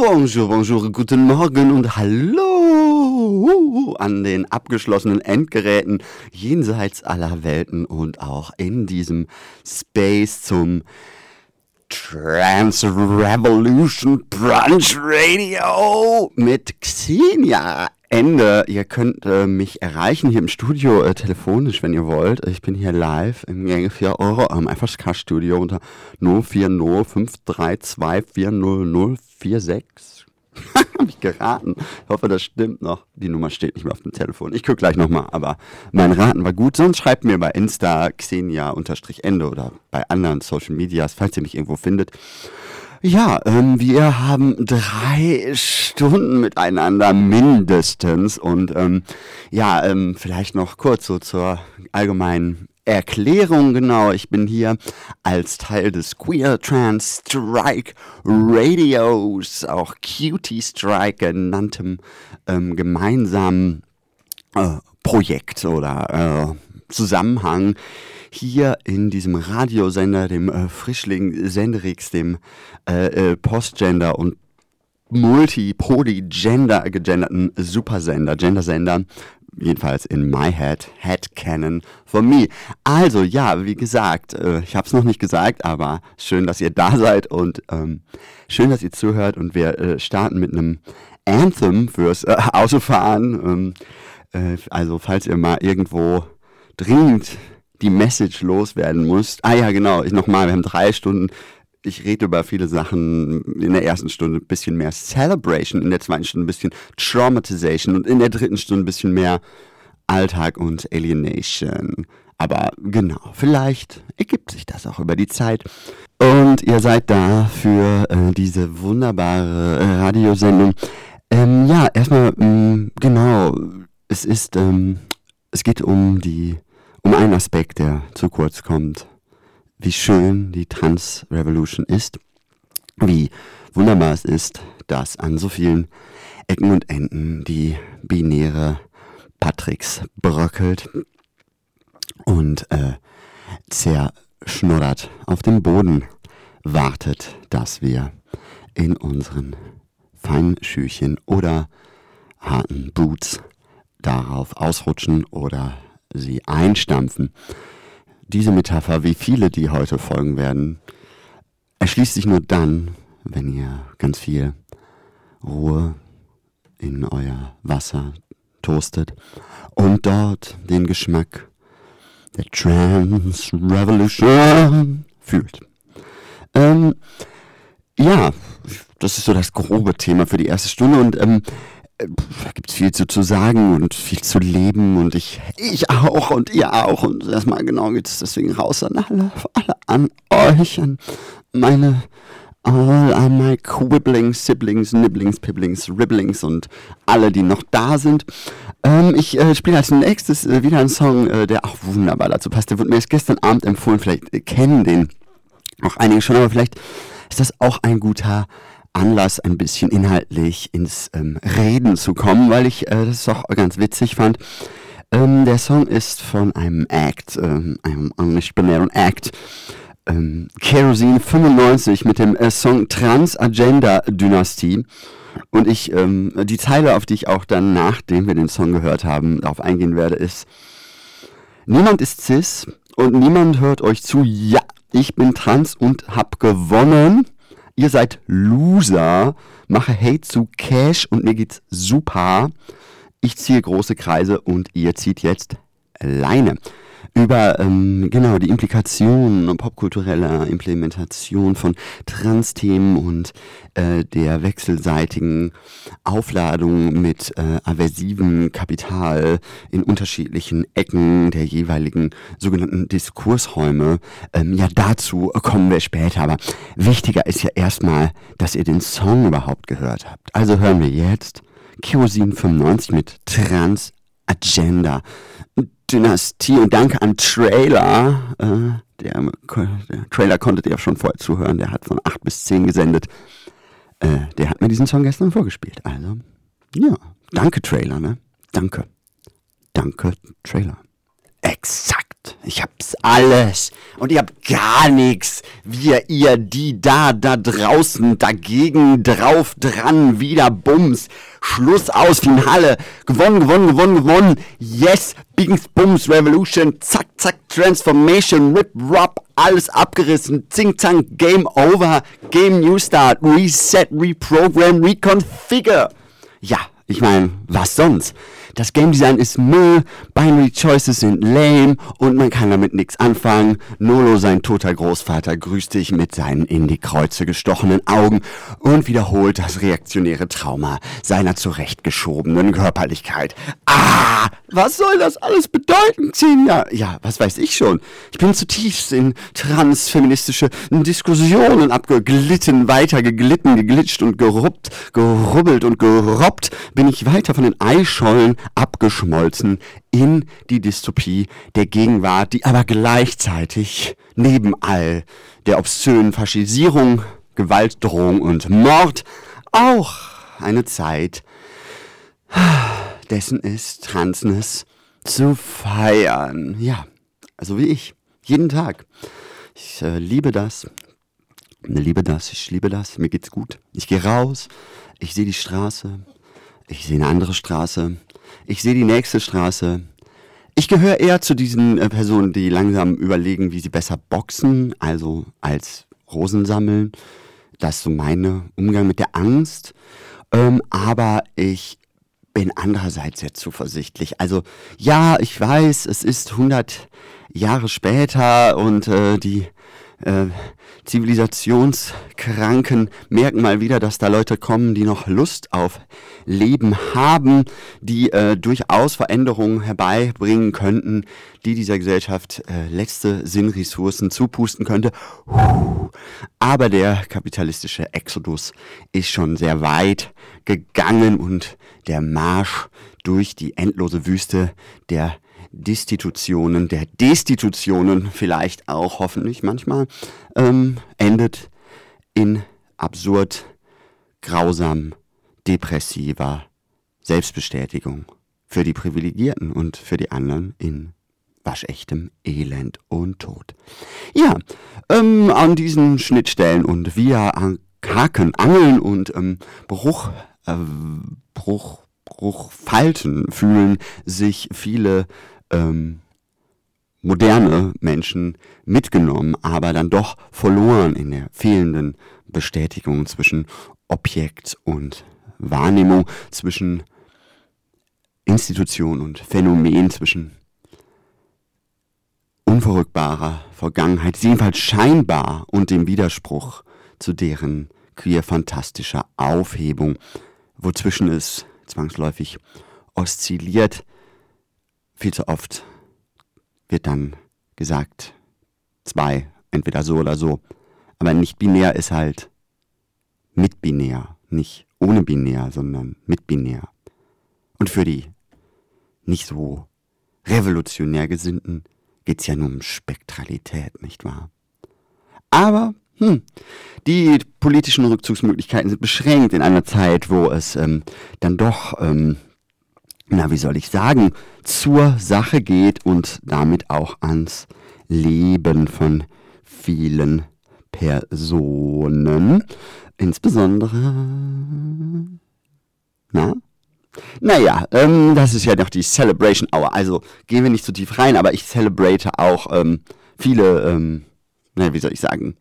Bonjour, bonjour, guten Morgen und hallo an den abgeschlossenen Endgeräten jenseits aller Welten und auch in diesem Space zum Trans Revolution Brunch Radio mit Xenia. Ende. Ihr könnt äh, mich erreichen hier im Studio äh, telefonisch, wenn ihr wollt. Ich bin hier live im Gänge 4 Euro am FSK Studio unter 040532400046. Hab ich geraten. Ich hoffe, das stimmt noch. Die Nummer steht nicht mehr auf dem Telefon. Ich gucke gleich nochmal, aber mein Raten war gut. Sonst schreibt mir bei Insta Xenia-Ende oder bei anderen Social Medias, falls ihr mich irgendwo findet. Ja, ähm, wir haben drei Stunden miteinander mindestens und ähm, ja, ähm, vielleicht noch kurz so zur allgemeinen Erklärung genau. Ich bin hier als Teil des Queer Trans Strike Radios, auch Cutie Strike genanntem ähm, gemeinsamen äh, Projekt oder äh, Zusammenhang hier in diesem Radiosender, dem äh, Frischling Senderix, dem äh, äh, Postgender und multi-poly-gender gegenderten Supersender, Gendersender, jedenfalls in my head, head canon for me. Also ja, wie gesagt, äh, ich habe es noch nicht gesagt, aber schön, dass ihr da seid und ähm, schön, dass ihr zuhört und wir äh, starten mit einem Anthem fürs äh, Autofahren. Ähm, äh, also falls ihr mal irgendwo dringend die Message loswerden muss. Ah ja, genau, ich nochmal, wir haben drei Stunden. Ich rede über viele Sachen in der ersten Stunde ein bisschen mehr Celebration, in der zweiten Stunde ein bisschen Traumatization und in der dritten Stunde ein bisschen mehr Alltag und Alienation. Aber genau, vielleicht ergibt sich das auch über die Zeit. Und ihr seid da für äh, diese wunderbare äh, Radiosendung. Ähm, ja, erstmal, ähm, genau, es ist, ähm, es geht um die um einen Aspekt, der zu kurz kommt. Wie schön die Trans-Revolution ist, wie wunderbar es ist, dass an so vielen Ecken und Enden die binäre Patricks bröckelt und äh, zerschnoddert auf dem Boden wartet, dass wir in unseren feinen Schüchen oder harten Boots darauf ausrutschen oder sie einstampfen. Diese Metapher, wie viele, die heute folgen werden, erschließt sich nur dann, wenn ihr ganz viel Ruhe in euer Wasser toastet und dort den Geschmack der Trans Revolution fühlt. Ähm, ja, das ist so das grobe Thema für die erste Stunde und ähm, da gibt es viel zu, zu sagen und viel zu leben und ich, ich auch und ihr auch und erstmal genau geht es deswegen raus an alle, alle an euch, an meine, all an my Quibblings, Siblings, Nibblings, Pibblings, Ribblings und alle, die noch da sind. Ähm, ich äh, spiele als nächstes äh, wieder einen Song, äh, der auch wunderbar dazu passt. Der wurde mir erst gestern Abend empfohlen, vielleicht äh, kennen den auch einige schon, aber vielleicht ist das auch ein guter Anlass, ein bisschen inhaltlich ins ähm, Reden zu kommen, weil ich äh, das auch ganz witzig fand. Ähm, der Song ist von einem Act, ähm, einem nicht-binären Act, ähm, Kerosene 95 mit dem äh, Song Trans-Agenda Dynastie. Und ich, ähm, die Zeile, auf die ich auch dann, nachdem wir den Song gehört haben, darauf eingehen werde, ist, niemand ist cis und niemand hört euch zu, ja, ich bin trans und hab gewonnen ihr seid Loser, mache Hate zu Cash und mir geht's super. Ich ziehe große Kreise und ihr zieht jetzt Leine über ähm, genau die Implikationen und popkulturelle Implementation von Trans-Themen und äh, der wechselseitigen Aufladung mit äh, aversivem Kapital in unterschiedlichen Ecken der jeweiligen sogenannten Diskursräume. Ähm, ja, dazu kommen wir später, aber wichtiger ist ja erstmal, dass ihr den Song überhaupt gehört habt. Also hören wir jetzt Kerosin 95 mit Trans Agenda. Dynastie und danke an Trailer. Äh, der, der, Trailer konntet ihr schon vorher zuhören, der hat von 8 bis 10 gesendet. Äh, der hat mir diesen Song gestern vorgespielt. Also, ja, danke Trailer, ne? Danke. Danke Trailer. Exakt. Ich hab's alles. Und ihr habt gar nichts. Wir, ihr, die, da, da draußen, dagegen, drauf, dran, wieder Bums. Schluss aus, Finale. Gewonnen, gewonnen, gewonnen, gewonnen. Yes, Bings, Bums, Revolution. Zack, zack, Transformation, Rip, Rop. Alles abgerissen. Zing, zang, Game over. Game New Start. Reset, Reprogram, Reconfigure. Ja, ich meine, was sonst? Das Game Design ist Müll, Binary Choices sind lame und man kann damit nichts anfangen. Nolo, sein toter Großvater, grüßt dich mit seinen in die Kreuze gestochenen Augen und wiederholt das reaktionäre Trauma seiner zurechtgeschobenen Körperlichkeit. Ah, was soll das alles bedeuten, Xenia? Ja, was weiß ich schon. Ich bin zutiefst in transfeministische Diskussionen abgeglitten, weiter geglitten, geglitscht und geruppt, gerubbelt und gerobbt bin ich weiter von den Eischollen abgeschmolzen in die Dystopie der Gegenwart, die aber gleichzeitig neben all der obszönen Faschisierung, Gewaltdrohung und Mord auch eine Zeit dessen ist, Transness zu feiern. Ja, also wie ich, jeden Tag. Ich äh, liebe das. Ich liebe das, ich liebe das, mir geht's gut. Ich gehe raus, ich sehe die Straße, ich sehe eine andere Straße, ich sehe die nächste Straße. Ich gehöre eher zu diesen äh, Personen, die langsam überlegen, wie sie besser boxen, also als Rosen sammeln. Das ist so mein Umgang mit der Angst. Ähm, aber ich bin andererseits sehr zuversichtlich. Also ja, ich weiß, es ist 100 Jahre später und äh, die äh, Zivilisationskranken merken mal wieder, dass da Leute kommen, die noch Lust auf Leben haben, die äh, durchaus Veränderungen herbeibringen könnten, die dieser Gesellschaft äh, letzte Sinnressourcen zupusten könnte. Aber der kapitalistische Exodus ist schon sehr weit gegangen und der Marsch durch die endlose Wüste der Destitutionen, der Destitutionen vielleicht auch hoffentlich manchmal, ähm, endet in absurd, grausam, depressiver Selbstbestätigung für die Privilegierten und für die anderen in waschechtem Elend und Tod. Ja, ähm, an diesen Schnittstellen und via Haken, Angeln und ähm, Bruch, äh, Bruch, Bruchfalten fühlen sich viele ähm, moderne Menschen mitgenommen, aber dann doch verloren in der fehlenden Bestätigung zwischen Objekt und Wahrnehmung, zwischen Institution und Phänomen, zwischen unverrückbarer Vergangenheit, jedenfalls scheinbar und dem Widerspruch zu deren queer-fantastischer Aufhebung, wozwischen es zwangsläufig oszilliert, viel zu oft wird dann gesagt, zwei, entweder so oder so. Aber nicht binär ist halt mit binär, nicht ohne binär, sondern mit binär. Und für die nicht so revolutionär Gesinnten geht es ja nur um Spektralität, nicht wahr? Aber hm, die politischen Rückzugsmöglichkeiten sind beschränkt in einer Zeit, wo es ähm, dann doch ähm, na, wie soll ich sagen, zur Sache geht und damit auch ans Leben von vielen Personen. Insbesondere. Na? Naja, ähm, das ist ja noch die Celebration Hour. Also gehen wir nicht zu tief rein, aber ich celebrate auch ähm, viele, ähm, na, wie soll ich sagen,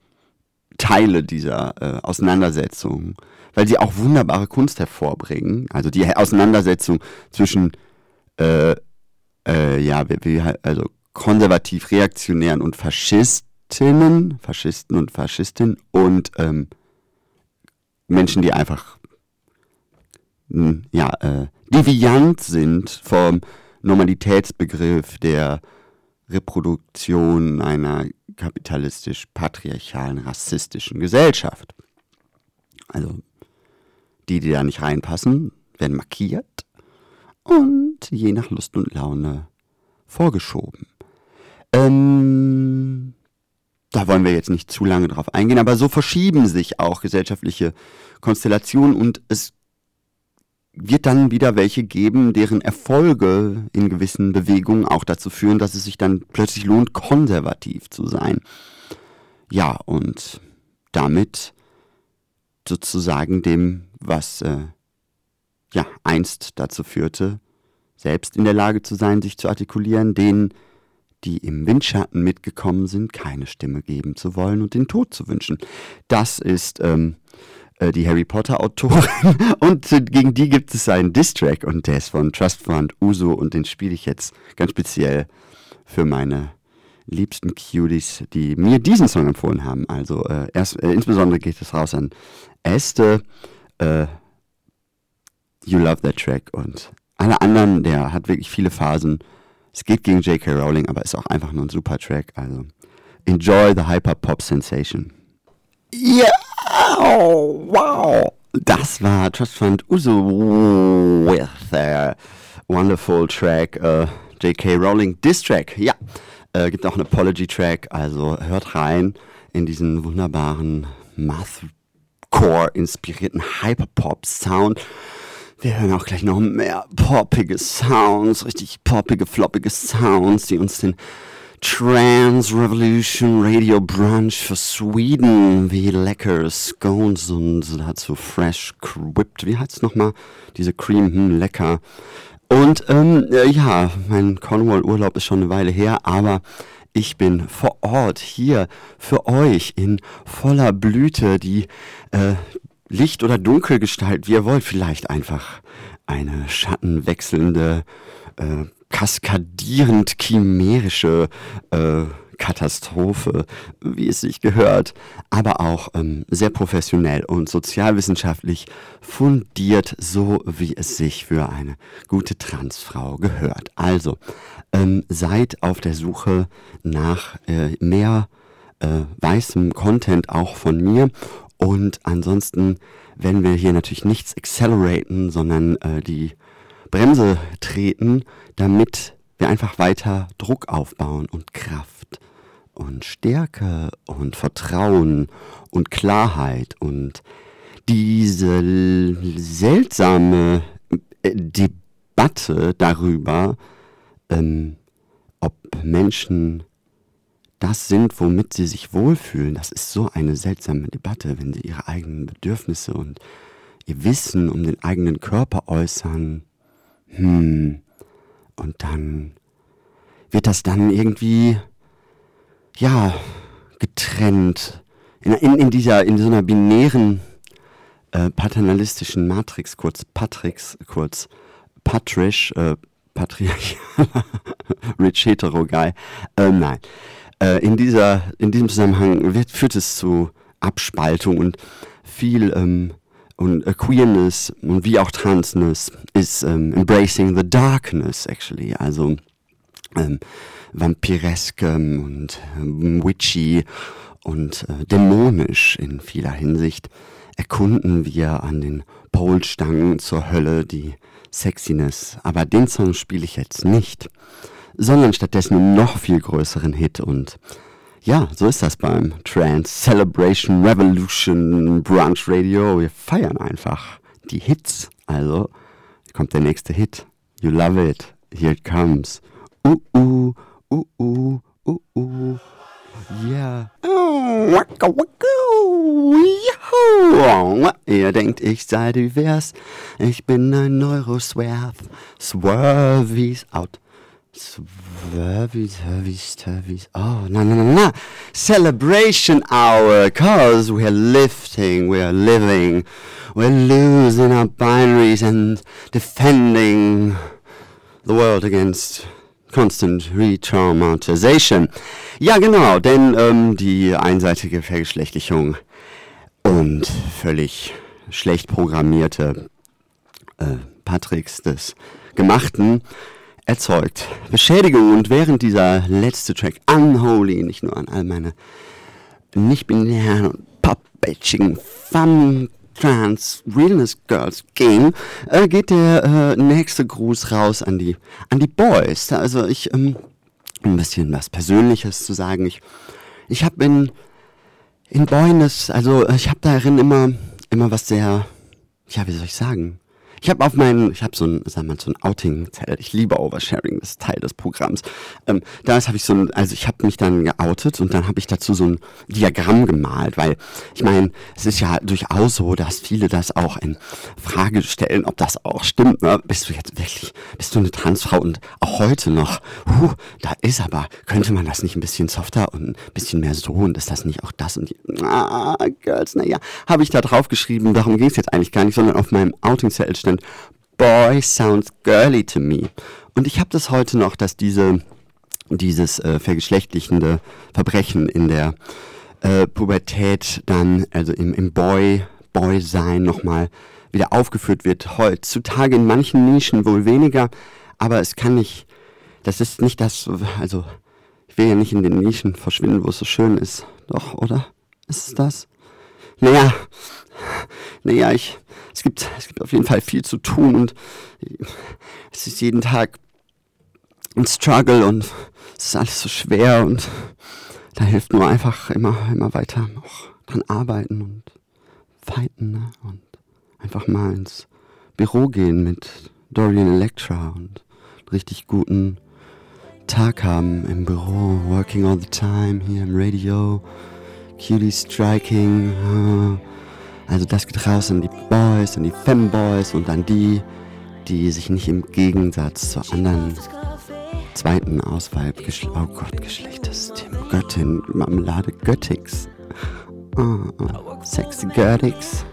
Teile dieser äh, Auseinandersetzung weil sie auch wunderbare Kunst hervorbringen. Also die Auseinandersetzung zwischen äh, äh, ja, also konservativ reaktionären und Faschistinnen, Faschisten und Faschistinnen und ähm, Menschen, die einfach hm, ja, äh, deviant sind vom Normalitätsbegriff der Reproduktion einer kapitalistisch-patriarchalen, rassistischen Gesellschaft. Also die, die da nicht reinpassen, werden markiert und je nach Lust und Laune vorgeschoben. Ähm, da wollen wir jetzt nicht zu lange drauf eingehen, aber so verschieben sich auch gesellschaftliche Konstellationen und es wird dann wieder welche geben, deren Erfolge in gewissen Bewegungen auch dazu führen, dass es sich dann plötzlich lohnt, konservativ zu sein. Ja, und damit sozusagen dem, was äh, ja einst dazu führte, selbst in der Lage zu sein, sich zu artikulieren, denen, die im Windschatten mitgekommen sind, keine Stimme geben zu wollen und den Tod zu wünschen. Das ist ähm, äh, die Harry Potter Autorin und gegen die gibt es einen Distrack und der ist von Trust Fund Uso und den spiele ich jetzt ganz speziell für meine liebsten Cuties, die mir diesen Song empfohlen haben. Also äh, erst, äh, insbesondere geht es raus an Este, äh, You Love That Track und alle anderen, der hat wirklich viele Phasen. Es geht gegen J.K. Rowling, aber ist auch einfach nur ein super Track. Also enjoy the Hyper Pop Sensation. Yeah! Wow! Das war Trust Fund Uso with their wonderful track uh, J.K. Rowling Diss Track. Ja, äh, gibt auch einen Apology Track, also hört rein in diesen wunderbaren Mathcore inspirierten Hyperpop Sound. Wir hören auch gleich noch mehr poppige Sounds, richtig poppige, floppige Sounds, die uns den Trans Revolution Radio Brunch für Sweden, wie lecker Scones und dazu fresh cribbed. Wie heißt es nochmal? Diese Cream, hm, lecker. Und ähm, ja, mein Cornwall-Urlaub ist schon eine Weile her, aber ich bin vor Ort hier für euch in voller Blüte, die äh, Licht- oder Dunkelgestalt, wie ihr wollt, vielleicht einfach eine schattenwechselnde, äh, kaskadierend chimärische äh, Katastrophe, wie es sich gehört, aber auch ähm, sehr professionell und sozialwissenschaftlich fundiert, so wie es sich für eine gute Transfrau gehört. Also ähm, seid auf der Suche nach äh, mehr äh, weißem Content auch von mir und ansonsten werden wir hier natürlich nichts acceleraten, sondern äh, die Bremse treten, damit wir einfach weiter Druck aufbauen und Kraft und Stärke und Vertrauen und Klarheit und diese seltsame äh, Debatte darüber, ähm, ob Menschen das sind, womit sie sich wohlfühlen. Das ist so eine seltsame Debatte, wenn sie ihre eigenen Bedürfnisse und ihr Wissen um den eigenen Körper äußern. Hm. Und dann wird das dann irgendwie, ja, getrennt. In, in, in dieser, in so einer binären, äh, paternalistischen Matrix, kurz Patrix, kurz Patrisch, äh, Patriarchal, Rich Hetero Guy. Äh, nein. Äh, in, dieser, in diesem Zusammenhang wird, führt es zu Abspaltung und viel ähm, und äh, Queerness und wie auch Transness ist ähm, embracing the darkness actually, also ähm, vampireskem und ähm, witchy und äh, dämonisch in vieler Hinsicht erkunden wir an den Polstangen zur Hölle die Sexiness. Aber den Song spiele ich jetzt nicht sondern stattdessen einen noch viel größeren Hit. Und ja, so ist das beim Trans Celebration Revolution Brunch Radio. Wir feiern einfach die Hits. Also kommt der nächste Hit. You love it. Here it comes. Uh, uh, uh, uh, uh, uh. Yeah. Ihr denkt, ich sei divers. Ich bin ein Neuroswerf. Swervies out. Swervies, Hervies, Turvies. Oh, no, no, no, no. Celebration hour, cause we're lifting, we're living, we're losing our binaries and defending the world against constant retraumatization. Ja, genau, denn ähm, die einseitige Vergeschlechtlichung und völlig schlecht programmierte äh, Patricks des Gemachten erzeugt. Beschädigung und während dieser letzte Track Unholy nicht nur an all meine nicht-binären und pop-bitchigen Fun Trans Realness Girls ging, äh, geht der äh, nächste Gruß raus an die an die Boys. Also ich ähm, ein bisschen was Persönliches zu sagen. Ich ich habe in in Boyness, also ich habe darin immer immer was sehr ja wie soll ich sagen Ich habe auf meinen, ich habe so ein, sag mal, so ein Outing-Zelt. Ich liebe Oversharing, das ist Teil des Programms. Ähm, da habe ich so ein, also ich habe mich dann geoutet und dann habe ich dazu so ein Diagramm gemalt, weil ich meine, es ist ja durchaus so, dass viele das auch in Frage stellen, ob das auch stimmt. Ne? Bist du jetzt wirklich, bist du eine Transfrau und auch heute noch, huh, da ist aber, könnte man das nicht ein bisschen softer und ein bisschen mehr so und ist das nicht auch das und die, ah, Girls, naja, habe ich da drauf geschrieben, darum ging es jetzt eigentlich gar nicht, sondern auf meinem Outing-Zelt stand, Boy sounds girly to me. Und ich habe das heute noch, dass diese, dieses äh, vergeschlechtlichende Verbrechen in der äh, Pubertät dann, also im, im Boy, Boy-Sein nochmal wieder aufgeführt wird. Heutzutage in manchen Nischen wohl weniger, aber es kann nicht, das ist nicht das, also ich will ja nicht in den Nischen verschwinden, wo es so schön ist. Doch, oder? Ist es das? Naja, naja, ich, es gibt, es gibt auf jeden Fall viel zu tun und es ist jeden Tag ein Struggle und es ist alles so schwer und da hilft nur einfach immer, immer weiter auch dran arbeiten und fighten ne? und einfach mal ins Büro gehen mit Dorian Electra und einen richtig guten Tag haben im Büro, working all the time hier im Radio, Cutie Striking. Uh, also das geht raus an die Boys, an die Femboys und an die, die sich nicht im Gegensatz zu anderen zweiten Auswahl, oh Gott, Geschlechtersystem, Göttin, Marmelade Göttix. Oh, oh, sexy Göttix.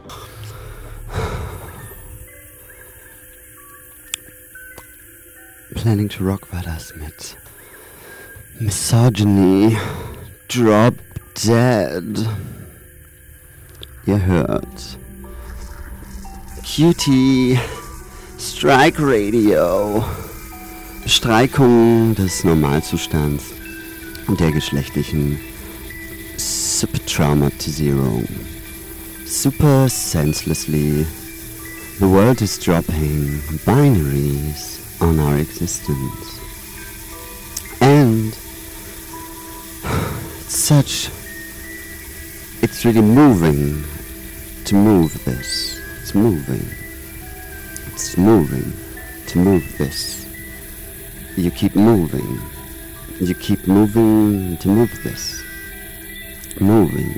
Planning to Rock war das mit Misogyny, Drop Dead. Ihr hört Cutie Strike Radio. Bestreikung des Normalzustands und der geschlechtlichen Subtraumatisierung. Super senselessly, the world is dropping binaries on our existence. And it's such it's really moving to move this. It's moving. It's moving to move this. You keep moving. You keep moving to move this. Moving.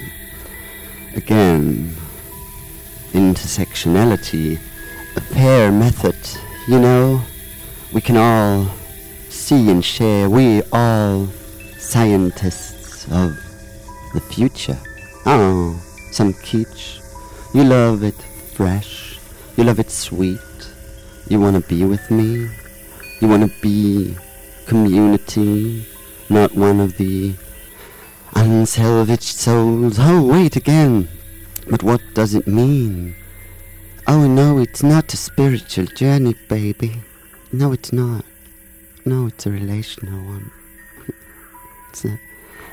Again, intersectionality, a fair method, you know, we can all see and share. We all scientists of the future. Oh, some kitsch you love it fresh. You love it sweet. You want to be with me. You want to be community, not one of the unsalvaged souls. Oh, wait again. But what does it mean? Oh, no, it's not a spiritual journey, baby. No, it's not. No, it's a relational one. it's a,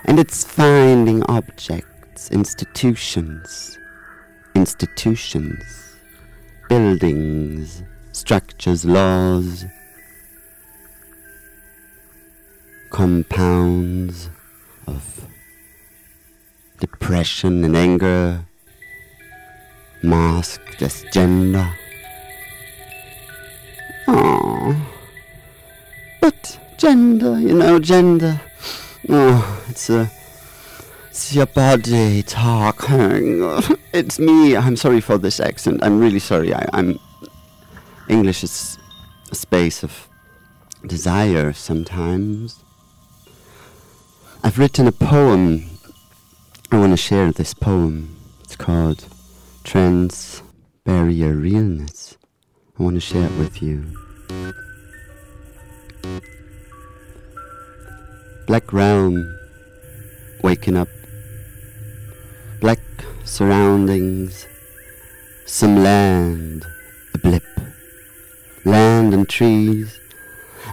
and it's finding objects, institutions, institutions, buildings, structures, laws, compounds of depression and anger, masked as gender. Oh, but gender, you know, gender. Oh, it's a it's your body talking. It's me. I'm sorry for this accent. I'm really sorry. I, I'm. English is a space of desire sometimes. I've written a poem. I want to share this poem. It's called Trans Barrier Realness. I want to share it with you. Black Realm, waking up black surroundings, some land, a blip, land and trees,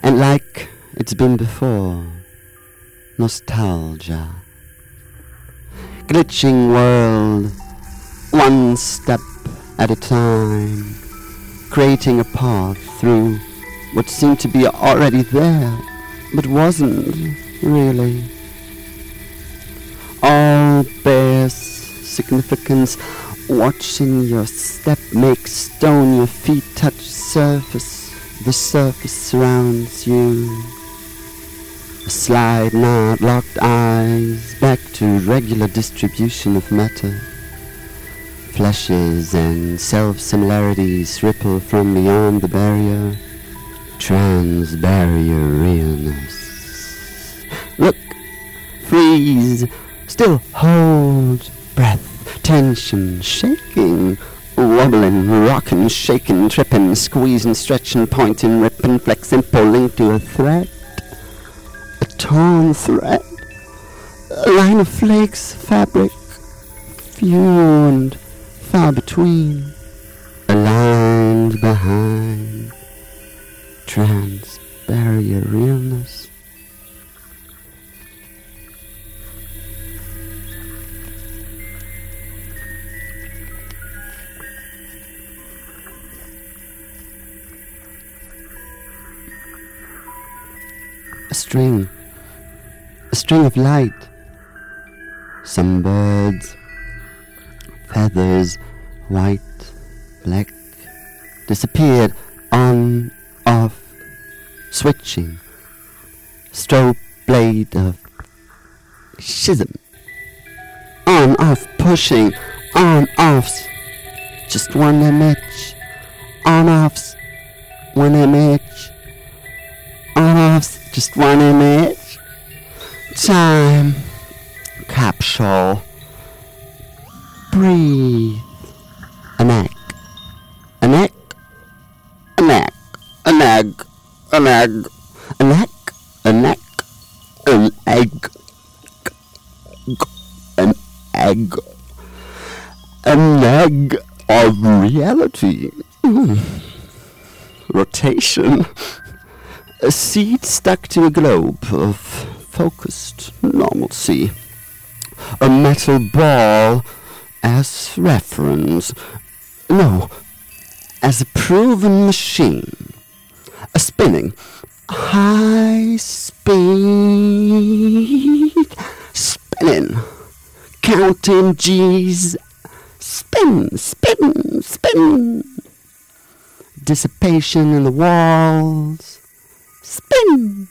and like it's been before, nostalgia. Glitching world, one step at a time, creating a path through what seemed to be already there, but wasn't really. Significance Watching your step make stone, your feet touch surface, the surface surrounds you. Slide not locked eyes back to regular distribution of matter. Flashes and self-similarities ripple from beyond the barrier. Trans-barrier realness. Look, freeze, still hold breath, tension, shaking, wobbling, rocking, shaking, tripping, squeezing, stretching, pointing, ripping, flexing, pulling to a thread A torn thread, a line of flakes, fabric, few and far between, aligned behind. Trans barrier realness. A string a string of light. Some birds, feathers, white, black, disappeared on, off, switching. Strobe blade of schism. On, off, pushing, on, offs. Just one image. On, offs, one image. On, just one image time capsule. Breathe. An egg. An egg. An egg. An egg. An egg. An egg. An egg. An egg. An egg. An egg of reality. Hmm. Rotation. A seed stuck to a globe of focused normalcy. A metal ball as reference. No, as a proven machine. A spinning, high speed spinning, counting G's. Spin, spin, spin. Dissipation in the walls. Spin.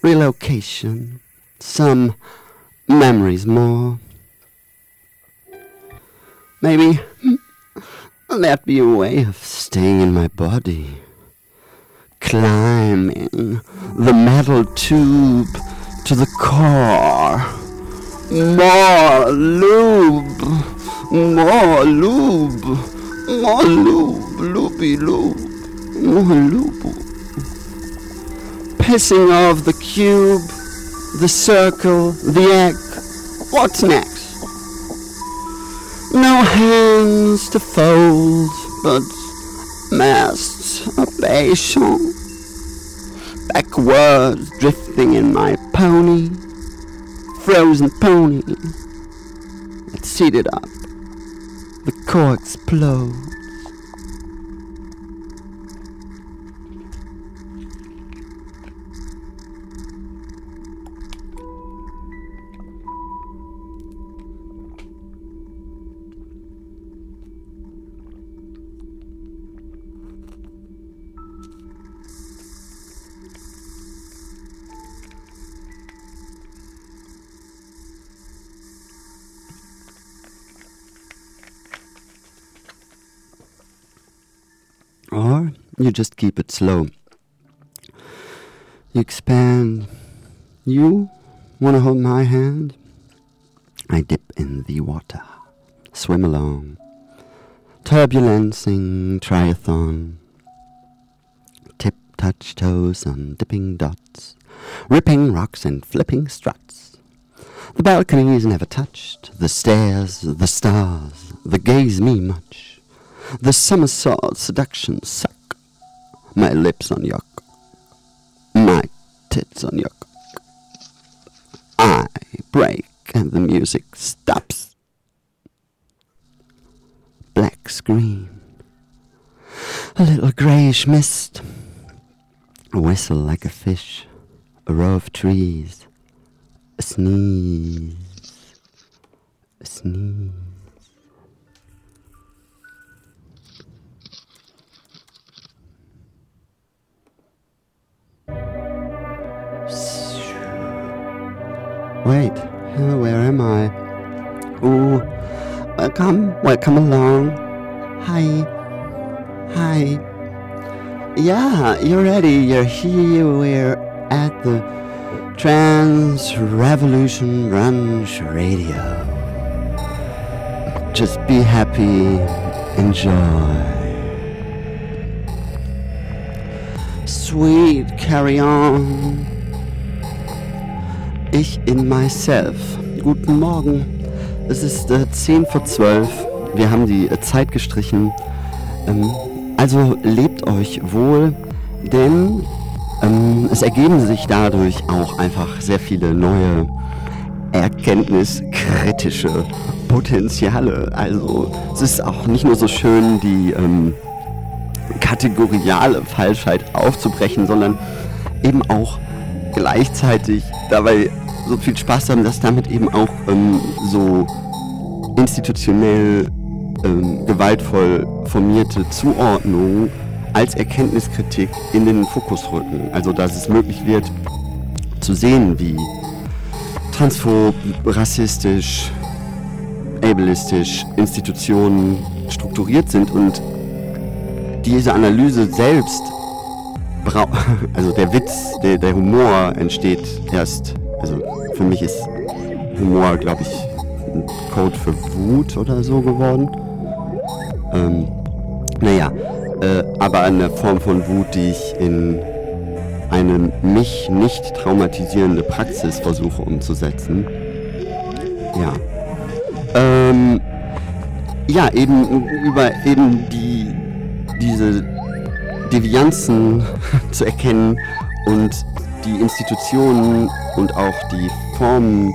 Relocation, some memories more. Maybe that be a way of staying in my body, climbing the metal tube to the core. More lube, more lube, more lube, loopy lube, more lube pissing of the cube, the circle, the egg. What's next? No hands to fold, but masts masturbation. Backwards drifting in my pony, frozen pony. It's seated up. The core explodes. You just keep it slow. You expand. You want to hold my hand? I dip in the water, swim along, turbulencing triathlon, tip touch toes on dipping dots, ripping rocks and flipping struts. The balcony is never touched, the stairs, the stars, the gaze me much. The somersault seduction suck. My lips on your My tits on your I break and the music stops. Black screen. A little greyish mist. A whistle like a fish. A row of trees. A sneeze. A sneeze. Wait, uh, where am I? Oh, welcome, welcome along. Hi, hi. Yeah, you're ready. You're here. We're at the Trans Revolution Brunch Radio. Just be happy, enjoy. Sweet, carry on. Ich in myself. Guten Morgen. Es ist äh, 10 vor 12. Wir haben die äh, Zeit gestrichen. Ähm, also lebt euch wohl, denn ähm, es ergeben sich dadurch auch einfach sehr viele neue erkenntniskritische Potenziale. Also es ist auch nicht nur so schön, die ähm, kategoriale Falschheit aufzubrechen, sondern eben auch gleichzeitig dabei so viel Spaß haben, dass damit eben auch ähm, so institutionell ähm, gewaltvoll formierte Zuordnungen als Erkenntniskritik in den Fokus rücken. Also dass es möglich wird zu sehen, wie transphob, rassistisch, ableistisch Institutionen strukturiert sind und diese Analyse selbst, also der Witz, der, der Humor entsteht erst, also für mich ist Humor, glaube ich, ein Code für Wut oder so geworden. Ähm, naja, äh, aber eine Form von Wut, die ich in eine mich nicht traumatisierende Praxis versuche umzusetzen. Ja. Ähm, ja, eben über eben die diese Devianzen zu erkennen und die Institutionen und auch die Formen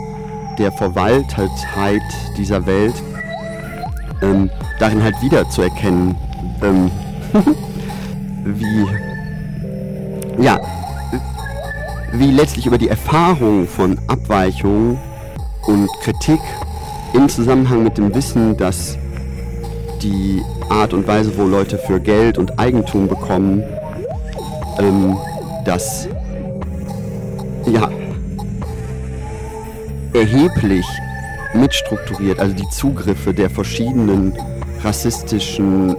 der Verwaltetheit dieser Welt ähm, darin halt wieder zu erkennen, ähm, wie, ja, wie letztlich über die Erfahrung von Abweichung und Kritik im Zusammenhang mit dem Wissen, dass die Art und Weise, wo Leute für Geld und Eigentum bekommen, ähm, das ja erheblich mitstrukturiert, also die Zugriffe der verschiedenen rassistischen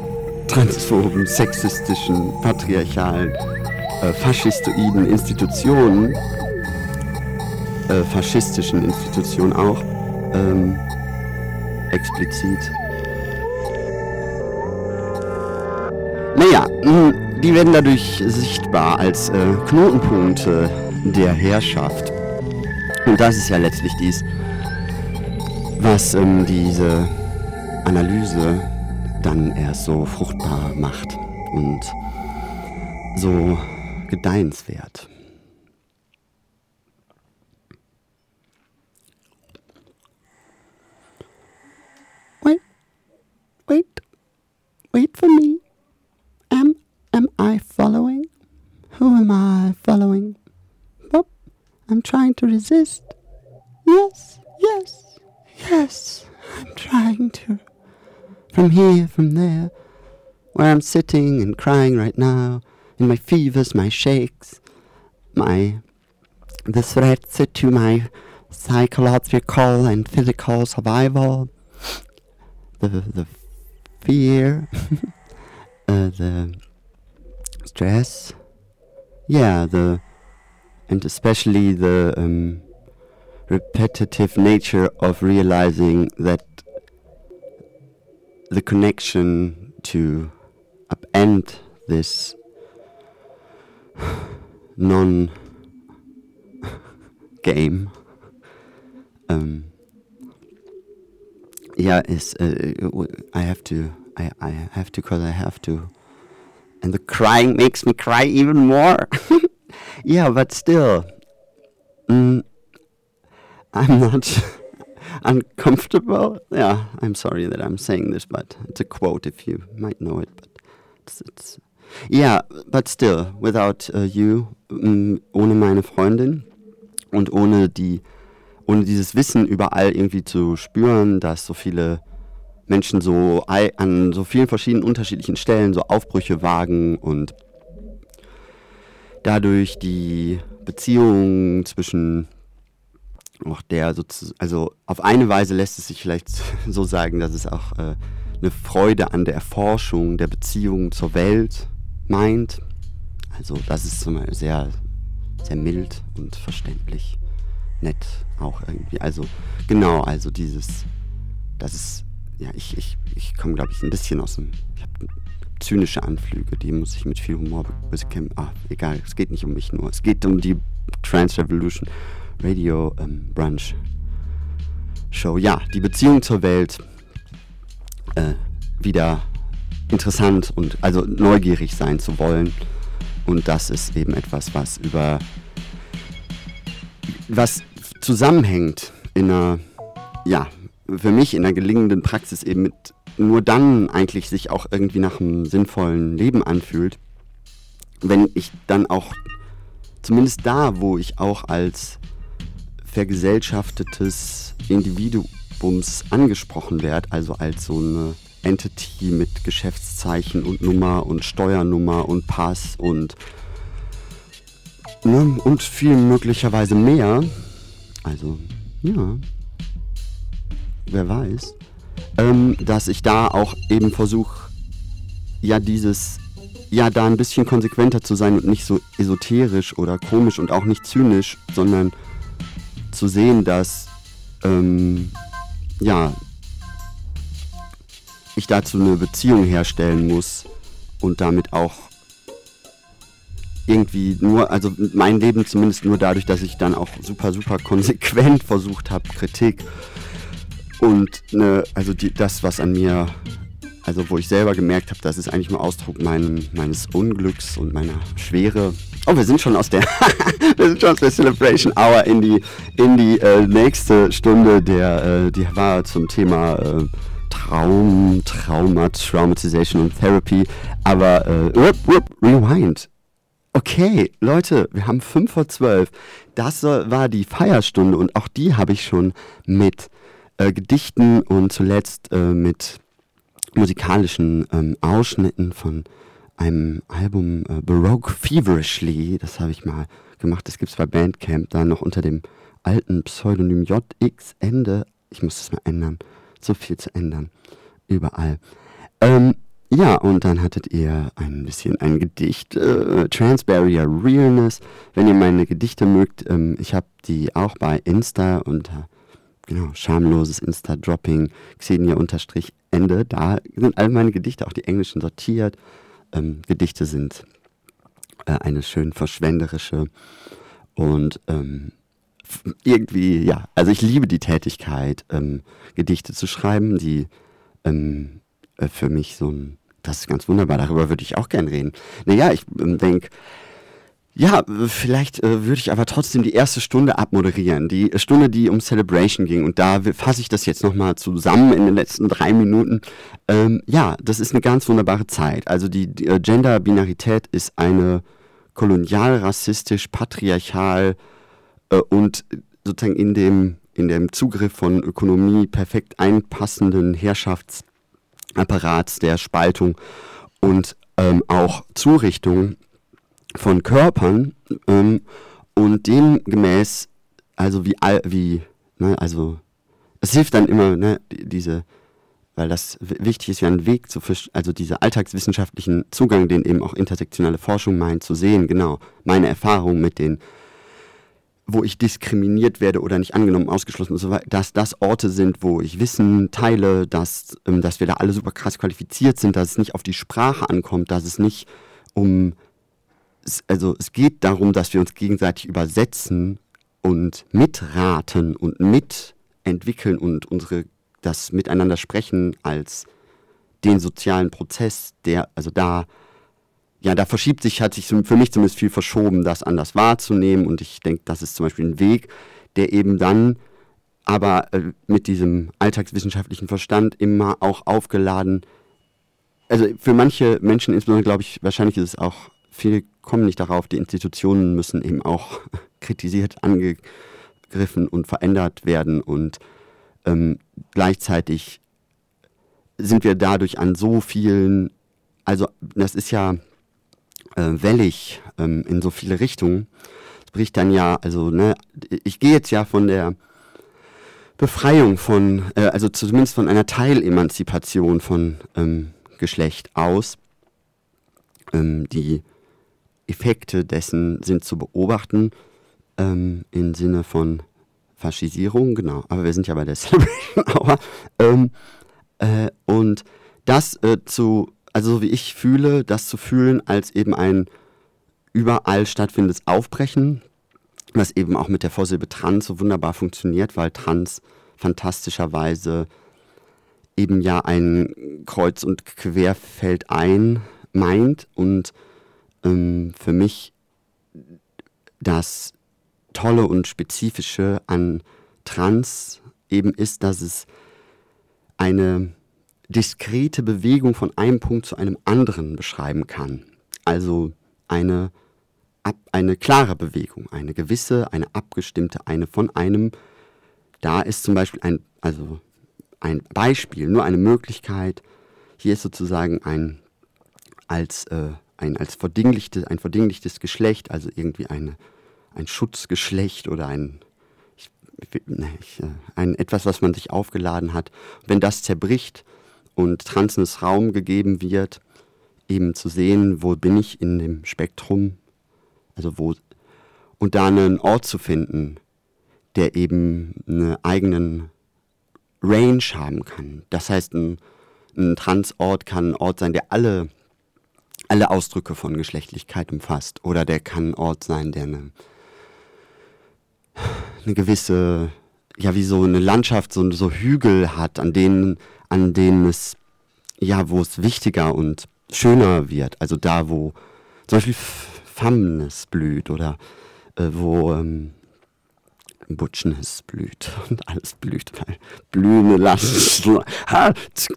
transphoben, sexistischen, patriarchalen, äh, faschistoiden Institutionen, äh, faschistischen Institutionen auch, ähm, explizit. Naja, die werden dadurch sichtbar als äh, Knotenpunkte der Herrschaft. Und das ist ja letztlich dies, was ähm, diese Analyse dann erst so fruchtbar macht und so gedeihenswert. Trying to resist. Yes, yes, yes, I'm trying to from here, from there, where I'm sitting and crying right now, in my fevers, my shakes, my the threats to my psychological and physical survival, the the fear, uh, the stress, yeah, the and especially the um, repetitive nature of realizing that the connection to upend this non game um, yeah is uh, I have to I, I have to because I have to. And the crying makes me cry even more yeah but still mm, I'm not uncomfortable. Yeah, I'm sorry that I'm saying this, but it's a quote if you might know it. But it's, it's yeah, but still, without uh, you, um, ohne meine Freundin und ohne die, ohne dieses Wissen überall irgendwie zu spüren, dass so viele Menschen so an so vielen verschiedenen unterschiedlichen Stellen so Aufbrüche wagen und dadurch die Beziehungen zwischen auch der sozusagen, also auf eine Weise lässt es sich vielleicht so sagen, dass es auch äh, eine Freude an der Erforschung der Beziehung zur Welt meint. Also das ist sehr, sehr mild und verständlich, nett auch irgendwie. Also genau, also dieses, das ist, ja, ich, ich, ich komme glaube ich ein bisschen aus dem, ich habe zynische Anflüge, die muss ich mit viel Humor bekämpfen. Ah, egal, es geht nicht um mich nur, es geht um die Trans Revolution Radio ähm, Brunch Show. Ja, die Beziehung zur Welt äh, wieder interessant und also neugierig sein zu wollen. Und das ist eben etwas, was über was zusammenhängt in einer, ja, für mich in einer gelingenden Praxis eben mit nur dann eigentlich sich auch irgendwie nach einem sinnvollen Leben anfühlt, wenn ich dann auch zumindest da, wo ich auch als vergesellschaftetes Individuums angesprochen werde, also als so eine Entity mit Geschäftszeichen und Nummer und Steuernummer und Pass und ne, und viel möglicherweise mehr. Also, ja. Wer weiß. Ähm, dass ich da auch eben versuche, ja, dieses, ja, da ein bisschen konsequenter zu sein und nicht so esoterisch oder komisch und auch nicht zynisch, sondern zu sehen, dass ähm, ja, ich dazu eine Beziehung herstellen muss und damit auch irgendwie nur, also mein Leben zumindest nur dadurch, dass ich dann auch super, super konsequent versucht habe, Kritik und ne, also die, das, was an mir also wo ich selber gemerkt habe, das ist eigentlich nur Ausdruck mein, meines Unglücks und meiner Schwere. Oh, wir sind schon aus der, wir sind schon aus der Celebration Hour in die, in die äh, nächste Stunde, der, äh, die war zum Thema äh, Traum, Trauma, Traumatization und Therapy. Aber äh, whoop, whoop, rewind. Okay, Leute, wir haben 5 vor 12. Das war die Feierstunde und auch die habe ich schon mit äh, Gedichten und zuletzt äh, mit musikalischen ähm, Ausschnitten von einem Album äh, Baroque Feverishly, das habe ich mal gemacht, das gibt es bei Bandcamp, da noch unter dem alten Pseudonym JX Ende, ich muss das mal ändern, so viel zu ändern, überall. Ähm, ja, und dann hattet ihr ein bisschen ein Gedicht, äh, Transbarrier Realness. Wenn ihr meine Gedichte mögt, ähm, ich habe die auch bei Insta unter genau, schamloses Insta-Dropping, Xenia-Ende. Da sind all meine Gedichte, auch die englischen, sortiert. Ähm, Gedichte sind äh, eine schön verschwenderische und ähm, irgendwie, ja, also ich liebe die Tätigkeit, ähm, Gedichte zu schreiben, die ähm, äh, für mich so ein, das ist ganz wunderbar, darüber würde ich auch gern reden. Naja, ich ähm, denke, ja, vielleicht äh, würde ich aber trotzdem die erste Stunde abmoderieren. Die Stunde, die um Celebration ging. Und da fasse ich das jetzt nochmal zusammen in den letzten drei Minuten. Ähm, ja, das ist eine ganz wunderbare Zeit. Also die, die äh, Gender-Binarität ist eine kolonial, rassistisch, patriarchal äh, und sozusagen in dem, in dem Zugriff von Ökonomie perfekt einpassenden Herrschaftsapparats der Spaltung und ähm, auch Zurichtung von Körpern ähm, und demgemäß, also wie, wie ne, also es hilft dann immer, ne, diese, weil das wichtig ist, ja einen Weg zu, also dieser alltagswissenschaftlichen Zugang, den eben auch intersektionale Forschung meint, zu sehen, genau, meine Erfahrung mit den, wo ich diskriminiert werde oder nicht angenommen, ausgeschlossen und so weiter, dass das Orte sind, wo ich Wissen teile, dass, ähm, dass wir da alle super krass qualifiziert sind, dass es nicht auf die Sprache ankommt, dass es nicht um also es geht darum, dass wir uns gegenseitig übersetzen und mitraten und mitentwickeln und unsere das Miteinander sprechen als den sozialen Prozess, der also da ja, da verschiebt sich, hat sich für mich zumindest viel verschoben, das anders wahrzunehmen. Und ich denke, das ist zum Beispiel ein Weg, der eben dann aber äh, mit diesem alltagswissenschaftlichen Verstand immer auch aufgeladen, also für manche Menschen insbesondere, glaube ich, wahrscheinlich ist es auch viele kommen nicht darauf, die Institutionen müssen eben auch kritisiert, angegriffen und verändert werden und ähm, gleichzeitig sind wir dadurch an so vielen, also das ist ja äh, wellig ähm, in so viele Richtungen. Es bricht dann ja, also ne, ich gehe jetzt ja von der Befreiung von, äh, also zumindest von einer Teilemanzipation von ähm, Geschlecht aus. Ähm, die Effekte dessen sind zu beobachten ähm, im Sinne von Faschisierung, genau. Aber wir sind ja bei der Celebration Hour. Ähm, äh, und das äh, zu, also so wie ich fühle, das zu fühlen als eben ein überall stattfindendes Aufbrechen, was eben auch mit der Vorsilbe Trans so wunderbar funktioniert, weil Trans fantastischerweise eben ja ein Kreuz- und Querfeld ein meint und ähm, für mich das Tolle und Spezifische an Trans eben ist, dass es eine diskrete Bewegung von einem Punkt zu einem anderen beschreiben kann. Also eine, ab, eine klare Bewegung, eine gewisse, eine abgestimmte, eine von einem. Da ist zum Beispiel ein, also ein Beispiel, nur eine Möglichkeit. Hier ist sozusagen ein als, äh, ein, als verdinglichte, ein verdinglichtes Geschlecht, also irgendwie eine, ein Schutzgeschlecht oder ein, ich, ich, äh, ein etwas, was man sich aufgeladen hat. Wenn das zerbricht und transenes Raum gegeben wird, eben zu sehen, wo bin ich in dem Spektrum, also wo, und da einen Ort zu finden, der eben einen eigenen Range haben kann. Das heißt, ein, ein Transort kann ein Ort sein, der alle alle Ausdrücke von Geschlechtlichkeit umfasst. Oder der kann ein Ort sein, der eine, eine gewisse, ja, wie so eine Landschaft, so, so Hügel hat, an denen, an denen es, ja, wo es wichtiger und schöner wird. Also da, wo zum Beispiel Famnes blüht oder äh, wo ähm, Butchnis blüht und alles blüht, weil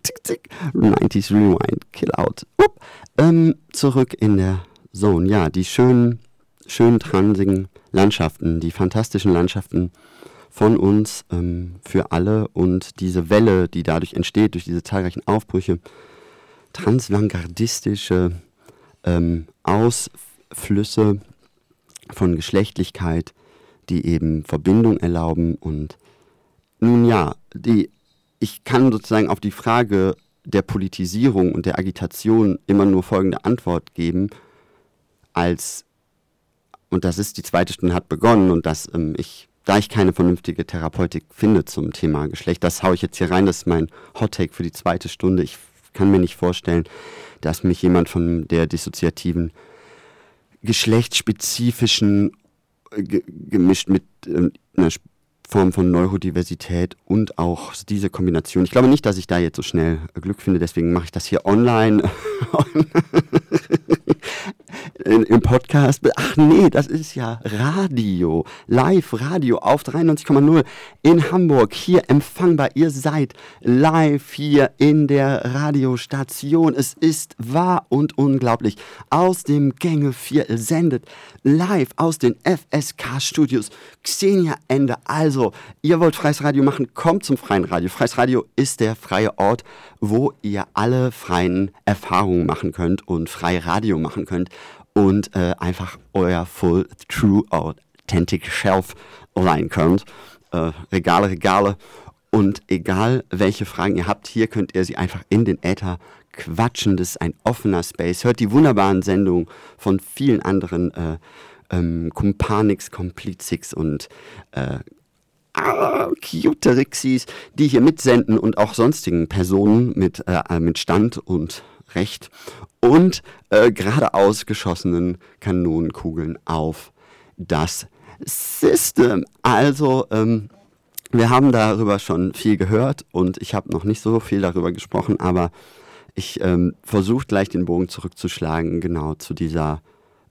zick, zick. 90s Rewind, Kill Out. Up. Ähm, zurück in der Zone. Ja, die schönen, schönen transigen Landschaften, die fantastischen Landschaften von uns ähm, für alle und diese Welle, die dadurch entsteht, durch diese zahlreichen Aufbrüche, transvangardistische ähm, Ausflüsse von Geschlechtlichkeit, die eben Verbindung erlauben und nun ja, die, ich kann sozusagen auf die Frage der Politisierung und der Agitation immer nur folgende Antwort geben, als, und das ist, die zweite Stunde hat begonnen und dass ähm, ich, da ich keine vernünftige Therapeutik finde zum Thema Geschlecht, das haue ich jetzt hier rein, das ist mein Hottake für die zweite Stunde. Ich kann mir nicht vorstellen, dass mich jemand von der dissoziativen, geschlechtsspezifischen gemischt mit äh, einer Form von Neurodiversität und auch diese Kombination. Ich glaube nicht, dass ich da jetzt so schnell Glück finde, deswegen mache ich das hier online. im Podcast. Ach nee, das ist ja Radio. Live-Radio auf 93,0 in Hamburg. Hier empfangbar. Ihr seid live hier in der Radiostation. Es ist wahr und unglaublich. Aus dem Gängeviertel sendet live aus den FSK-Studios Xenia Ende. Also, ihr wollt freies Radio machen, kommt zum freien Radio. Freies Radio ist der freie Ort, wo ihr alle freien Erfahrungen machen könnt und frei Radio machen könnt und äh, einfach euer Full True Authentic Shelf leihen könnt. Äh, Regale, Regale. Und egal welche Fragen ihr habt, hier könnt ihr sie einfach in den Äther quatschen. Das ist ein offener Space. Hört die wunderbaren Sendungen von vielen anderen äh, ähm, Kumpanix, Komplizix und äh, ah, Cuterixis, die hier mitsenden und auch sonstigen Personen mit, äh, mit Stand und Recht und äh, geradeaus geschossenen Kanonenkugeln auf das System. Also, ähm, wir haben darüber schon viel gehört und ich habe noch nicht so viel darüber gesprochen, aber ich ähm, versuche gleich den Bogen zurückzuschlagen, genau zu dieser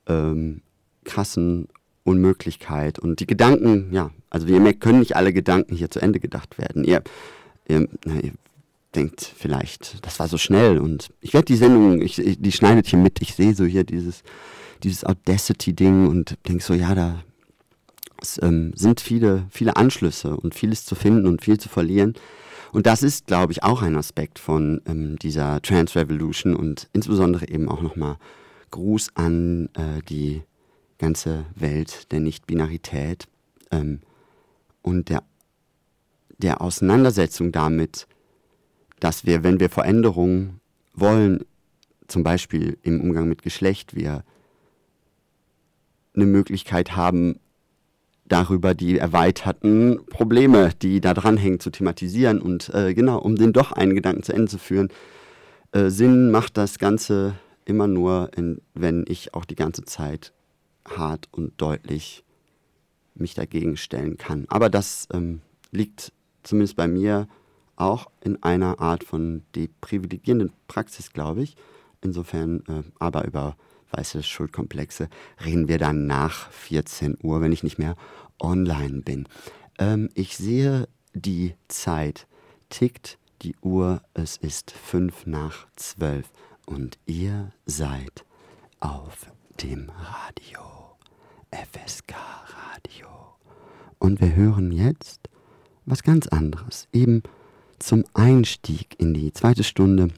ähm, krassen Unmöglichkeit. Und die Gedanken, ja, also wie ihr merkt, können nicht alle Gedanken hier zu Ende gedacht werden. Ihr, ihr, na, ihr denkt vielleicht, das war so schnell und ich werde die Sendung, ich, die schneidet hier mit, ich sehe so hier dieses, dieses Audacity-Ding und denke so, ja, da es, ähm, sind viele, viele Anschlüsse und vieles zu finden und viel zu verlieren. Und das ist, glaube ich, auch ein Aspekt von ähm, dieser Trans Revolution und insbesondere eben auch nochmal Gruß an äh, die ganze Welt der Nicht-Binarität ähm, und der der Auseinandersetzung damit, dass wir, wenn wir Veränderungen wollen, zum Beispiel im Umgang mit Geschlecht, wir eine Möglichkeit haben, darüber die erweiterten Probleme, die da dranhängen, zu thematisieren und äh, genau, um den doch einen Gedanken zu Ende zu führen. Äh, Sinn macht das Ganze immer nur, in, wenn ich auch die ganze Zeit hart und deutlich mich dagegen stellen kann. Aber das ähm, liegt zumindest bei mir auch in einer Art von deprivilegierenden Praxis, glaube ich. Insofern äh, aber über weiße Schuldkomplexe reden wir dann nach 14 Uhr, wenn ich nicht mehr online bin. Ähm, ich sehe die Zeit tickt die Uhr, es ist fünf nach zwölf und ihr seid auf dem Radio, FSK Radio. Und wir hören jetzt was ganz anderes, eben zum Einstieg in die zweite Stunde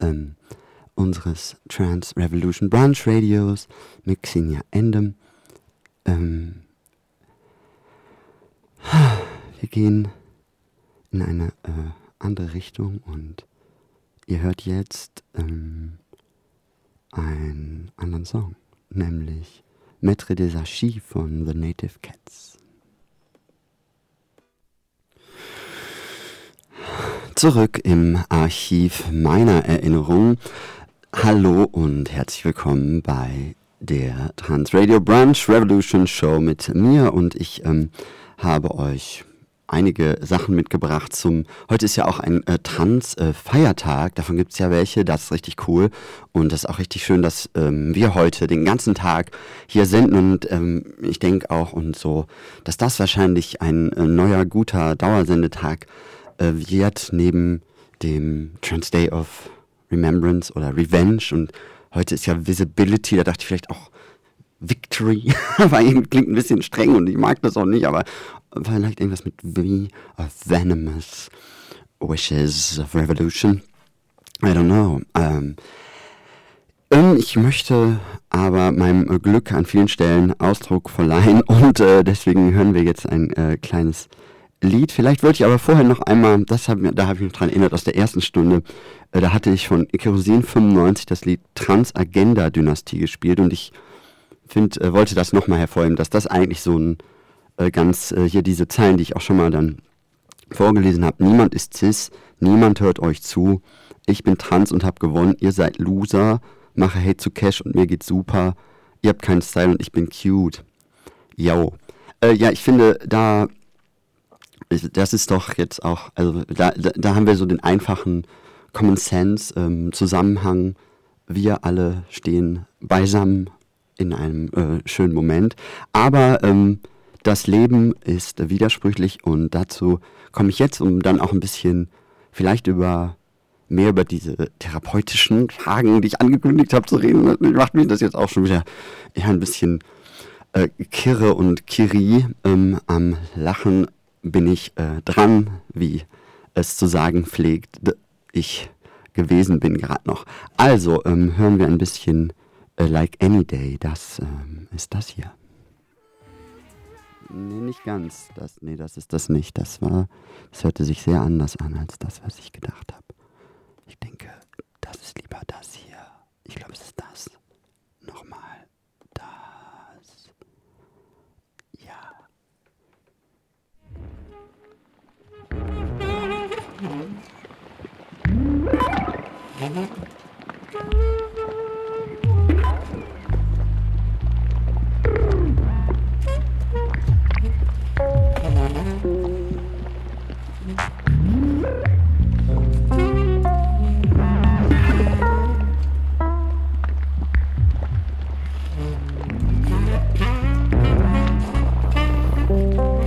ähm, unseres Trans Revolution Brunch Radios mit Xenia Endem. Ähm, wir gehen in eine äh, andere Richtung und ihr hört jetzt ähm, einen anderen Song, nämlich Maître des Archives von The Native Cats. Zurück im Archiv meiner Erinnerungen Hallo und herzlich willkommen bei der Trans Radio Brunch Revolution Show mit mir. Und ich ähm, habe euch einige Sachen mitgebracht zum, heute ist ja auch ein äh, Trans-Feiertag, äh, davon gibt es ja welche, das ist richtig cool. Und das ist auch richtig schön, dass ähm, wir heute den ganzen Tag hier senden. Und ähm, ich denke auch und so, dass das wahrscheinlich ein äh, neuer, guter Dauersendetag äh, wird, neben dem Trans Day of Remembrance oder Revenge und heute ist ja Visibility, da dachte ich vielleicht auch Victory, weil klingt ein bisschen streng und ich mag das auch nicht, aber vielleicht irgendwas mit V, of Venomous Wishes of Revolution. I don't know. Ähm, ich möchte aber meinem Glück an vielen Stellen Ausdruck verleihen und äh, deswegen hören wir jetzt ein äh, kleines Lied. Vielleicht wollte ich aber vorher noch einmal, das hab, da habe ich mich dran erinnert, aus der ersten Stunde, äh, da hatte ich von Kerosin 95 das Lied Transagenda Dynastie gespielt und ich find, äh, wollte das nochmal hervorheben, dass das eigentlich so ein äh, ganz, äh, hier diese Zeilen, die ich auch schon mal dann vorgelesen habe, niemand ist cis, niemand hört euch zu, ich bin trans und habe gewonnen, ihr seid Loser, mache Hate zu Cash und mir geht's super, ihr habt keinen Style und ich bin cute. Yo. Äh, ja, ich finde, da das ist doch jetzt auch, also da, da, da haben wir so den einfachen Common Sense ähm, Zusammenhang. Wir alle stehen beisammen in einem äh, schönen Moment. Aber ähm, das Leben ist widersprüchlich und dazu komme ich jetzt, um dann auch ein bisschen vielleicht über mehr über diese therapeutischen Fragen, die ich angekündigt habe, zu reden. Macht mich das jetzt auch schon wieder ein bisschen äh, kirre und kiri ähm, am Lachen bin ich äh, dran, wie es zu sagen pflegt, ich gewesen bin gerade noch. Also ähm, hören wir ein bisschen äh, Like Any Day. Das ähm, ist das hier. Nee, nicht ganz. Das, nee, das ist das nicht. Das war, das hörte sich sehr anders an als das, was ich gedacht habe. Ich denke, das ist lieber das hier. Ich glaube, es ist das. Nochmal.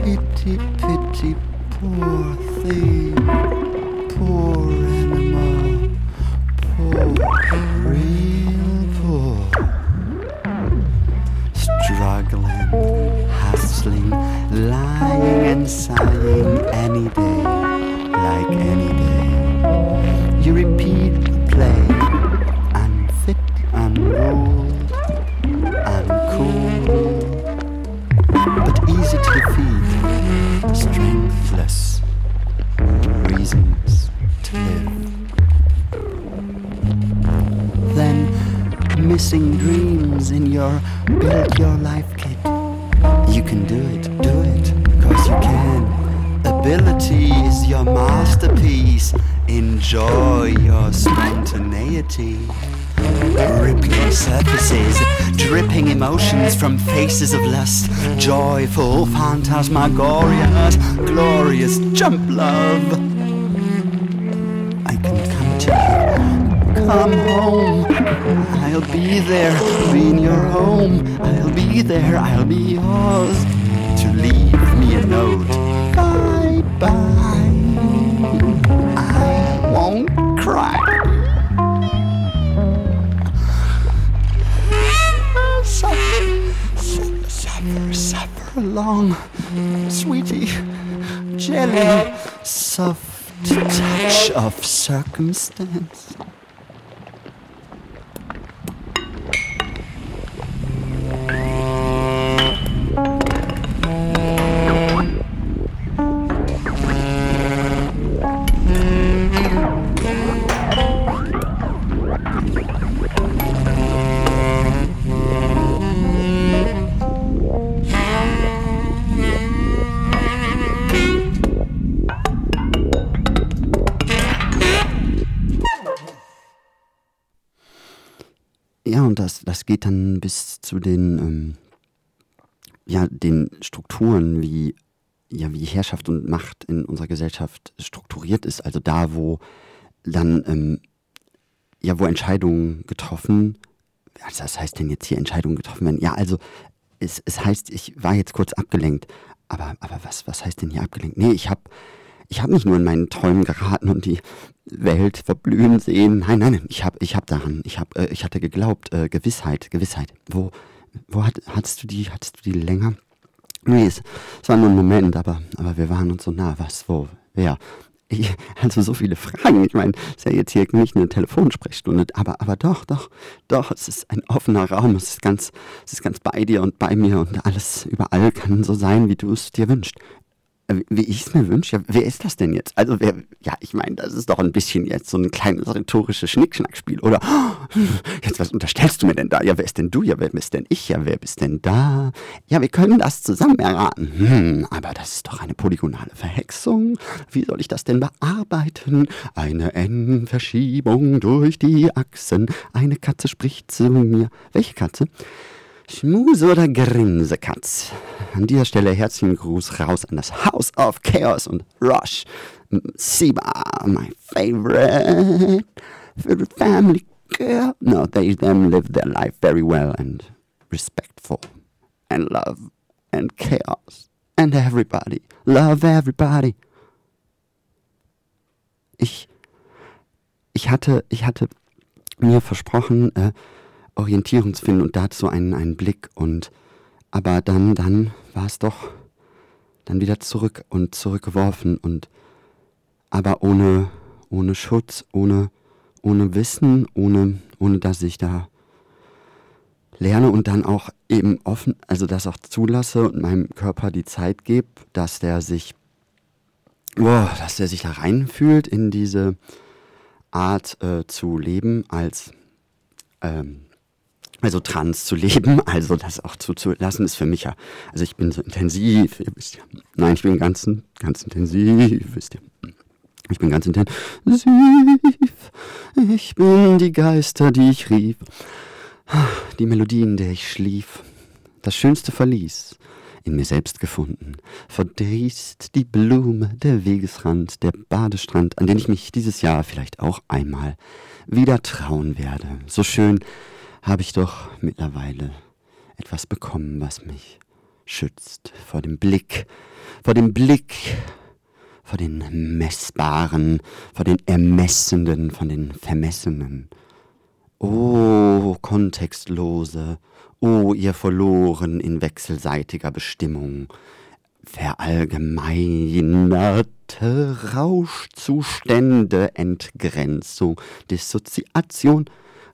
pity, pity, poor missing dreams in your build your life kit. You can do it, do it, cause you can. Ability is your masterpiece. Enjoy your spontaneity. Rippling surfaces, dripping emotions from faces of lust, joyful phantasmagorias, glorious jump love. Come home. I'll be there. In your home. I'll be there. I'll be yours. To leave me a note. Bye bye. I won't cry. Suffer, suffer, suffer, along, sweetie, jelly, soft touch of circumstance. Das, geht dann bis zu den, ähm, ja, den Strukturen, wie, ja, wie Herrschaft und Macht in unserer Gesellschaft strukturiert ist. Also da, wo dann, ähm, ja, wo Entscheidungen getroffen, was das heißt denn jetzt hier Entscheidungen getroffen werden? Ja, also es, es heißt, ich war jetzt kurz abgelenkt. Aber, aber was, was heißt denn hier abgelenkt? Nee, ich habe ich hab nicht nur in meinen Träumen geraten und die Welt verblühen sehen. Nein, nein, nein, ich habe ich hab daran, ich, hab, äh, ich hatte geglaubt, äh, Gewissheit, Gewissheit. Wo, wo hat, hattest du die, hattest du die länger? Nee, es, es war nur ein Moment, aber, aber wir waren uns so nah. Was, wo, wer? Ich, also so viele Fragen. Ich meine, es ist ja jetzt hier nicht eine Telefonsprechstunde, aber, aber doch, doch, doch, es ist ein offener Raum. Es ist ganz, es ist ganz bei dir und bei mir und alles überall kann so sein, wie du es dir wünschst. Äh, wie ich es mir wünsche? Wer ist das denn jetzt? Also, wer, ja, ich meine, das ist doch ein bisschen jetzt so ein kleines rhetorisches Schnickschnackspiel, oder? Jetzt, was unterstellst du mir denn da? Ja, wer ist denn du? Ja, wer bist denn ich? Ja, wer bist denn da? Ja, wir können das zusammen erraten. Hm, aber das ist doch eine polygonale Verhexung. Wie soll ich das denn bearbeiten? Eine N-Verschiebung durch die Achsen. Eine Katze spricht zu mir. Welche Katze? Schmuse oder Grinsekatz? An dieser Stelle herzlichen Gruß raus an das House of Chaos und Rush. Siba, my favorite. For the family girl. No, they them live their life very well and respectful. And love and chaos. And everybody. Love everybody. Ich, ich hatte, ich hatte mir versprochen, äh, Orientierung zu finden. Und dazu einen, einen Blick. Und aber dann, dann war es doch dann wieder zurück und zurückgeworfen. Und aber ohne, ohne Schutz, ohne, ohne Wissen, ohne, ohne dass ich da lerne und dann auch eben offen, also das auch zulasse und meinem Körper die Zeit gebe, dass der sich, oh, dass der sich da reinfühlt in diese Art äh, zu leben als ähm, also trans zu leben, also das auch zuzulassen, ist für mich ja, also ich bin so intensiv, ihr wisst ja, nein, ich bin ganz, ganz intensiv, wisst ihr. Ich bin ganz intensiv, ich bin die Geister, die ich rief, die Melodien, der ich schlief, das schönste Verlies, in mir selbst gefunden, verdrießt die Blume, der Wegesrand, der Badestrand, an den ich mich dieses Jahr vielleicht auch einmal wieder trauen werde. So schön, habe ich doch mittlerweile etwas bekommen, was mich schützt vor dem Blick, vor dem Blick, vor den Messbaren, vor den Ermessenden, von den Vermessenen. Oh, kontextlose, oh, ihr verloren in wechselseitiger Bestimmung, verallgemeinerte Rauschzustände, Entgrenzung, Dissoziation,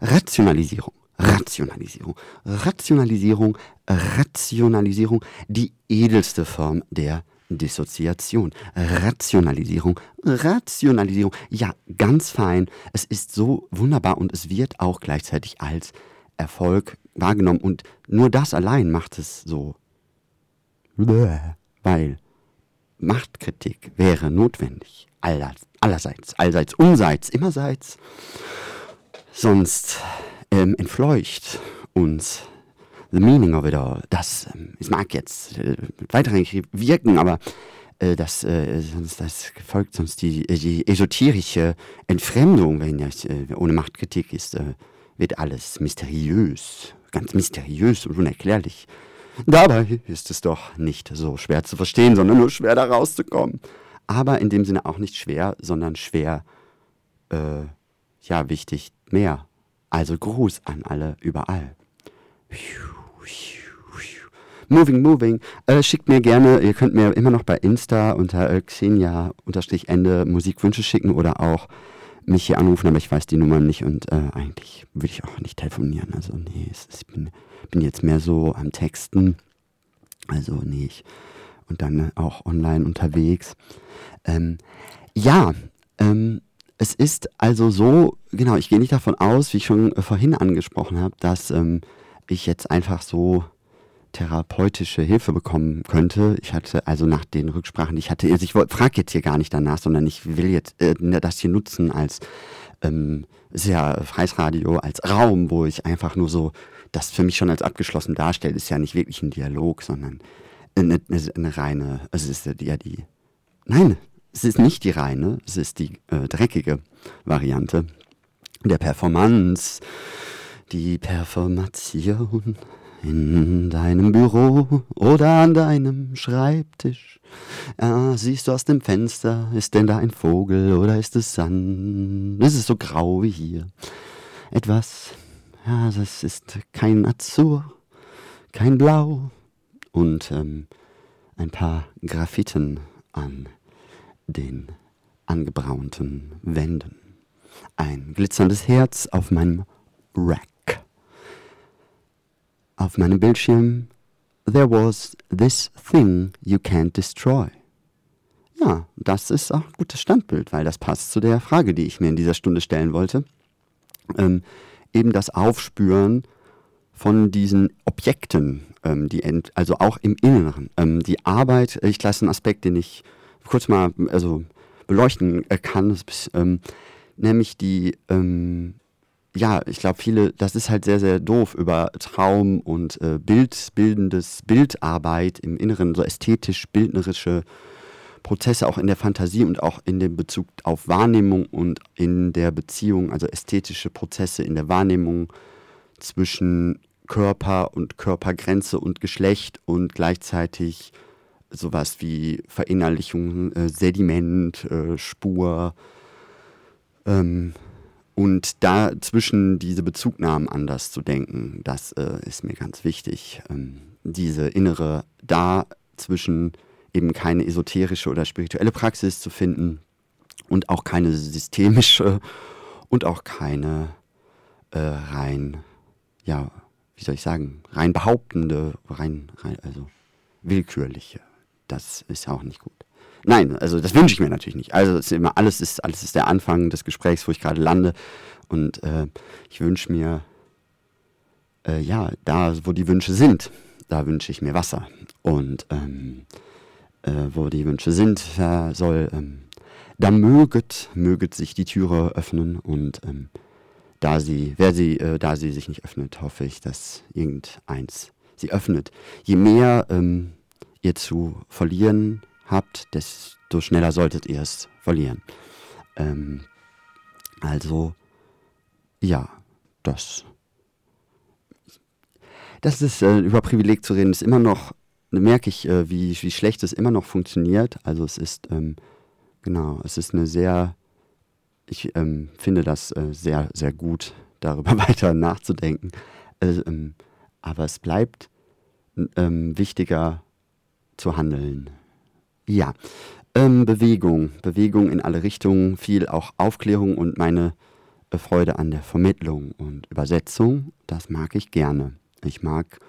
Rationalisierung. Rationalisierung. Rationalisierung, Rationalisierung, die edelste Form der Dissoziation. Rationalisierung, Rationalisierung. Ja, ganz fein. Es ist so wunderbar und es wird auch gleichzeitig als Erfolg wahrgenommen und nur das allein macht es so. Weil Machtkritik wäre notwendig. allerseits, allseits, unseits, immerseits. Sonst ähm, entfleucht uns the meaning of it all. Das, ähm, es mag jetzt äh, weiterhin wirken, aber äh, das, äh, sonst, das folgt sonst die, die esoterische Entfremdung, wenn das äh, ohne Machtkritik ist, äh, wird alles mysteriös, ganz mysteriös und unerklärlich. Dabei ist es doch nicht so schwer zu verstehen, sondern nur schwer da rauszukommen. Aber in dem Sinne auch nicht schwer, sondern schwer, äh, ja, wichtig, mehr. Also Gruß an alle überall. Moving, moving. Äh, schickt mir gerne, ihr könnt mir immer noch bei Insta unter äh, Xenia-Ende Musikwünsche schicken oder auch mich hier anrufen, aber ich weiß die Nummer nicht und äh, eigentlich will ich auch nicht telefonieren. Also nee, ich bin, bin jetzt mehr so am Texten. Also nee, ich, und dann auch online unterwegs. Ähm, ja, ähm, es ist also so, genau, ich gehe nicht davon aus, wie ich schon äh, vorhin angesprochen habe, dass ähm, ich jetzt einfach so therapeutische Hilfe bekommen könnte. Ich hatte also nach den Rücksprachen, die ich hatte, also ich frage jetzt hier gar nicht danach, sondern ich will jetzt äh, das hier nutzen als ähm, sehr freies Radio, als Raum, wo ich einfach nur so das für mich schon als abgeschlossen darstelle, ist ja nicht wirklich ein Dialog, sondern eine, eine, eine reine, also ist ja die, nein, es ist nicht die reine, es ist die äh, dreckige Variante der Performance, die Performation in deinem Büro oder an deinem Schreibtisch. Ja, siehst du aus dem Fenster, ist denn da ein Vogel oder ist es Sand? Ist es so grau wie hier? Etwas, ja, das ist kein Azur, kein Blau und ähm, ein paar Graffiten an den angebraunten Wänden. Ein glitzerndes Herz auf meinem Rack. Auf meinem Bildschirm There was this thing you can't destroy. Ja, das ist auch ein gutes Standbild, weil das passt zu der Frage, die ich mir in dieser Stunde stellen wollte. Ähm, eben das Aufspüren von diesen Objekten, ähm, die also auch im Inneren. Ähm, die Arbeit, ich lasse einen Aspekt, den ich kurz mal also beleuchten kann, ist, ähm, nämlich die ähm, ja, ich glaube, viele, das ist halt sehr, sehr doof, über Traum und äh, Bild, bildendes Bildarbeit im Inneren, so ästhetisch-bildnerische Prozesse auch in der Fantasie und auch in dem Bezug auf Wahrnehmung und in der Beziehung, also ästhetische Prozesse in der Wahrnehmung zwischen Körper und Körpergrenze und Geschlecht und gleichzeitig sowas wie Verinnerlichung, äh, Sediment, äh, Spur, ähm, und dazwischen diese Bezugnahmen anders zu denken, das äh, ist mir ganz wichtig. Ähm, diese innere dazwischen eben keine esoterische oder spirituelle Praxis zu finden und auch keine systemische und auch keine äh, rein, ja, wie soll ich sagen, rein behauptende, rein, rein also willkürliche. Das ist auch nicht gut. Nein, also das wünsche ich mir natürlich nicht. Also ist immer, alles ist, alles ist der Anfang des Gesprächs, wo ich gerade lande. Und äh, ich wünsche mir, äh, ja, da wo die Wünsche sind, da wünsche ich mir Wasser. Und ähm, äh, wo die Wünsche sind, soll, ähm, da möget, möget sich die Türe öffnen und ähm, da sie, wer sie, äh, da sie sich nicht öffnet, hoffe ich, dass irgendeins sie öffnet. Je mehr ähm, ihr zu verlieren habt, desto schneller solltet ihr es verlieren. Ähm, also, ja, das. Das ist, äh, über Privileg zu reden, ist immer noch, merke ich, äh, wie, wie schlecht es immer noch funktioniert. Also es ist, ähm, genau, es ist eine sehr, ich ähm, finde das äh, sehr, sehr gut, darüber weiter nachzudenken. Äh, ähm, aber es bleibt ähm, wichtiger zu handeln. Ja, ähm, Bewegung, Bewegung in alle Richtungen, viel auch Aufklärung und meine äh, Freude an der Vermittlung und Übersetzung, das mag ich gerne. Ich mag,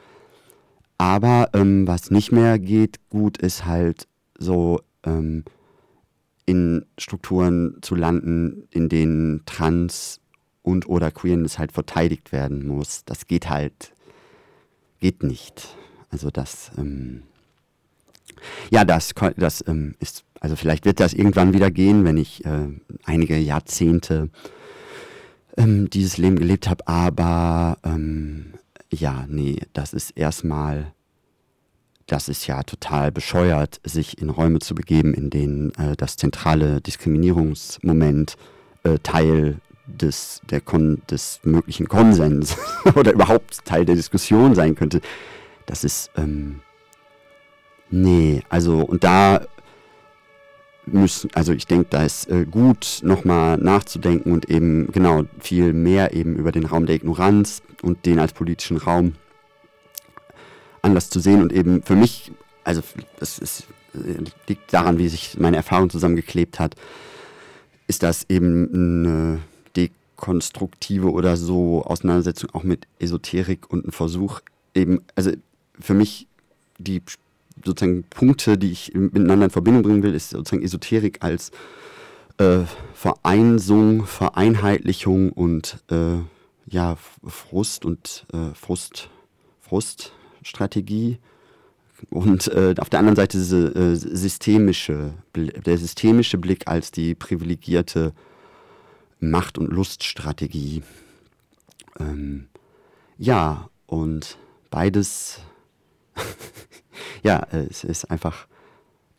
aber ähm, was nicht mehr geht, gut ist halt so ähm, in Strukturen zu landen, in denen Trans und oder Queerness halt verteidigt werden muss. Das geht halt, geht nicht. Also das, ähm, ja, das, das ähm, ist, also vielleicht wird das irgendwann wieder gehen, wenn ich äh, einige Jahrzehnte ähm, dieses Leben gelebt habe, aber ähm, ja, nee, das ist erstmal, das ist ja total bescheuert, sich in Räume zu begeben, in denen äh, das zentrale Diskriminierungsmoment äh, Teil des, der Kon des möglichen Konsens oder überhaupt Teil der Diskussion sein könnte. Das ist, ähm, nee, also, und da müssen, also ich denke, da ist äh, gut, nochmal nachzudenken und eben genau viel mehr eben über den Raum der Ignoranz und den als politischen Raum anders zu sehen und eben für mich, also das ist, äh, liegt daran, wie sich meine Erfahrung zusammengeklebt hat, ist das eben eine dekonstruktive oder so Auseinandersetzung auch mit Esoterik und ein Versuch eben, also für mich die sozusagen Punkte, die ich miteinander in Verbindung bringen will, ist sozusagen Esoterik als äh, Vereinsung, Vereinheitlichung und äh, ja, Frust und äh, Frust, Fruststrategie. Und äh, auf der anderen Seite diese äh, systemische, der systemische Blick als die privilegierte Macht- und Luststrategie. Ähm, ja, und beides ja, äh, es ist einfach,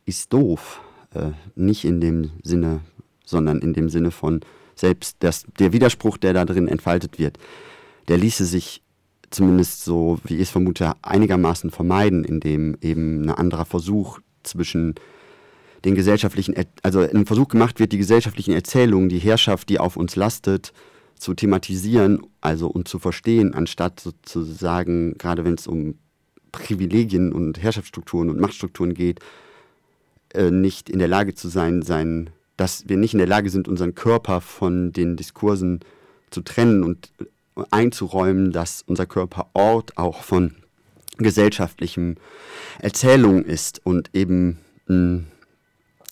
ist doof. Äh, nicht in dem Sinne, sondern in dem Sinne von selbst das, der Widerspruch, der da drin entfaltet wird, der ließe sich zumindest so, wie ich es vermute, einigermaßen vermeiden, indem eben ein anderer Versuch zwischen den gesellschaftlichen, also ein Versuch gemacht wird, die gesellschaftlichen Erzählungen, die Herrschaft, die auf uns lastet, zu thematisieren, also und zu verstehen, anstatt sozusagen, gerade wenn es um Privilegien und Herrschaftsstrukturen und Machtstrukturen geht, äh, nicht in der Lage zu sein, sein, dass wir nicht in der Lage sind, unseren Körper von den Diskursen zu trennen und einzuräumen, dass unser Körper Ort auch von gesellschaftlichem Erzählung ist und eben mh,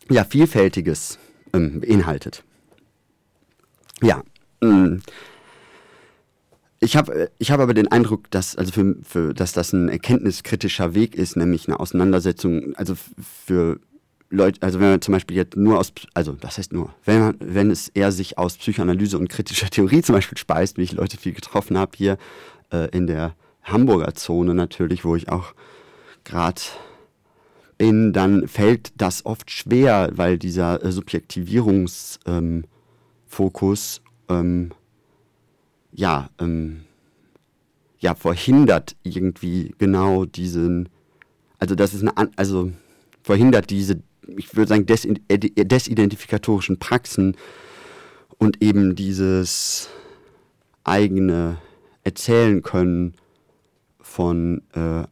ja, Vielfältiges ähm, beinhaltet. Ja, mh, ich habe ich hab aber den Eindruck, dass, also für, für, dass das ein erkenntniskritischer Weg ist, nämlich eine Auseinandersetzung, also für Leute, also wenn man zum Beispiel jetzt nur aus, also das heißt nur, wenn, man, wenn es eher sich aus Psychoanalyse und kritischer Theorie zum Beispiel speist, wie ich Leute viel getroffen habe hier äh, in der Hamburger Zone natürlich, wo ich auch gerade bin, dann fällt das oft schwer, weil dieser äh, Subjektivierungsfokus ähm, ähm, ja, ähm, ja, verhindert irgendwie genau diesen, also das ist eine, also verhindert diese, ich würde sagen, desidentificatorischen Praxen und eben dieses eigene Erzählen können von äh,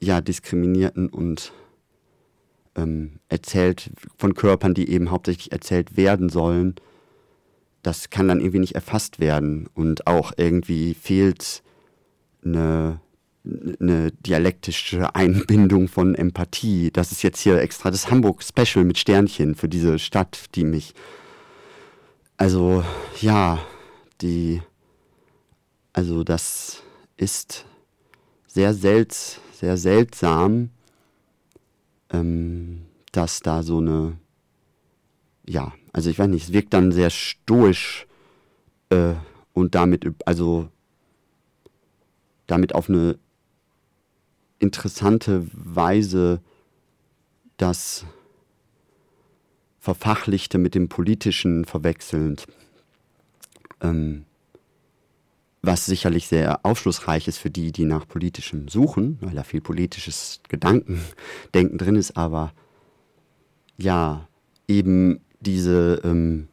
ja, diskriminierten und ähm, erzählt von Körpern, die eben hauptsächlich erzählt werden sollen das kann dann irgendwie nicht erfasst werden und auch irgendwie fehlt eine, eine dialektische Einbindung von Empathie. Das ist jetzt hier extra das Hamburg-Special mit Sternchen für diese Stadt, die mich. Also, ja, die. Also, das ist sehr, selts, sehr seltsam, ähm, dass da so eine. Ja, also ich weiß nicht, es wirkt dann sehr stoisch äh, und damit, also damit auf eine interessante Weise das Verfachlichte mit dem Politischen verwechselnd. Ähm, was sicherlich sehr aufschlussreich ist für die, die nach Politischem suchen, weil da viel politisches Gedankendenken drin ist, aber ja, eben diese ähm,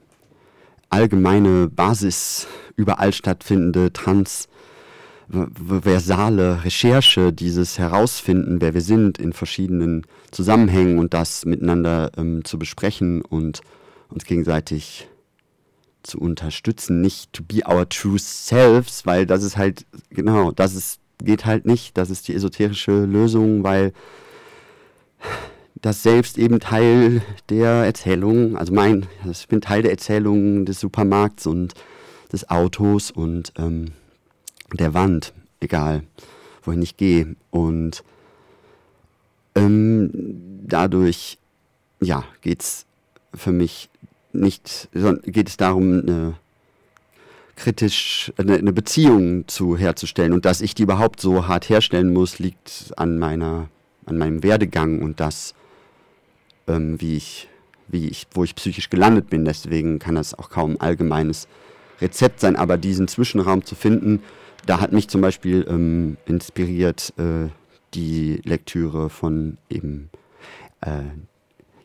allgemeine Basis überall stattfindende transversale Recherche, dieses Herausfinden, wer wir sind in verschiedenen Zusammenhängen und das miteinander ähm, zu besprechen und uns gegenseitig zu unterstützen, nicht to be our true selves, weil das ist halt, genau, das ist, geht halt nicht, das ist die esoterische Lösung, weil das selbst eben Teil der Erzählung, also mein, ich bin Teil der Erzählung des Supermarkts und des Autos und ähm, der Wand, egal wohin ich gehe. Und ähm, dadurch, ja, geht es für mich nicht, geht es darum, eine kritisch eine, Beziehung zu herzustellen und dass ich die überhaupt so hart herstellen muss, liegt an meiner, an meinem Werdegang und das, ähm, wie ich, wie ich, wo ich psychisch gelandet bin. Deswegen kann das auch kaum allgemeines Rezept sein, aber diesen Zwischenraum zu finden, da hat mich zum Beispiel ähm, inspiriert äh, die Lektüre von eben äh,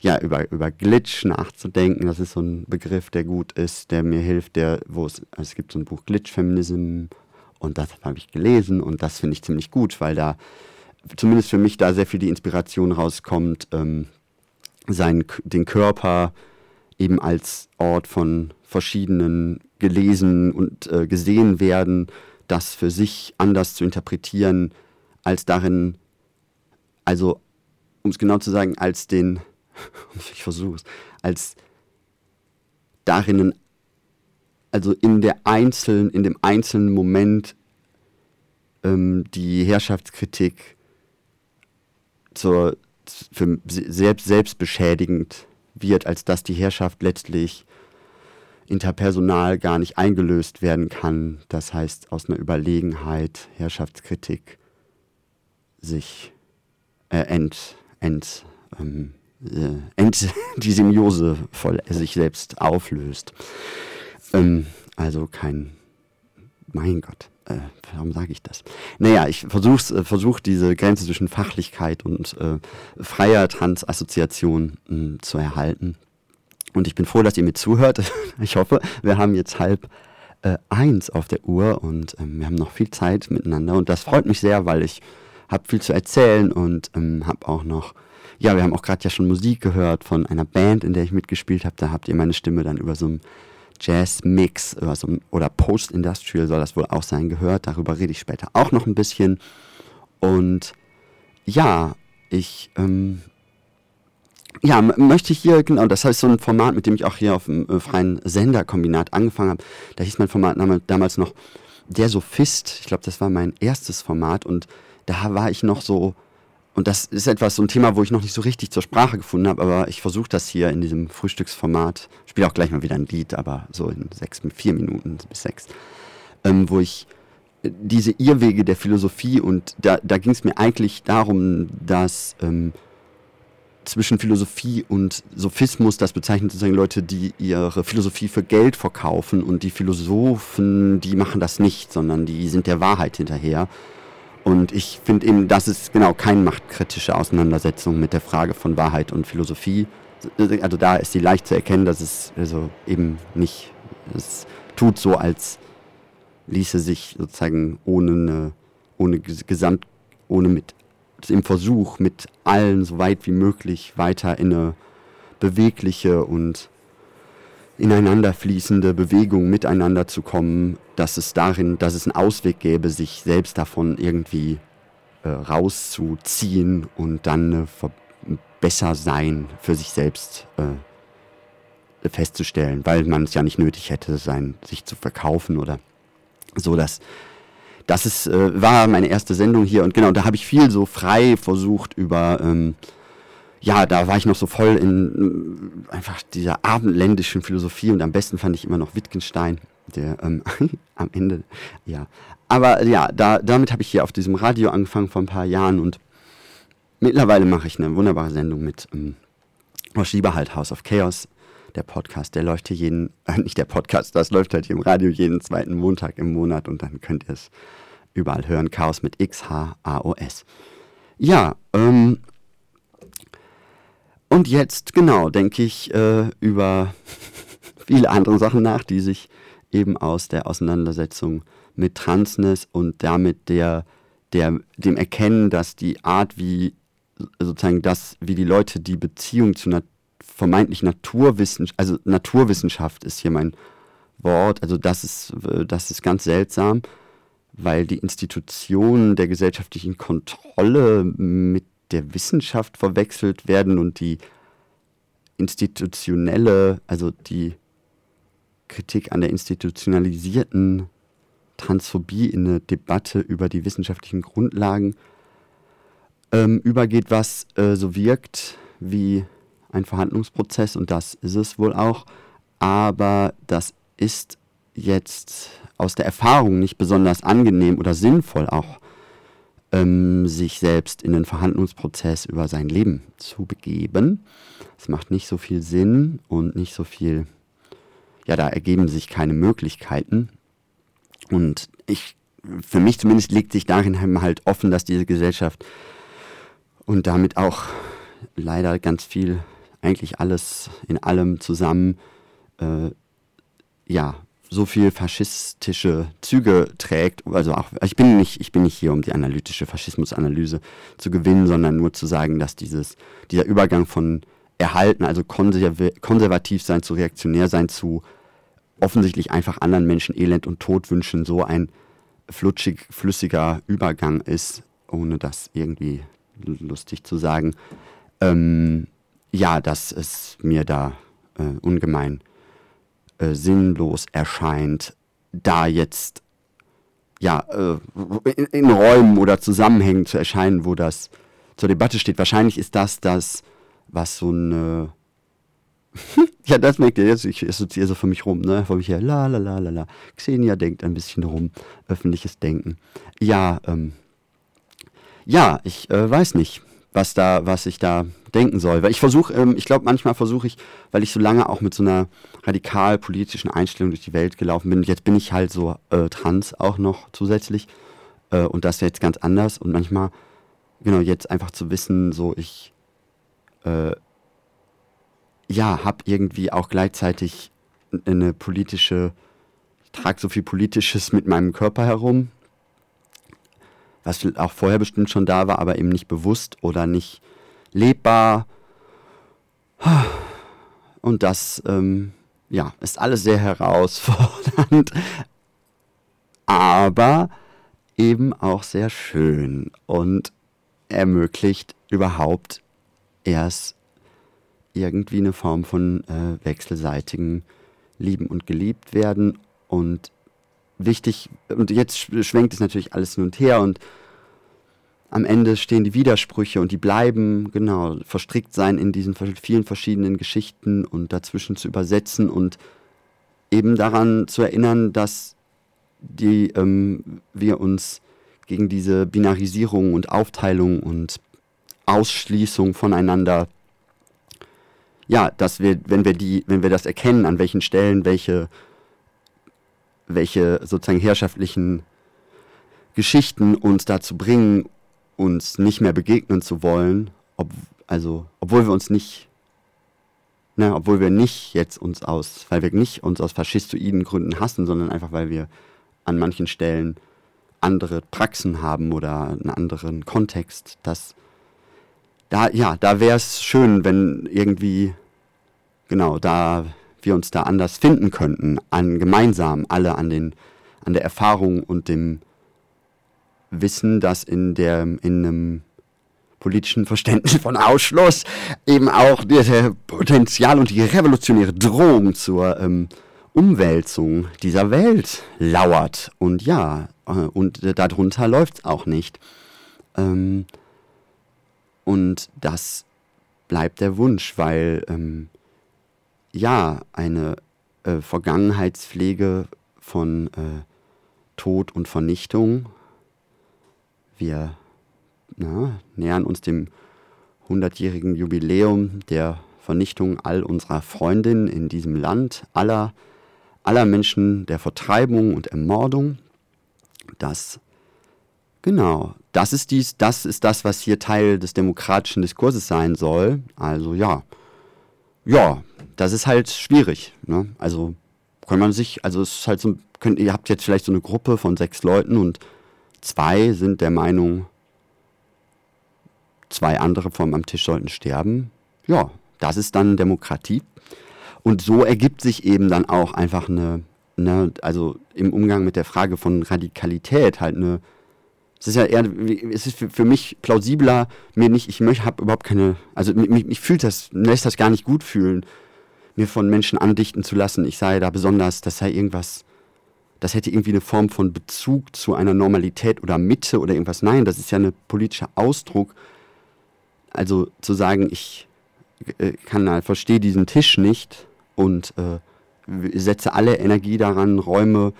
ja, über, über Glitch nachzudenken. Das ist so ein Begriff, der gut ist, der mir hilft, der, wo es, also es gibt so ein Buch Glitch Feminism und das habe ich gelesen und das finde ich ziemlich gut, weil da zumindest für mich da sehr viel die Inspiration rauskommt, ähm, sein, den Körper eben als Ort von verschiedenen gelesen und äh, gesehen werden, das für sich anders zu interpretieren, als darin, also um es genau zu sagen, als den ich versuche es, als darin, also in der einzelnen, in dem einzelnen Moment ähm, die Herrschaftskritik zur, für selbst, selbstbeschädigend wird, als dass die Herrschaft letztlich interpersonal gar nicht eingelöst werden kann. Das heißt, aus einer Überlegenheit, Herrschaftskritik sich äh, ent, ent, ähm, äh, die Symbiose voll sich selbst auflöst. Ähm, also kein, mein Gott, äh, warum sage ich das? Naja, ich versuche äh, versuch diese Grenze zwischen Fachlichkeit und äh, freier Transassoziation äh, zu erhalten. Und ich bin froh, dass ihr mir zuhört. ich hoffe, wir haben jetzt halb äh, eins auf der Uhr und ähm, wir haben noch viel Zeit miteinander. Und das freut mich sehr, weil ich habe viel zu erzählen und ähm, habe auch noch ja, wir haben auch gerade ja schon Musik gehört von einer Band, in der ich mitgespielt habe. Da habt ihr meine Stimme dann über so einen Jazz-Mix so oder Post-Industrial soll das wohl auch sein gehört. Darüber rede ich später auch noch ein bisschen. Und ja, ich ähm, ja, möchte hier, genau, das heißt so ein Format, mit dem ich auch hier auf dem äh, freien Senderkombinat angefangen habe. Da hieß mein Format damals noch Der Sophist. Ich glaube, das war mein erstes Format und da war ich noch so und das ist etwas, so ein Thema, wo ich noch nicht so richtig zur Sprache gefunden habe, aber ich versuche das hier in diesem Frühstücksformat. Ich spiele auch gleich mal wieder ein Lied, aber so in sechs, vier Minuten bis sechs, ähm, wo ich äh, diese Irrwege der Philosophie und da, da ging es mir eigentlich darum, dass ähm, zwischen Philosophie und Sophismus, das bezeichnet sozusagen Leute, die ihre Philosophie für Geld verkaufen und die Philosophen, die machen das nicht, sondern die sind der Wahrheit hinterher. Und ich finde eben, das ist genau keine machtkritische Auseinandersetzung mit der Frage von Wahrheit und Philosophie. Also da ist sie leicht zu erkennen, dass es also eben nicht, es tut so, als ließe sich sozusagen ohne eine, ohne Gesamt, ohne mit im Versuch mit allen so weit wie möglich weiter in eine bewegliche und ineinander fließende Bewegung miteinander zu kommen, dass es darin, dass es einen Ausweg gäbe, sich selbst davon irgendwie äh, rauszuziehen und dann äh, besser sein für sich selbst äh, festzustellen, weil man es ja nicht nötig hätte, sein, sich zu verkaufen oder so, dass das ist, äh, war meine erste Sendung hier und genau, da habe ich viel so frei versucht über ähm, ja, da war ich noch so voll in äh, einfach dieser abendländischen Philosophie und am besten fand ich immer noch Wittgenstein, der ähm, am Ende, ja. Aber ja, da, damit habe ich hier auf diesem Radio angefangen vor ein paar Jahren und mittlerweile mache ich eine wunderbare Sendung mit ähm, Rosh halt House of Chaos. Der Podcast, der läuft hier jeden, äh, nicht der Podcast, das läuft halt hier im Radio jeden zweiten Montag im Monat und dann könnt ihr es überall hören. Chaos mit X-H-A-O-S. Ja, ähm, und jetzt, genau, denke ich äh, über viele andere Sachen nach, die sich eben aus der Auseinandersetzung mit Transness und damit der, der, dem Erkennen, dass die Art, wie sozusagen das, wie die Leute die Beziehung zu nat vermeintlich Naturwissenschaft, also Naturwissenschaft ist hier mein Wort, also das ist, das ist ganz seltsam, weil die Institutionen der gesellschaftlichen Kontrolle mit der Wissenschaft verwechselt werden und die institutionelle, also die Kritik an der institutionalisierten Transphobie in eine Debatte über die wissenschaftlichen Grundlagen ähm, übergeht, was äh, so wirkt wie ein Verhandlungsprozess und das ist es wohl auch. Aber das ist jetzt aus der Erfahrung nicht besonders angenehm oder sinnvoll auch, ähm, sich selbst in den Verhandlungsprozess über sein Leben zu begeben. Es macht nicht so viel Sinn und nicht so viel, ja, da ergeben sich keine Möglichkeiten. Und ich, für mich zumindest legt sich darin halt offen, dass diese Gesellschaft und damit auch leider ganz viel, eigentlich alles in allem zusammen, äh, ja, so viel faschistische Züge trägt. Also auch, ich bin nicht, ich bin nicht hier, um die analytische Faschismusanalyse zu gewinnen, sondern nur zu sagen, dass dieses, dieser Übergang von erhalten, also konservativ sein zu reaktionär sein zu offensichtlich einfach anderen Menschen Elend und Tod wünschen, so ein flutschig, flüssiger Übergang ist, ohne das irgendwie lustig zu sagen. Ähm, ja, dass es mir da äh, ungemein äh, sinnlos erscheint, da jetzt ja äh, in, in, Räumen oder Zusammenhängen zu erscheinen, wo das zur Debatte steht. Wahrscheinlich ist das das, was so eine ja, das merkt ihr jetzt. Ich assoziiere so für mich rum, ne? Vor mich her, la la la la la. Xenia denkt ein bisschen rum. Öffentliches Denken. Ja, ähm, ja, ich äh, weiß nicht, was da, was ich da denken soll. Weil ich versuche, ähm, ich glaube, manchmal versuche ich, weil ich so lange auch mit so einer radikal politischen Einstellung durch die Welt gelaufen bin. Jetzt bin ich halt so äh, trans auch noch zusätzlich. Äh, und das ist jetzt ganz anders. Und manchmal, genau, jetzt einfach zu wissen, so ich, äh, ja, habe irgendwie auch gleichzeitig eine politische, ich trage so viel Politisches mit meinem Körper herum, was auch vorher bestimmt schon da war, aber eben nicht bewusst oder nicht lebbar. Und das, ähm, ja, ist alles sehr herausfordernd, aber eben auch sehr schön und ermöglicht überhaupt erst irgendwie eine Form von äh, wechselseitigen Lieben und geliebt werden. Und wichtig, und jetzt schwenkt es natürlich alles hin und her und am Ende stehen die Widersprüche und die bleiben, genau, verstrickt sein in diesen vielen verschiedenen Geschichten und dazwischen zu übersetzen und eben daran zu erinnern, dass die, ähm, wir uns gegen diese Binarisierung und Aufteilung und Ausschließung voneinander ja, dass wir, wenn wir die, wenn wir das erkennen, an welchen Stellen welche, welche sozusagen herrschaftlichen Geschichten uns dazu bringen, uns nicht mehr begegnen zu wollen, ob, also obwohl wir uns nicht, ne, obwohl wir nicht jetzt uns aus, weil wir nicht uns aus faschistoiden Gründen hassen, sondern einfach weil wir an manchen Stellen andere Praxen haben oder einen anderen Kontext, dass da, ja, da wäre es schön, wenn irgendwie genau, da wir uns da anders finden könnten, an gemeinsam alle an den an der Erfahrung und dem Wissen, dass in der in einem politischen Verständnis von Ausschluss eben auch das Potenzial und die revolutionäre Drohung zur ähm, Umwälzung dieser Welt lauert. Und ja, äh, und äh, darunter läuft es auch nicht. Ähm, und das bleibt der Wunsch, weil ähm, ja, eine äh, Vergangenheitspflege von äh, Tod und Vernichtung. Wir na, nähern uns dem 100-jährigen Jubiläum der Vernichtung all unserer Freundinnen in diesem Land, aller, aller Menschen der Vertreibung und Ermordung. Das, genau, das ist dies, das ist das, was hier Teil des demokratischen Diskurses sein soll. Also ja, ja, das ist halt schwierig. Ne? Also kann man sich, also es ist halt so, könnt, ihr habt jetzt vielleicht so eine Gruppe von sechs Leuten und zwei sind der Meinung, zwei andere vom am Tisch sollten sterben. Ja, das ist dann Demokratie. Und so ergibt sich eben dann auch einfach eine, eine also im Umgang mit der Frage von Radikalität halt eine es ist ja eher, es ist für, mich plausibler, mir nicht, ich möchte, habe überhaupt keine, also mich, mich fühlt das, lässt das gar nicht gut fühlen, mir von Menschen andichten zu lassen, ich sei da besonders, das sei irgendwas, das hätte irgendwie eine Form von Bezug zu einer Normalität oder Mitte oder irgendwas. Nein, das ist ja ein politischer Ausdruck. Also zu sagen, ich äh, kann, verstehe diesen Tisch nicht und äh, setze alle Energie daran, Räume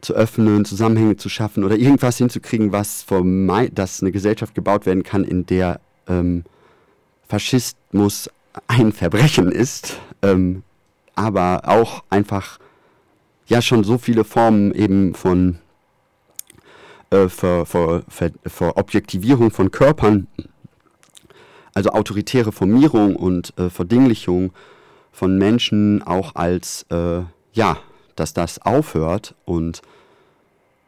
zu öffnen, Zusammenhänge zu schaffen oder irgendwas hinzukriegen, was vermeid, dass eine Gesellschaft gebaut werden kann, in der ähm, Faschismus ein Verbrechen ist, ähm, aber auch einfach ja schon so viele Formen eben von äh, von Körpern, also autoritäre Formierung und äh, Verdinglichung von Menschen auch als, äh, ja, dass das aufhört und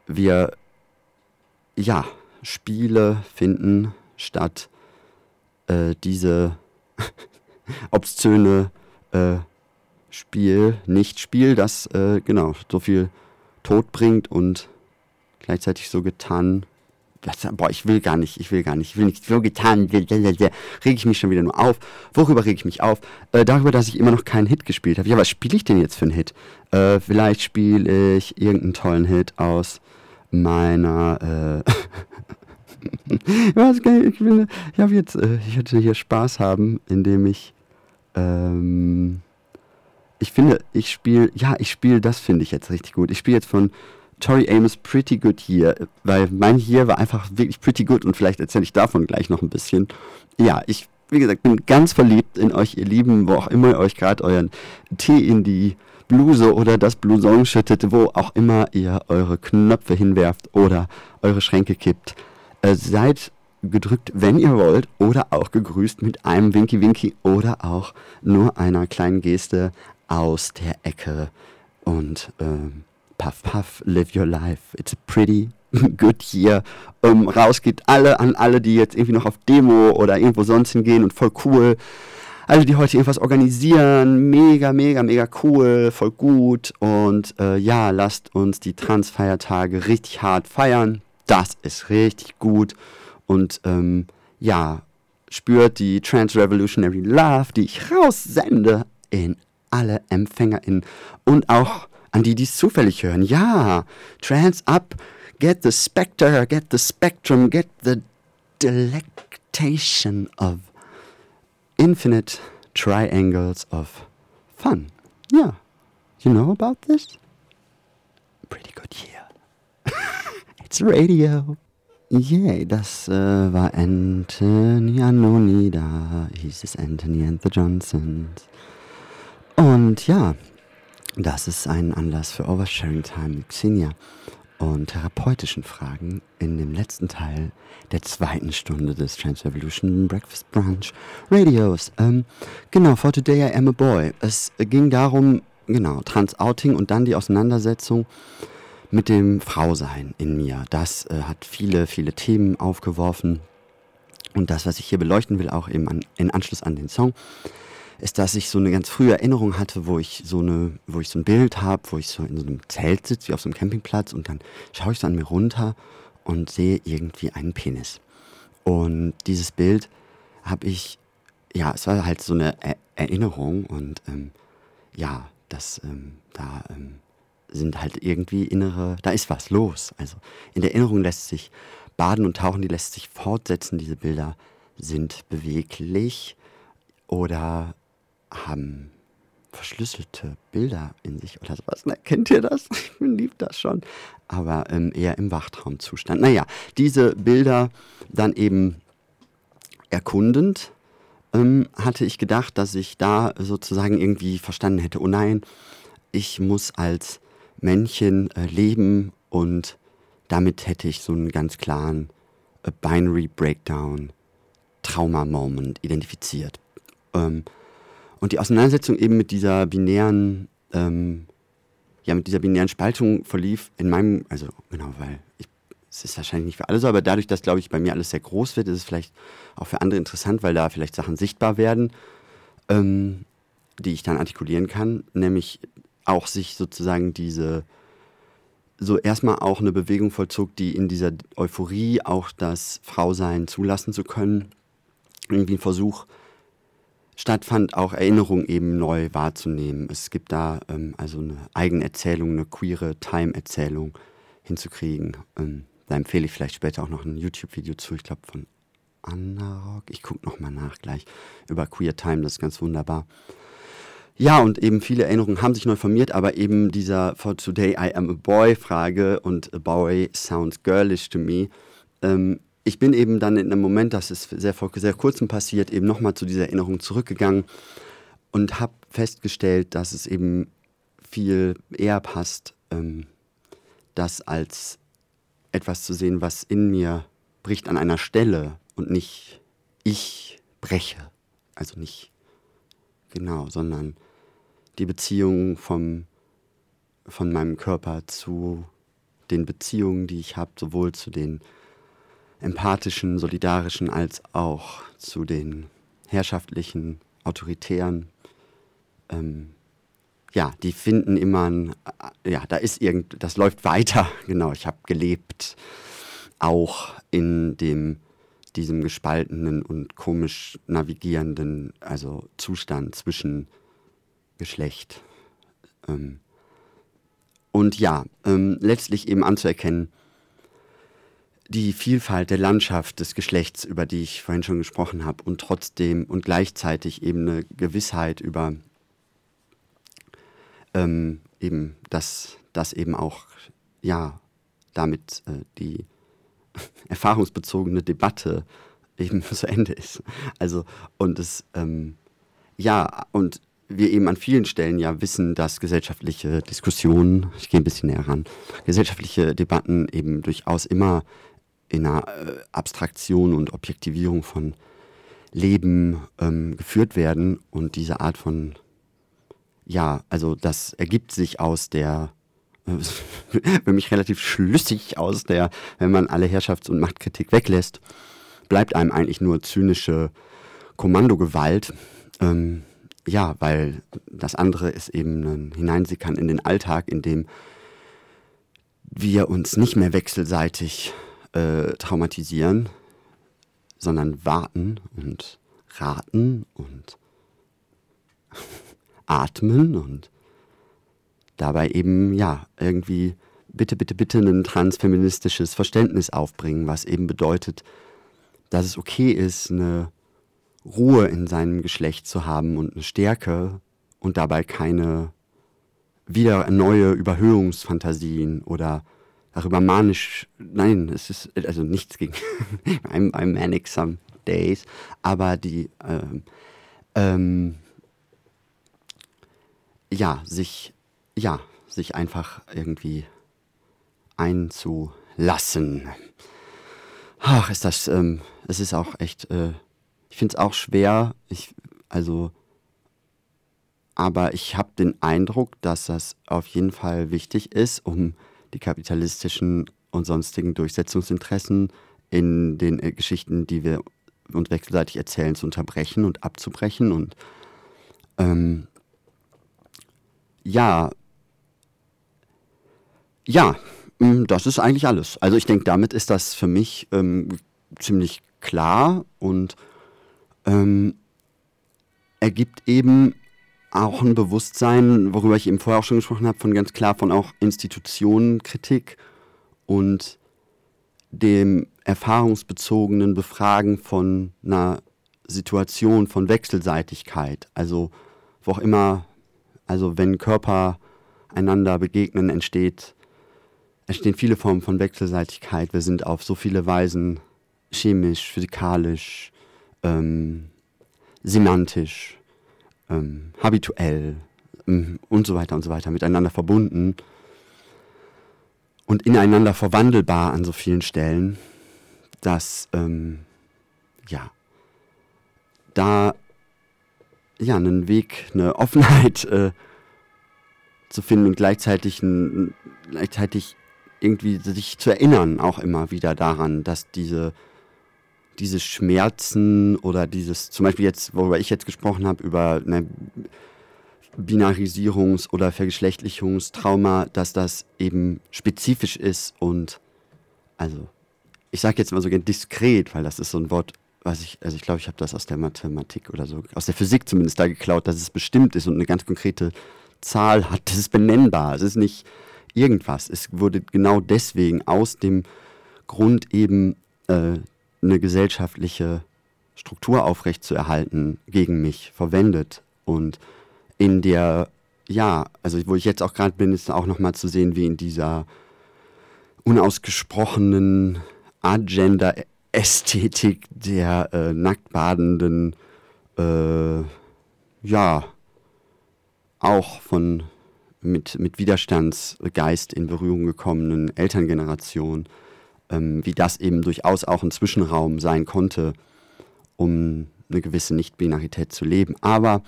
wir, ja, Spiele finden statt äh, diese obszöne äh, Spiel, Nicht-Spiel, das äh, genau so viel Tod bringt und gleichzeitig so getan. Das, boah, ich will gar nicht, ich will gar nicht, ich will nicht so getan, rege ich mich schon wieder nur auf. Worüber rege ich mich auf? Äh, darüber, dass ich immer noch keinen Hit gespielt habe. Ja, was spiele ich denn jetzt für einen Hit? Äh, vielleicht spiele ich irgendeinen tollen Hit aus meiner äh, ich, will, ich habe jetzt, äh, ich hatte hier Spaß haben, indem ich, ähm, ich finde, ich spiele, ja, ich spiele, das finde ich jetzt richtig gut. Ich spiele jetzt von Tori Amos Pretty Good Here, weil mein hier war einfach wirklich pretty good und vielleicht erzähle ich davon gleich noch ein bisschen. Ja, ich, wie gesagt, bin ganz verliebt in euch, ihr Lieben, wo auch immer ihr euch gerade euren Tee in die Bluse oder das Blouson schüttet, wo auch immer ihr eure Knöpfe hinwerft oder eure Schränke kippt. Äh, seid gedrückt, wenn ihr wollt, oder auch gegrüßt mit einem Winky Winky oder auch nur einer kleinen Geste aus der Ecke. Und ähm, puff puff, live your life. It's a pretty good year. Ähm, raus geht alle an alle, die jetzt irgendwie noch auf Demo oder irgendwo sonst hingehen und voll cool. Alle, die heute irgendwas organisieren, mega, mega, mega cool, voll gut. Und äh, ja, lasst uns die Transfeiertage richtig hart feiern das ist richtig gut. Und ähm, ja, spürt die Trans Revolutionary Love, die ich raussende, in alle EmpfängerInnen und auch an die, die es zufällig hören. Ja, Trans up, get the spectre, get the spectrum, get the delectation of infinite triangles of fun. Yeah, you know about this? Pretty good year. It's Radio. Yay, das äh, war Anthony Anoni, da hieß es Anthony and the Johnsons. Und ja, das ist ein Anlass für Oversharing Time mit Xenia und therapeutischen Fragen in dem letzten Teil der zweiten Stunde des Trans Revolution Breakfast Brunch Radios. Ähm, genau, for today I am a boy. Es ging darum, genau, Trans-Outing und dann die Auseinandersetzung mit dem Frausein in mir. Das äh, hat viele, viele Themen aufgeworfen. Und das, was ich hier beleuchten will, auch eben an, in Anschluss an den Song, ist, dass ich so eine ganz frühe Erinnerung hatte, wo ich so eine, wo ich so ein Bild habe, wo ich so in so einem Zelt sitze, wie auf so einem Campingplatz, und dann schaue ich so an mir runter und sehe irgendwie einen Penis. Und dieses Bild habe ich, ja, es war halt so eine er Erinnerung und ähm, ja, das ähm, da ähm, sind halt irgendwie innere, da ist was los. Also in der Erinnerung lässt sich baden und tauchen, die lässt sich fortsetzen. Diese Bilder sind beweglich oder haben verschlüsselte Bilder in sich oder sowas. Na, kennt ihr das? Ich liebe das schon. Aber ähm, eher im Wachtraumzustand. Naja, diese Bilder dann eben erkundend, ähm, hatte ich gedacht, dass ich da sozusagen irgendwie verstanden hätte, oh nein, ich muss als Männchen äh, leben und damit hätte ich so einen ganz klaren äh, Binary Breakdown, Trauma-Moment identifiziert. Ähm, und die Auseinandersetzung eben mit dieser binären, ähm, ja, mit dieser binären Spaltung verlief in meinem, also genau, weil ich, es ist wahrscheinlich nicht für alle so, aber dadurch, dass, glaube ich, bei mir alles sehr groß wird, ist es vielleicht auch für andere interessant, weil da vielleicht Sachen sichtbar werden, ähm, die ich dann artikulieren kann, nämlich auch sich sozusagen diese, so erstmal auch eine Bewegung vollzog, die in dieser Euphorie auch das Frausein zulassen zu können. Irgendwie ein Versuch, stattfand, auch Erinnerung eben neu wahrzunehmen. Es gibt da ähm, also eine Eigenerzählung, eine queere Time-Erzählung hinzukriegen. Ähm, da empfehle ich vielleicht später auch noch ein YouTube-Video zu, ich glaube von Anna Rock. Ich gucke nochmal nach gleich über Queer Time, das ist ganz wunderbar. Ja, und eben viele Erinnerungen haben sich neu formiert, aber eben dieser For Today I Am a Boy Frage und a Boy sounds girlish to me ähm, ich bin eben dann in einem Moment, das ist sehr vor sehr kurzem passiert, eben nochmal zu dieser Erinnerung zurückgegangen und habe festgestellt, dass es eben viel eher passt, ähm, das als etwas zu sehen, was in mir bricht an einer Stelle und nicht ich breche. Also nicht genau, sondern die Beziehung vom, von meinem Körper zu den Beziehungen, die ich habe, sowohl zu den empathischen, solidarischen als auch zu den herrschaftlichen, autoritären. Ähm, ja, die finden immer ein, ja, da ist irgend, das läuft weiter. Genau, ich habe gelebt, auch in dem, diesem gespaltenen und komisch navigierenden, also Zustand zwischen Geschlecht. Ähm, und ja, ähm, letztlich eben anzuerkennen, die Vielfalt der Landschaft des Geschlechts, über die ich vorhin schon gesprochen habe, und trotzdem und gleichzeitig eben eine Gewissheit über ähm, eben, dass das eben auch, ja, damit äh, die erfahrungsbezogene Debatte eben zu Ende ist. Also, und es, ähm, ja, und wir eben an vielen Stellen ja wissen, dass gesellschaftliche Diskussionen, ich gehe ein bisschen näher ran, gesellschaftliche Debatten eben durchaus immer in einer äh, Abstraktion und Objektivierung von Leben ähm, geführt werden. Und diese Art von, ja, also das ergibt sich aus der, äh, für mich relativ schlüssig aus der, wenn man alle Herrschafts- und Machtkritik weglässt, bleibt einem eigentlich nur zynische Kommandogewalt. Ähm, ja, weil das andere ist eben ein Hineinsickern in den Alltag, in dem wir uns nicht mehr wechselseitig äh, traumatisieren, sondern warten und raten und atmen und dabei eben, ja, irgendwie bitte, bitte, bitte ein transfeministisches Verständnis aufbringen, was eben bedeutet, dass es okay ist, eine Ruhe in seinem Geschlecht zu haben und eine Stärke und dabei keine wieder neue Überhöhungsfantasien oder darüber manisch, nein, es ist also nichts gegen I'm, I'm manic some days, aber die ähm, ähm, ja, sich ja, sich einfach irgendwie einzulassen. Ach, ist das, ähm, es ist auch echt, äh, ich finde es auch schwer, ich, also, aber ich habe den Eindruck, dass das auf jeden Fall wichtig ist, um die kapitalistischen und sonstigen Durchsetzungsinteressen in den äh, Geschichten, die wir uns wechselseitig erzählen, zu unterbrechen und abzubrechen. Und ähm, ja, ja, mm, das ist eigentlich alles. Also ich denke, damit ist das für mich ähm, ziemlich klar und ähm, ergibt eben auch ein Bewusstsein, worüber ich eben vorher auch schon gesprochen habe, von ganz klar von auch Institutionenkritik und dem erfahrungsbezogenen Befragen von einer Situation von Wechselseitigkeit. Also wo auch immer, also wenn Körper einander begegnen, entsteht, entstehen viele Formen von Wechselseitigkeit. Wir sind auf so viele Weisen chemisch, physikalisch, ähm, semantisch ähm, habituell ähm, und so weiter und so weiter miteinander verbunden und ineinander verwandelbar an so vielen Stellen, dass ähm, ja da ja einen Weg, eine Offenheit äh, zu finden und gleichzeitig, gleichzeitig irgendwie sich zu erinnern, auch immer wieder daran, dass diese diese Schmerzen oder dieses, zum Beispiel jetzt, worüber ich jetzt gesprochen habe, über eine Binarisierungs- oder Vergeschlechtlichungstrauma, dass das eben spezifisch ist und, also, ich sage jetzt mal so diskret, weil das ist so ein Wort, was ich, also ich glaube, ich habe das aus der Mathematik oder so, aus der Physik zumindest da geklaut, dass es bestimmt ist und eine ganz konkrete Zahl hat. Das ist benennbar. Es ist nicht irgendwas. Es wurde genau deswegen aus dem Grund eben äh, eine gesellschaftliche Struktur aufrechtzuerhalten gegen mich verwendet. Und in der, ja, also wo ich jetzt auch gerade bin, ist auch nochmal zu sehen, wie in dieser unausgesprochenen Agenda-Ästhetik der äh, nacktbadenden, äh, ja, auch von mit, mit Widerstandsgeist in Berührung gekommenen Elterngeneration, ähm, wie das eben durchaus auch ein Zwischenraum sein konnte, um eine gewisse Nicht-Binarität zu leben. Aber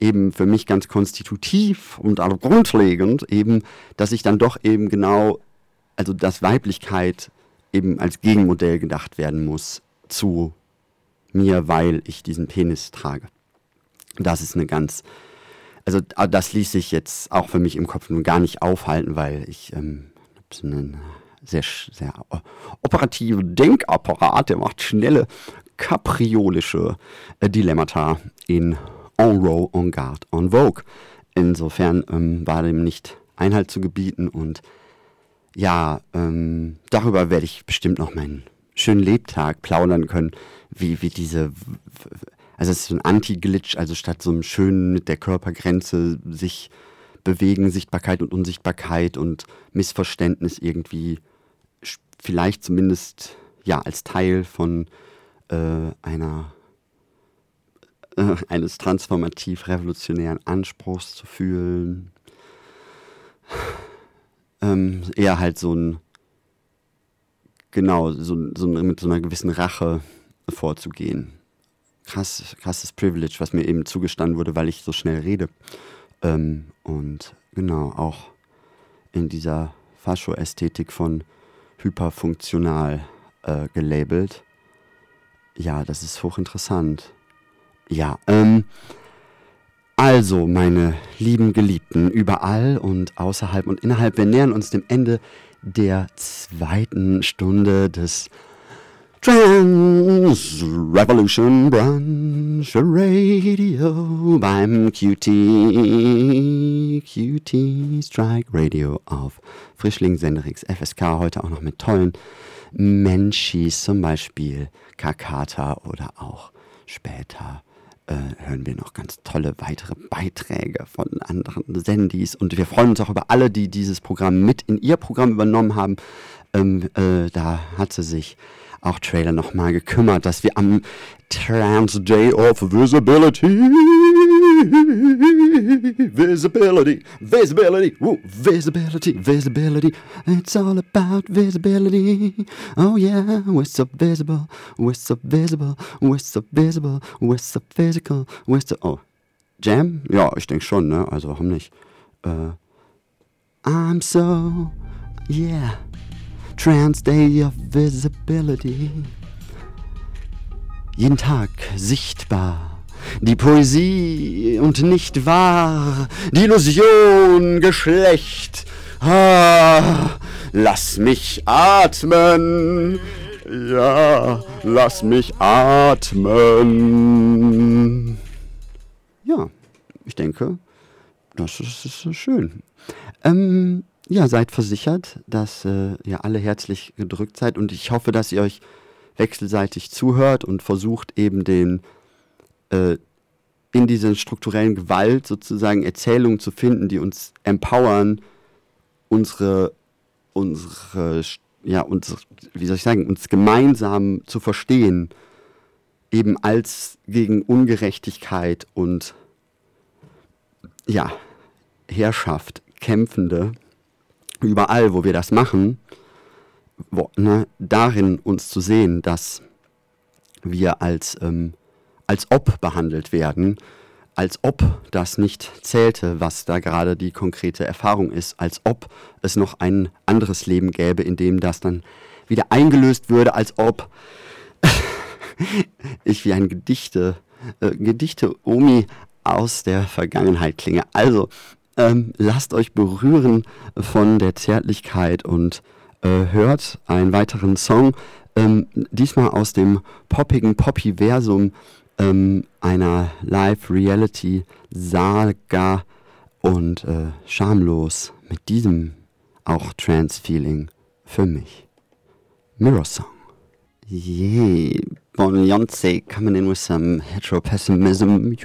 eben für mich ganz konstitutiv und auch grundlegend eben, dass ich dann doch eben genau, also dass Weiblichkeit eben als Gegenmodell gedacht werden muss zu mir, weil ich diesen Penis trage. Das ist eine ganz also ah, das ließ sich jetzt auch für mich im Kopf nun gar nicht aufhalten, weil ich ähm, einen sehr, sehr operativen Denkapparat, der macht schnelle kapriolische äh, Dilemmata in En Row, En Garde, En Vogue. Insofern ähm, war dem nicht Einhalt zu gebieten und ja, ähm, darüber werde ich bestimmt noch meinen schönen Lebtag plaudern können, wie, wie diese also es ist so ein Anti-Glitch, also statt so einem schönen mit der Körpergrenze sich bewegen, Sichtbarkeit und Unsichtbarkeit und Missverständnis irgendwie vielleicht zumindest ja als Teil von äh, einer äh, eines transformativ revolutionären Anspruchs zu fühlen. Ähm, eher halt so ein genau so, so mit so einer gewissen Rache vorzugehen krass, krasses Privilege, was mir eben zugestanden wurde, weil ich so schnell rede. Ähm, und genau, auch in dieser Fascho-Ästhetik von hyperfunktional äh, gelabelt. Ja, das ist hochinteressant. Ja, ähm, also, meine lieben Geliebten, überall und außerhalb und innerhalb, wir nähern uns dem Ende der zweiten Stunde des Trans Revolution Brunch Radio beim QT, QT Strike Radio auf Frischling Senderix FSK. Heute auch noch mit tollen Menschis, zum Beispiel Kakata oder auch später äh, hören wir noch ganz tolle weitere Beiträge von anderen Sendis. Und wir freuen uns auch über alle, die dieses Programm mit in ihr Programm übernommen haben. Ähm, äh, da hat sie sich auch Trailer nochmal gekümmert, dass wir am Trans Day of Visibility, Visibility, Visibility, woo, Visibility, Visibility, it's all about visibility. Oh yeah, we're so visible, we're so visible, we're so visible, we're so physical, we're so. Oh, Jam? Ja, ich denke schon, ne? Also warum nicht? Äh, I'm so, yeah. Trans Day of Visibility. Jeden Tag sichtbar. Die Poesie und nicht wahr. Die Illusion Geschlecht. Ah, lass mich atmen. Ja, lass mich atmen. Ja, ich denke, das ist, ist schön. Ähm, ja, seid versichert, dass äh, ihr alle herzlich gedrückt seid und ich hoffe, dass ihr euch wechselseitig zuhört und versucht eben den äh, in dieser strukturellen Gewalt sozusagen Erzählungen zu finden, die uns empowern, unsere, unsere, ja, unsere, wie soll ich sagen, uns gemeinsam zu verstehen, eben als gegen Ungerechtigkeit und ja, Herrschaft kämpfende überall, wo wir das machen, wo, ne, darin uns zu sehen, dass wir als, ähm, als ob behandelt werden, als ob das nicht zählte, was da gerade die konkrete Erfahrung ist, als ob es noch ein anderes Leben gäbe, in dem das dann wieder eingelöst würde, als ob ich wie ein Gedichte, äh, Gedichte-Omi aus der Vergangenheit klinge. Also, ähm, lasst euch berühren von der Zärtlichkeit und äh, hört einen weiteren Song. Äh, Ähm, diesmal aus dem poppigen Poppyversum ähm, einer Live-Reality-Saga und äh, schamlos mit diesem auch Trance-Feeling für mich. Mirror Song. Yay, Beyoncé coming in with some hetero-pessimism.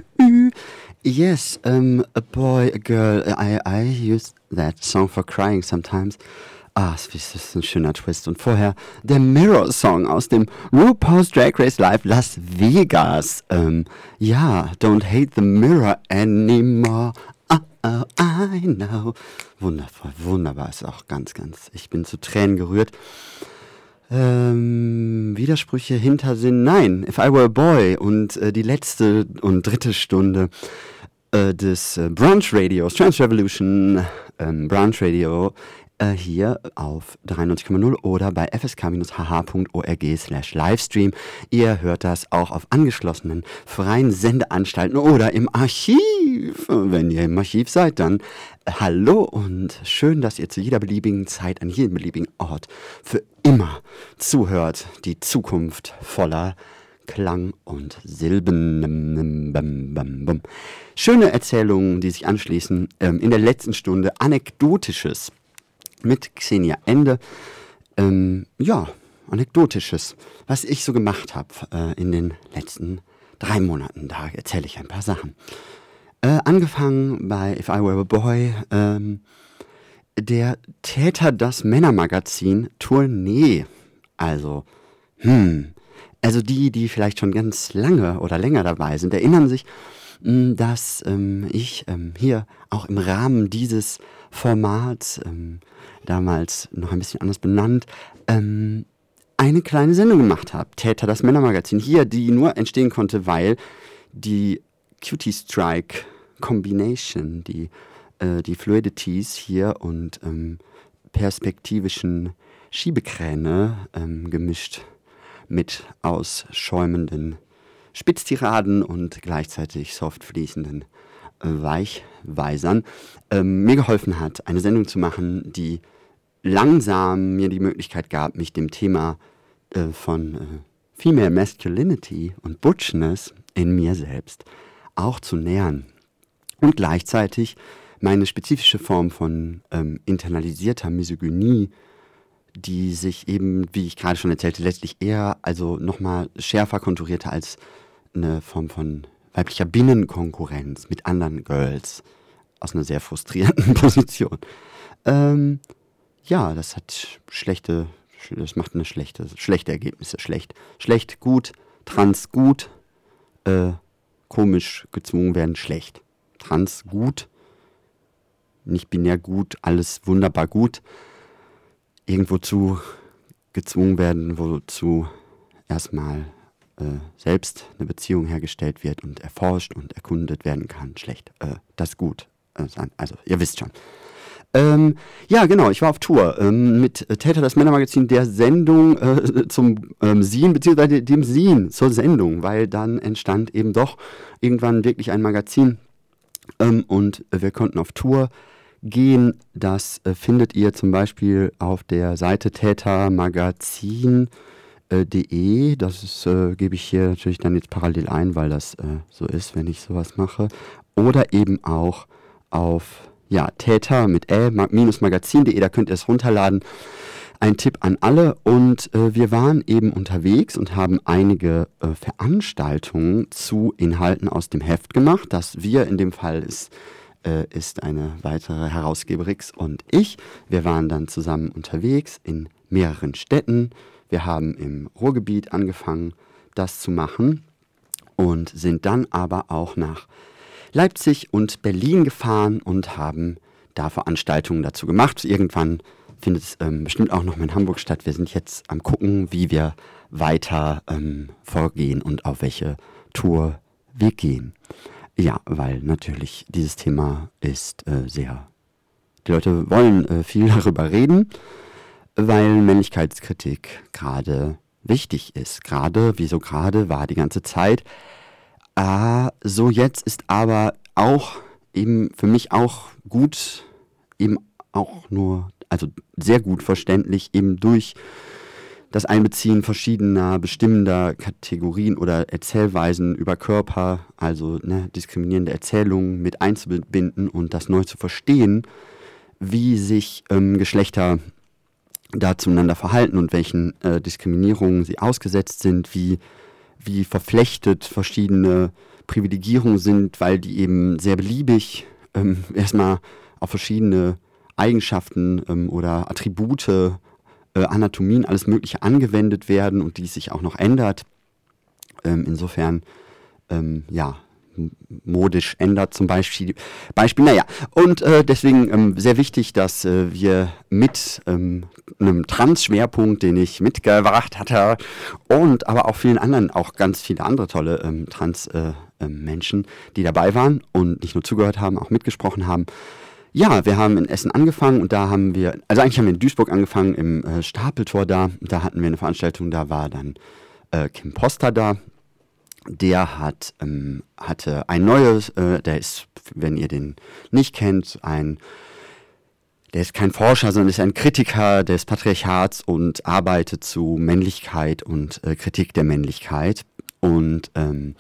Yes, um, a boy, a girl. I, I use that song for crying sometimes. Ah, das ist ein schöner Twist. Und vorher der Mirror Song aus dem RuPaul's Drag Race Live Las Vegas. Ähm, ja, don't hate the mirror anymore. Oh, oh, I know. Wundervoll, wunderbar. Ist auch ganz, ganz. Ich bin zu Tränen gerührt. Ähm, Widersprüche, Hintersinn, nein. If I Were a Boy und äh, die letzte und dritte Stunde äh, des äh, Brunch Radios, Trans Revolution ähm, Brunch Radio äh, hier auf 93,0 oder bei fsk-hh.org slash Livestream. Ihr hört das auch auf angeschlossenen freien Sendeanstalten oder im Archiv. Wenn ihr im Archiv seid, dann äh, hallo und schön, dass ihr zu jeder beliebigen Zeit an jedem beliebigen Ort für immer zuhört. Die Zukunft voller Klang und Silben. Schöne Erzählungen, die sich anschließen. Ähm, in der letzten Stunde Anekdotisches mit Xenia Ende. Ähm, ja, anekdotisches, was ich so gemacht habe äh, in den letzten drei Monaten. Da erzähle ich ein paar Sachen. Äh, angefangen bei If I Were a Boy, ähm, der Täter das Männermagazin Tournee. Also, hm, also die, die vielleicht schon ganz lange oder länger dabei sind, erinnern sich, hm, dass ähm, ich ähm, hier auch im Rahmen dieses Formats ähm, damals noch ein bisschen anders benannt, ähm, eine kleine Sendung gemacht habe. Täter, das Männermagazin. Hier, die nur entstehen konnte, weil die Cutie Strike Combination, die, äh, die Fluidities hier und ähm, perspektivischen Schiebekräne ähm, gemischt mit ausschäumenden Spitztiraden und gleichzeitig soft fließenden äh, Weichweisern ähm, mir geholfen hat, eine Sendung zu machen, die langsam mir die Möglichkeit gab, mich dem Thema äh, von äh, Female Masculinity und Butchness in mir selbst auch zu nähern. Und gleichzeitig meine spezifische Form von ähm, internalisierter Misogynie, die sich eben, wie ich gerade schon erzählte, letztlich eher, also nochmal schärfer konturierte als eine Form von weiblicher Binnenkonkurrenz mit anderen Girls aus einer sehr frustrierenden Position. Ähm, ja, das hat schlechte, das macht eine schlechte, schlechte Ergebnisse. Schlecht, schlecht, gut, trans gut, äh, komisch gezwungen werden, schlecht. Trans gut, nicht binär gut, alles wunderbar gut. Irgendwo zu gezwungen werden, wozu erstmal äh, selbst eine Beziehung hergestellt wird und erforscht und erkundet werden kann, schlecht. Äh, das gut. Äh, also, ihr wisst schon. Ähm, ja, genau, ich war auf Tour ähm, mit Täter das Männermagazin der Sendung äh, zum ähm, Sien, beziehungsweise dem Sien zur Sendung, weil dann entstand eben doch irgendwann wirklich ein Magazin ähm, und wir konnten auf Tour gehen. Das äh, findet ihr zum Beispiel auf der Seite tätermagazin.de. Äh, das äh, gebe ich hier natürlich dann jetzt parallel ein, weil das äh, so ist, wenn ich sowas mache. Oder eben auch auf ja, Täter mit Ä-magazin.de, da könnt ihr es runterladen. Ein Tipp an alle und äh, wir waren eben unterwegs und haben einige äh, Veranstaltungen zu Inhalten aus dem Heft gemacht. Das wir in dem Fall ist, äh, ist eine weitere Herausgeberix und ich. Wir waren dann zusammen unterwegs in mehreren Städten. Wir haben im Ruhrgebiet angefangen, das zu machen und sind dann aber auch nach Leipzig und Berlin gefahren und haben da Veranstaltungen dazu gemacht. Irgendwann findet es ähm, bestimmt auch noch mal in Hamburg statt. Wir sind jetzt am gucken, wie wir weiter ähm, vorgehen und auf welche Tour wir gehen. Ja, weil natürlich dieses Thema ist äh, sehr. Die Leute wollen äh, viel darüber reden, weil Männlichkeitskritik gerade wichtig ist. Gerade, wieso gerade, war die ganze Zeit Ah, so jetzt ist aber auch eben für mich auch gut, eben auch nur, also sehr gut verständlich, eben durch das Einbeziehen verschiedener bestimmender Kategorien oder Erzählweisen über Körper, also ne, diskriminierende Erzählungen mit einzubinden und das neu zu verstehen, wie sich ähm, Geschlechter da zueinander verhalten und welchen äh, Diskriminierungen sie ausgesetzt sind, wie, wie verflechtet verschiedene Privilegierungen sind, weil die eben sehr beliebig ähm, erstmal auf verschiedene Eigenschaften ähm, oder Attribute, äh, Anatomien, alles Mögliche angewendet werden und die sich auch noch ändert. Ähm, insofern, ähm, ja, modisch ändert zum Beispiel. Beispiel naja, und äh, deswegen ähm, sehr wichtig, dass äh, wir mit ähm, einem Trans-Schwerpunkt, den ich mitgebracht hatte, und aber auch vielen anderen, auch ganz viele andere tolle ähm, Trans-Menschen, äh, die dabei waren und nicht nur zugehört haben, auch mitgesprochen haben. Ja, wir haben in Essen angefangen und da haben wir, also eigentlich haben wir in Duisburg angefangen, im äh, Stapeltor da. Da hatten wir eine Veranstaltung, da war dann äh, Kim Poster da, der hat, ähm, hatte ein neues, äh, der ist, wenn ihr den nicht kennt, ein, der ist kein Forscher, sondern ist ein Kritiker des Patriarchats und arbeitet zu Männlichkeit und äh, Kritik der Männlichkeit. Und ähm,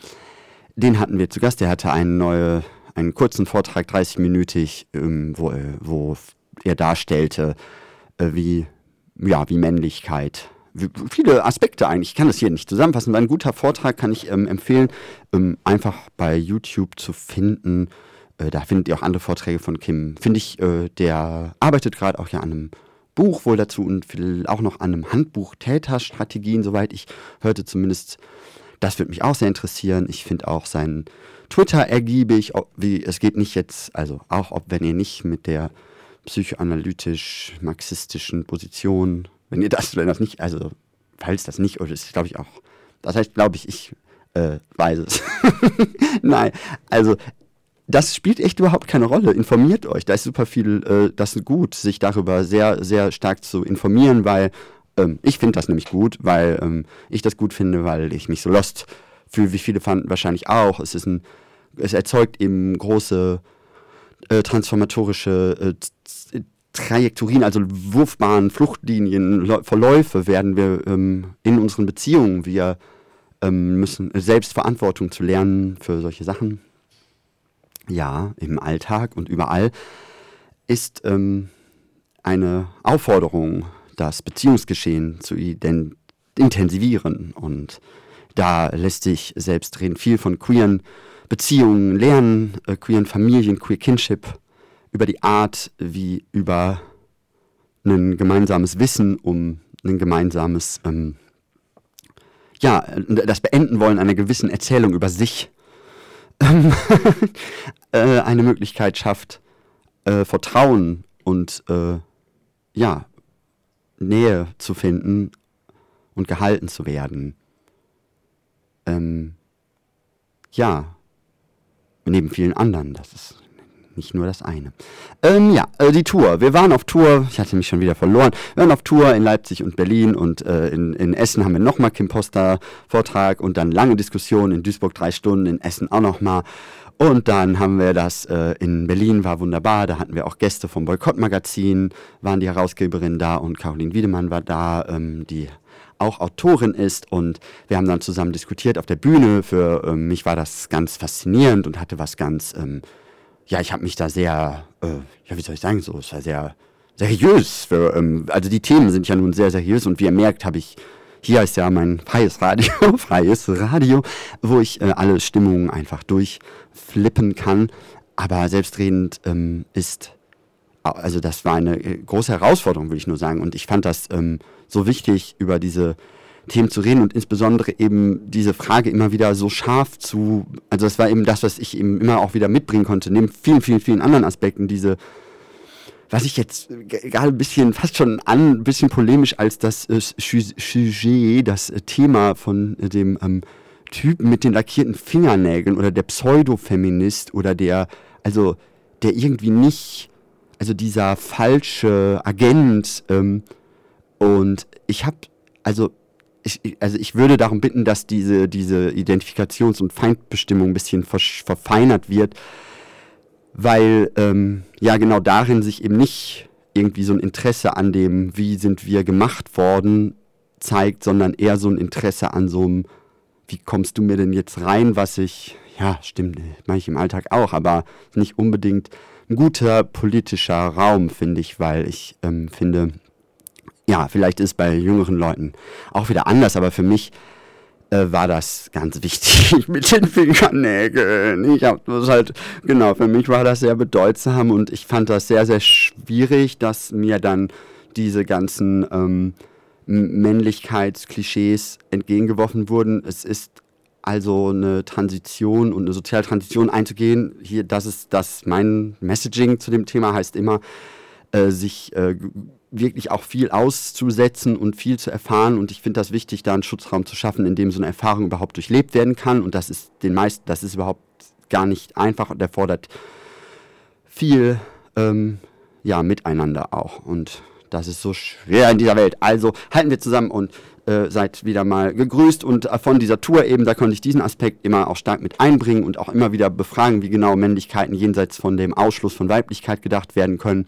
den hatten wir zu Gast, der hatte einen, neue, einen kurzen Vortrag, 30-minütig, ähm, wo, wo er darstellte, äh, wie, ja, wie Männlichkeit viele Aspekte eigentlich. Ich kann das hier nicht zusammenfassen. War ein guter Vortrag, kann ich ähm, empfehlen, ähm, einfach bei YouTube zu finden. Äh, da findet ihr auch andere Vorträge von Kim. Finde ich, äh, der arbeitet gerade auch ja an einem Buch wohl dazu und auch noch an einem Handbuch Täterstrategien, soweit ich hörte zumindest. Das würde mich auch sehr interessieren. Ich finde auch sein Twitter ergiebig. Wie, es geht nicht jetzt, also auch ob wenn ihr nicht mit der psychoanalytisch-marxistischen Position wenn ihr das, wenn das nicht, also falls das nicht, oder ist glaube ich auch, das heißt, glaube ich, ich äh, weiß es. Nein, also das spielt echt überhaupt keine Rolle. Informiert euch. Da ist super viel, äh, das ist gut, sich darüber sehr, sehr stark zu informieren, weil ähm, ich finde das nämlich gut, weil ähm, ich das gut finde, weil ich mich so lost fühle, wie viele fanden wahrscheinlich auch. Es ist ein, es erzeugt eben große äh, transformatorische äh, Trajektorien, also Wurfbahnen, Fluchtlinien, Verläufe werden wir ähm, in unseren Beziehungen. Wir ähm, müssen selbst Verantwortung zu lernen für solche Sachen. Ja, im Alltag und überall ist ähm, eine Aufforderung, das Beziehungsgeschehen zu intensivieren. Und da lässt sich selbst reden viel von queeren Beziehungen lernen, äh, queeren Familien, queer Kinship über die Art, wie über ein gemeinsames Wissen, um ein gemeinsames, ähm, ja, das Beenden wollen einer gewissen Erzählung über sich, ähm, äh, eine Möglichkeit schafft, äh, Vertrauen und äh, ja, Nähe zu finden und gehalten zu werden. Ähm, ja, neben vielen anderen, das ist nicht nur das eine. Ähm, ja, äh, die Tour. Wir waren auf Tour, ich hatte mich schon wieder verloren. Wir waren auf Tour in Leipzig und Berlin und äh, in, in Essen haben wir nochmal Kim Poster Vortrag und dann lange Diskussion in Duisburg drei Stunden, in Essen auch nochmal. Und dann haben wir das äh, in Berlin, war wunderbar. Da hatten wir auch Gäste vom Boykott-Magazin, waren die Herausgeberin da und Caroline Wiedemann war da, ähm, die auch Autorin ist. Und wir haben dann zusammen diskutiert auf der Bühne. Für ähm, mich war das ganz faszinierend und hatte was ganz ähm, ja, ich habe mich da sehr, äh, ja, wie soll ich sagen, so, es war sehr seriös. Für, ähm, also die Themen sind ja nun sehr seriös und wie ihr merkt, habe ich, hier ist ja mein freies Radio, freies Radio, wo ich äh, alle Stimmungen einfach durchflippen kann. Aber selbstredend ähm, ist, also das war eine äh, große Herausforderung, würde ich nur sagen. Und ich fand das ähm, so wichtig, über diese Themen zu reden und insbesondere eben diese Frage immer wieder so scharf zu, also das war eben das, was ich eben immer auch wieder mitbringen konnte, neben vielen, vielen, vielen anderen Aspekten, diese, was ich jetzt egal ein bisschen, fast schon an, ein bisschen polemisch als das äh, Sujet, das äh, Thema von äh, dem ähm, Typen mit den lackierten Fingernägeln oder der Pseudofeminist oder der, also der irgendwie nicht, also dieser falsche Agent ähm, und ich habe, also ich, also ich würde darum bitten, dass diese, diese Identifikations- und Feindbestimmung ein bisschen verfeinert wird, weil ähm, ja genau darin sich eben nicht irgendwie so ein Interesse an dem, wie sind wir gemacht worden, zeigt, sondern eher so ein Interesse an so einem, wie kommst du mir denn jetzt rein, was ich, ja, stimmt, mache ich im Alltag auch, aber nicht unbedingt ein guter politischer Raum, finde ich, weil ich ähm, finde, ja, vielleicht ist bei jüngeren Leuten auch wieder anders, aber für mich äh, war das ganz wichtig mit den Fingernägeln. Ich habe das halt, genau, für mich war das sehr bedeutsam und ich fand das sehr, sehr schwierig, dass mir dann diese ganzen ähm, Männlichkeitsklischees entgegengeworfen wurden. Es ist also eine Transition und eine soziale Transition einzugehen. Hier, das ist das, mein Messaging zu dem Thema heißt immer, äh, sich äh, wirklich auch viel auszusetzen und viel zu erfahren. Und ich finde das wichtig, da einen Schutzraum zu schaffen, in dem so eine Erfahrung überhaupt durchlebt werden kann. Und das ist den meisten, das ist überhaupt gar nicht einfach und erfordert viel ähm, ja, Miteinander auch. Und das ist so schwer in dieser Welt. Also halten wir zusammen und äh, seid wieder mal gegrüßt. Und äh, von dieser Tour eben, da konnte ich diesen Aspekt immer auch stark mit einbringen und auch immer wieder befragen, wie genau Männlichkeiten jenseits von dem Ausschluss von Weiblichkeit gedacht werden können.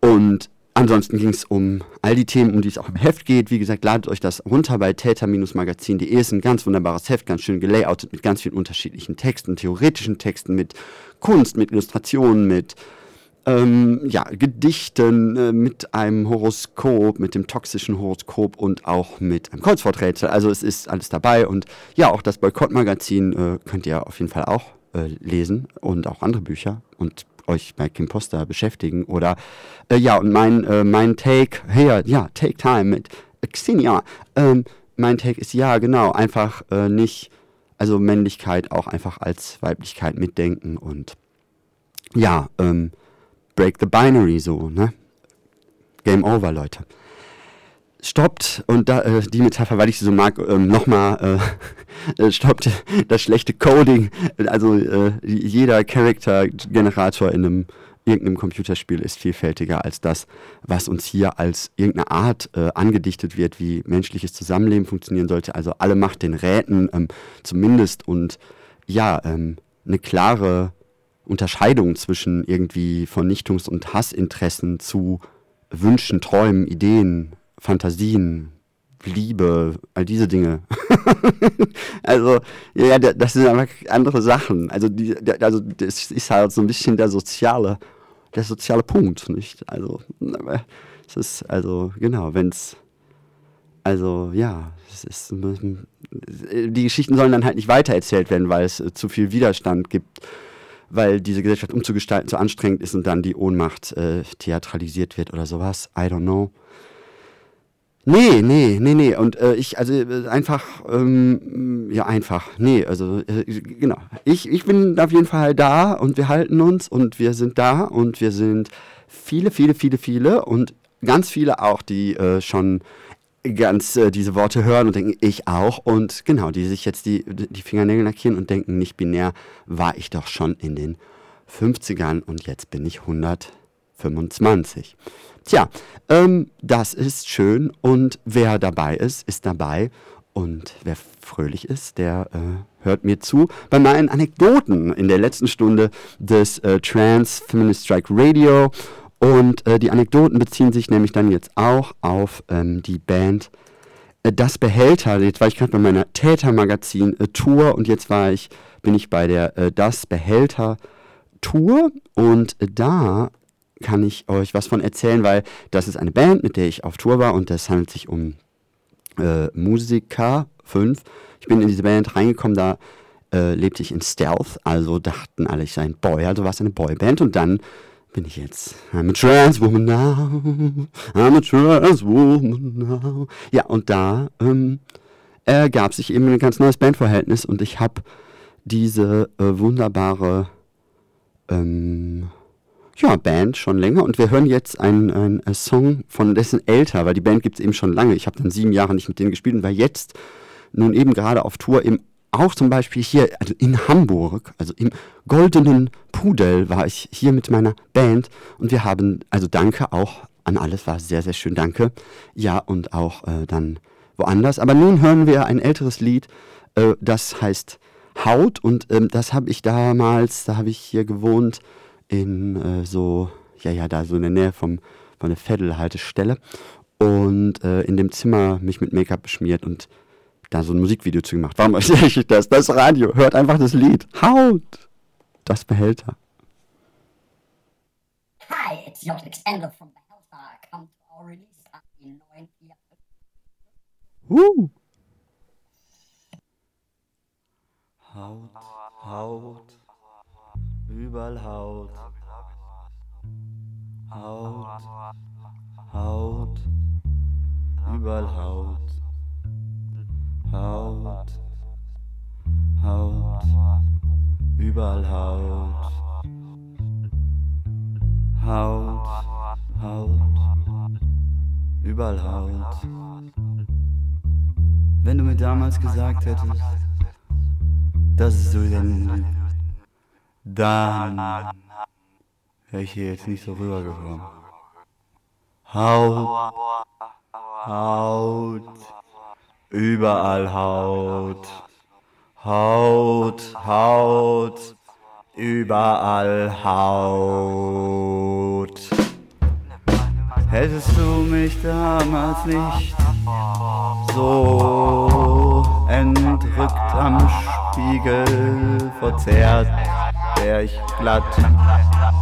Und ansonsten ging es um all die Themen, um die es auch im Heft geht. Wie gesagt, ladet euch das runter bei täter-magazin.de. Ist ein ganz wunderbares Heft, ganz schön gelayoutet mit ganz vielen unterschiedlichen Texten, theoretischen Texten, mit Kunst, mit Illustrationen, mit ähm, ja, Gedichten, äh, mit einem Horoskop, mit dem toxischen Horoskop und auch mit einem Kreuzworträtsel. Also es ist alles dabei und ja, auch das Boykott-Magazin äh, könnt ihr auf jeden Fall auch äh, lesen und auch andere Bücher und euch bei Kim Poster beschäftigen. Oder äh, ja, und mein, äh, mein Take, hier, ja, Take Time mit Xenia. Ähm, mein Take ist ja, genau, einfach äh, nicht, also Männlichkeit auch einfach als Weiblichkeit mitdenken und ja, ähm, break the binary so, ne? Game over, Leute stoppt, und da, äh, die Metapher, weil ich sie so mag, ähm, nochmal, äh, äh, stoppt das schlechte Coding. Also äh, jeder Character-Generator in einem irgendeinem Computerspiel ist vielfältiger als das, was uns hier als irgendeine Art äh, angedichtet wird, wie menschliches Zusammenleben funktionieren sollte. Also alle Macht den Räten ähm, zumindest und ja, ähm, eine klare Unterscheidung zwischen irgendwie Vernichtungs- und Hassinteressen zu Wünschen, Träumen, Ideen, Fantasien, Liebe, all diese Dinge. also, ja, das sind einfach andere Sachen. Also, die, also, das ist halt so ein bisschen der soziale, der soziale Punkt, nicht? Also, es ist, also, genau, wenn es, also, ja, es ist, die Geschichten sollen dann halt nicht weitererzählt werden, weil es zu viel Widerstand gibt, weil diese Gesellschaft umzugestalten zu anstrengend ist und dann die Ohnmacht äh, theatralisiert wird oder sowas. I don't know. Nee, nee, nee, nee. Und äh, ich, also äh, einfach, ähm, ja, einfach. Nee, also, äh, genau. Ich, ich bin auf jeden Fall da und wir halten uns und wir sind da und wir sind viele, viele, viele, viele und ganz viele auch, die äh, schon ganz äh, diese Worte hören und denken, ich auch. Und genau, die sich jetzt die, die Fingernägel lackieren und denken, nicht binär war ich doch schon in den 50ern und jetzt bin ich 125. Tja, ähm, das ist schön und wer dabei ist, ist dabei. Und wer fröhlich ist, der äh, hört mir zu bei meinen Anekdoten in der letzten Stunde des äh, Trans Feminist Strike Radio. Und äh, die Anekdoten beziehen sich nämlich dann jetzt auch auf ähm, die Band äh, Das Behälter. Jetzt war ich gerade bei meiner Täter-Magazin-Tour äh, und jetzt war ich, bin ich bei der äh, Das Behälter Tour und da kann ich euch was von erzählen, weil das ist eine Band, mit der ich auf Tour war und das handelt sich um äh, Musiker 5. Ich bin in diese Band reingekommen, da äh, lebte ich in Stealth, also dachten alle, ich sei ein Boy, also war es eine Boyband und dann bin ich jetzt I'm a trans woman now, I'm a trans woman now. Ja, und da ähm, ergab sich eben ein ganz neues Bandverhältnis und ich habe diese äh, wunderbare ähm, ja, Band schon länger und wir hören jetzt einen, einen Song von dessen älter, weil die Band gibt es eben schon lange. Ich habe dann sieben Jahre nicht mit denen gespielt und war jetzt nun eben gerade auf Tour im auch zum Beispiel hier also in Hamburg, also im Goldenen Pudel war ich hier mit meiner Band und wir haben, also danke auch an alles, war sehr, sehr schön, danke. Ja, und auch äh, dann woanders. Aber nun hören wir ein älteres Lied, äh, das heißt Haut und ähm, das habe ich damals, da habe ich hier gewohnt, in äh, so, ja, ja, da so in der Nähe vom, von der Vettel-Haltestelle. und äh, in dem Zimmer mich mit Make-up beschmiert und da so ein Musikvideo zu gemacht. Warum erzähle ich das? Das Radio. Hört einfach das Lied. Haut! Das Behälter. Hi, it's Jotix Ende from Behälter. Come to our release in 9 Uh. Haut, Haut, überall Haut. Haut, Haut, überall Haut. Haut, Haut, überall Haut. Haut, Haut, überall Haut. Wenn du mir damals gesagt hättest, dass es so denn, dann wäre ich hier jetzt nicht so rübergekommen. Haut, Haut, überall Haut, Haut, Haut, überall Haut. Hättest du mich damals nicht so entrückt am Spiegel verzerrt, wär ich glatt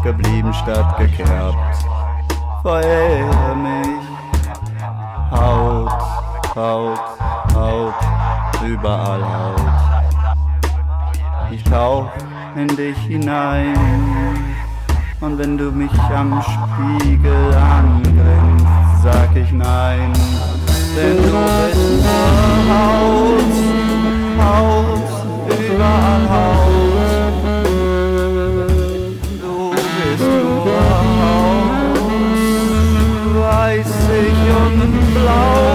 geblieben statt gekerbt. Verehre mich, Haut, Haut, Haut, überall Haut. Ich tauch in dich hinein und wenn du mich am Spiegel angrinst, sag ich nein, denn du bist nur Haut, Haut, überall Haut. Du bist nur Haut, weißig und blau,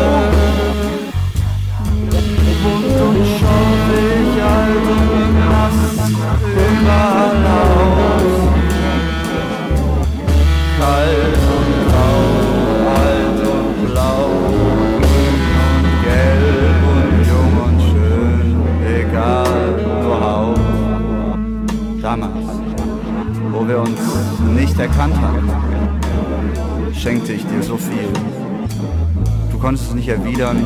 Damals, wo wir uns nicht erkannt haben, schenkte ich dir so viel. Du konntest es nicht erwidern,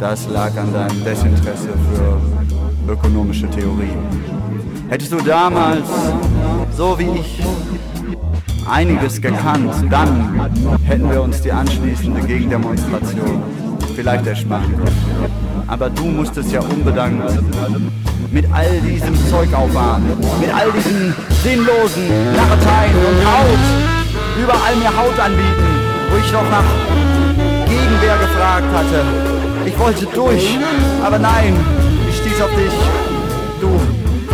das lag an deinem Desinteresse für ökonomische Theorien. Hättest du damals, so wie ich, einiges gekannt, dann hätten wir uns die anschließende Gegendemonstration vielleicht können. Aber du musstest ja unbedankt mit all diesem Zeug aufwarten, mit all diesen sinnlosen Narreteien und Haut, überall mir Haut anbieten, wo ich noch nach Gegenwehr gefragt hatte. Ich wollte durch, aber nein, ich stieß auf dich,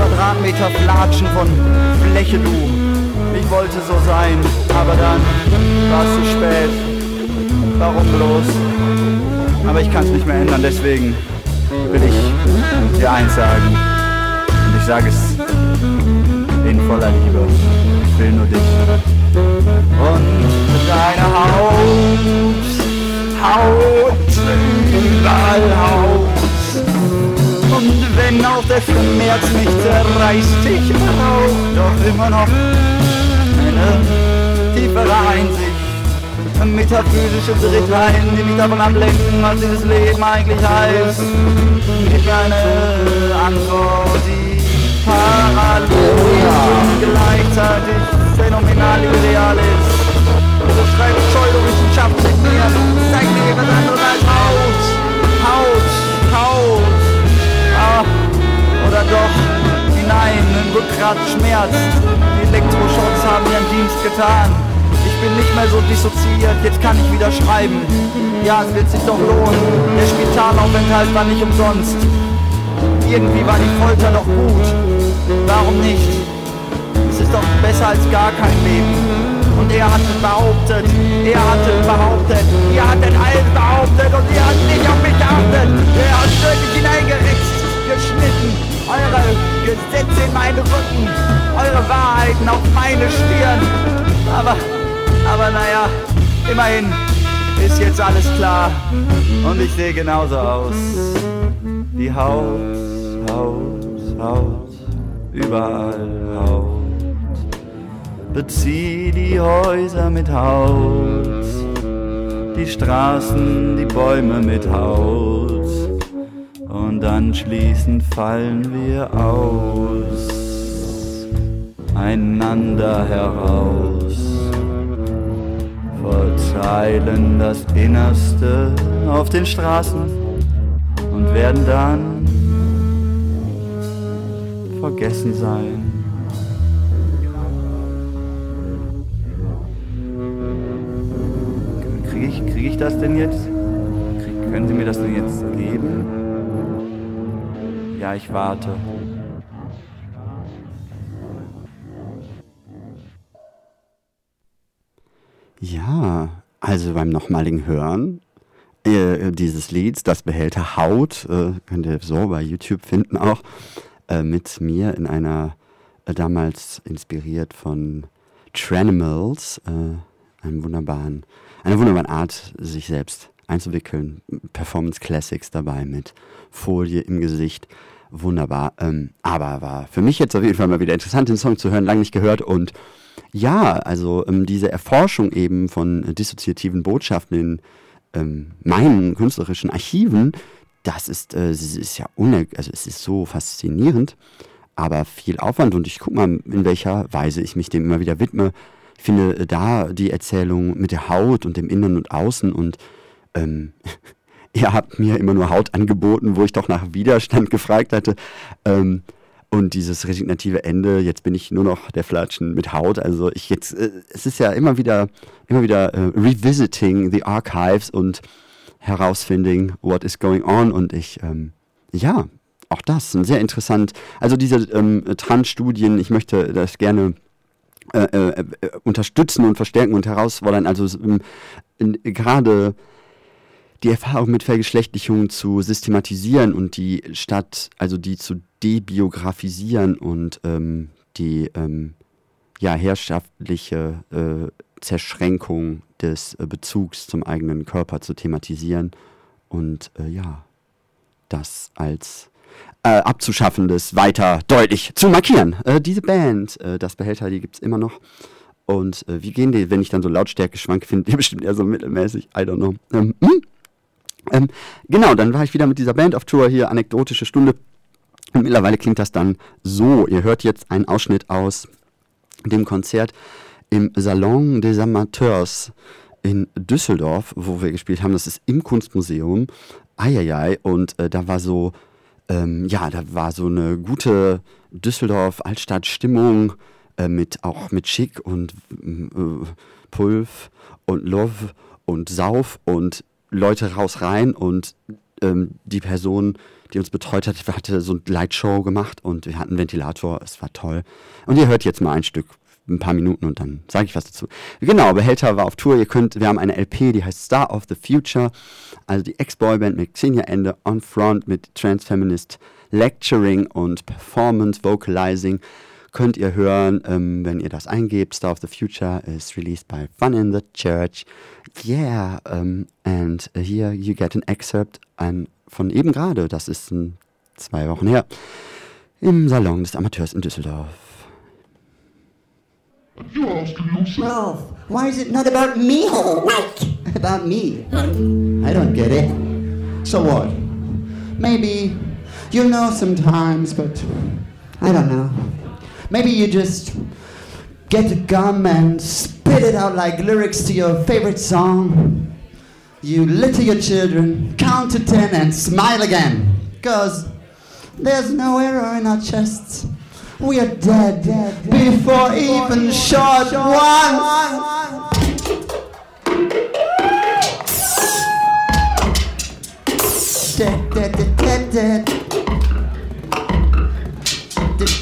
Quadratmeter Flatschen von Fläche, du. Ich wollte so sein, aber dann war es zu spät. Warum bloß? Aber ich kann es nicht mehr ändern, deswegen will ich dir eins sagen. Und ich sage es in voller Liebe. Ich will nur dich. Und deine Haut, Haut, überall Haut. Wenn auch der Schmerz mich zerreißt, ich brauch doch immer noch eine tiefere Einsicht. Metaphysische Drittheit, die mich davon ablenken, was dieses Leben eigentlich heißt. Gib mir eine Antwort, die parallel gleichzeitig phänomenal ideal ist. Du schreibst Pseudowissenschaft mit mir, zeig mir was anderes als Haut, oder doch, hinein, ein Rückgrat schmerzt. Die Elektroschocks haben ihren Dienst getan. Ich bin nicht mehr so dissoziiert, jetzt kann ich wieder schreiben. Ja, es wird sich doch lohnen. Der Spitalaufenthalt war nicht umsonst. Irgendwie war die Folter doch gut. Warum nicht? Es ist doch besser als gar kein Leben. Und er hatte behauptet, er hatte behauptet, ihr hattet alles behauptet und ihr habt nicht auf mich geachtet. Er hat wirklich hineingeritzt, geschnitten, eure Gesetze in meine Rücken, eure Wahrheiten auf meine Stirn. Aber, aber naja, immerhin ist jetzt alles klar und ich sehe genauso aus. Die Haut, Haut, Haut, überall Haut. Bezieh die Häuser mit Haut, die Straßen, die Bäume mit Haut. Und anschließend fallen wir aus, einander heraus, verteilen das Innerste auf den Straßen und werden dann vergessen sein. Kriege ich, krieg ich das denn jetzt? Können Sie mir das denn jetzt geben? Ja, ich warte. Ja, also beim nochmaligen Hören äh, dieses Lieds, das Behälter Haut, äh, könnt ihr so bei YouTube finden auch, äh, mit mir in einer, äh, damals inspiriert von Tranimals, äh, einem wunderbaren, einer wunderbaren Art, sich selbst einzuwickeln. Performance Classics dabei mit Folie im Gesicht wunderbar. Ähm, aber war für mich jetzt auf jeden Fall mal wieder interessant, den Song zu hören, lange nicht gehört. Und ja, also ähm, diese Erforschung eben von dissoziativen Botschaften in ähm, meinen künstlerischen Archiven, das ist, äh, ist ja uner also es ist so faszinierend, aber viel Aufwand. Und ich gucke mal, in welcher Weise ich mich dem immer wieder widme. Ich finde äh, da die Erzählung mit der Haut und dem Innen und Außen und ähm, ihr habt mir immer nur Haut angeboten, wo ich doch nach Widerstand gefragt hatte. Ähm, und dieses resignative Ende, jetzt bin ich nur noch der Flatschen mit Haut. Also ich jetzt, äh, es ist ja immer wieder, immer wieder äh, revisiting the archives und herausfinding what is going on. Und ich, ähm, ja, auch das, sehr interessant. Also diese ähm, Trans-Studien, ich möchte das gerne äh, äh, äh unterstützen und verstärken und herausfordern. Also ähm, gerade die Erfahrung mit Vergeschlechtlichung zu systematisieren und die statt, also die zu debiografisieren und ähm, die ähm, ja, herrschaftliche äh, Zerschränkung des äh, Bezugs zum eigenen Körper zu thematisieren und äh, ja, das als äh, abzuschaffendes weiter deutlich zu markieren. Äh, diese Band, äh, das Behälter, die gibt es immer noch. Und wie gehen die, wenn ich dann so Lautstärke schwanke, findet ihr bestimmt eher so mittelmäßig. I don't know. Ähm, hm? Ähm, genau, dann war ich wieder mit dieser Band auf Tour hier, anekdotische Stunde. Und mittlerweile klingt das dann so. Ihr hört jetzt einen Ausschnitt aus dem Konzert im Salon des Amateurs in Düsseldorf, wo wir gespielt haben. Das ist im Kunstmuseum. Eieiei. Und äh, da war so, ähm, ja, da war so eine gute Düsseldorf-Altstadt-Stimmung äh, mit auch mit Schick und äh, Pulf und Love und Sauf und Leute raus rein und ähm, die Person, die uns betreut hat, hatte so eine Lightshow gemacht und wir hatten einen Ventilator, es war toll. Und ihr hört jetzt mal ein Stück, ein paar Minuten und dann sage ich was dazu. Genau, Behälter war auf Tour, ihr könnt, wir haben eine LP, die heißt Star of the Future, also die Ex-Boyband mit Xenia Ende on Front mit Transfeminist Lecturing und Performance Vocalizing könnt ihr hören, ähm, wenn ihr das eingebt. Star of the Future is released by Fun in the Church. Yeah, um, and here you get an excerpt an, von eben gerade, das ist ein, zwei Wochen her, im Salon des Amateurs in Düsseldorf. You asking yourself, why is it not about me all? About me? I don't get it. So what? Maybe you know sometimes, but I don't know. Maybe you just get a gum and spit it out like lyrics to your favorite song. You litter your children, count to ten, and smile again. Cause there's no error in our chests. We are dead, dead, dead before, before even short one. Dead, dead, dead, dead, dead.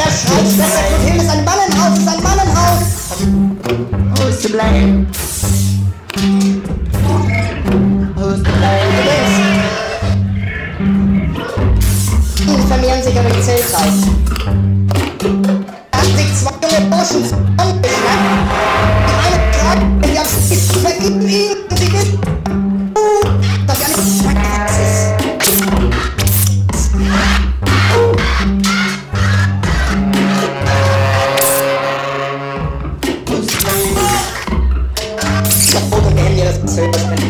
Der schreit Schwester Clotilde, ist ein Ballenhaus, ist ein Ballenhaus. Who's to blame? Who's to blame for this? Die vermehren sich aber im Zeltreich. Da sich Burschen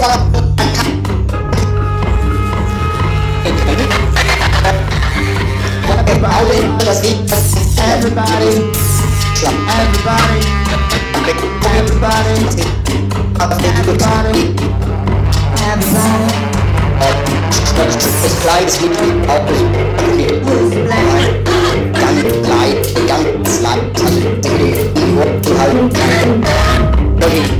fala Everybody, everybody, everybody, everybody, everybody, everybody.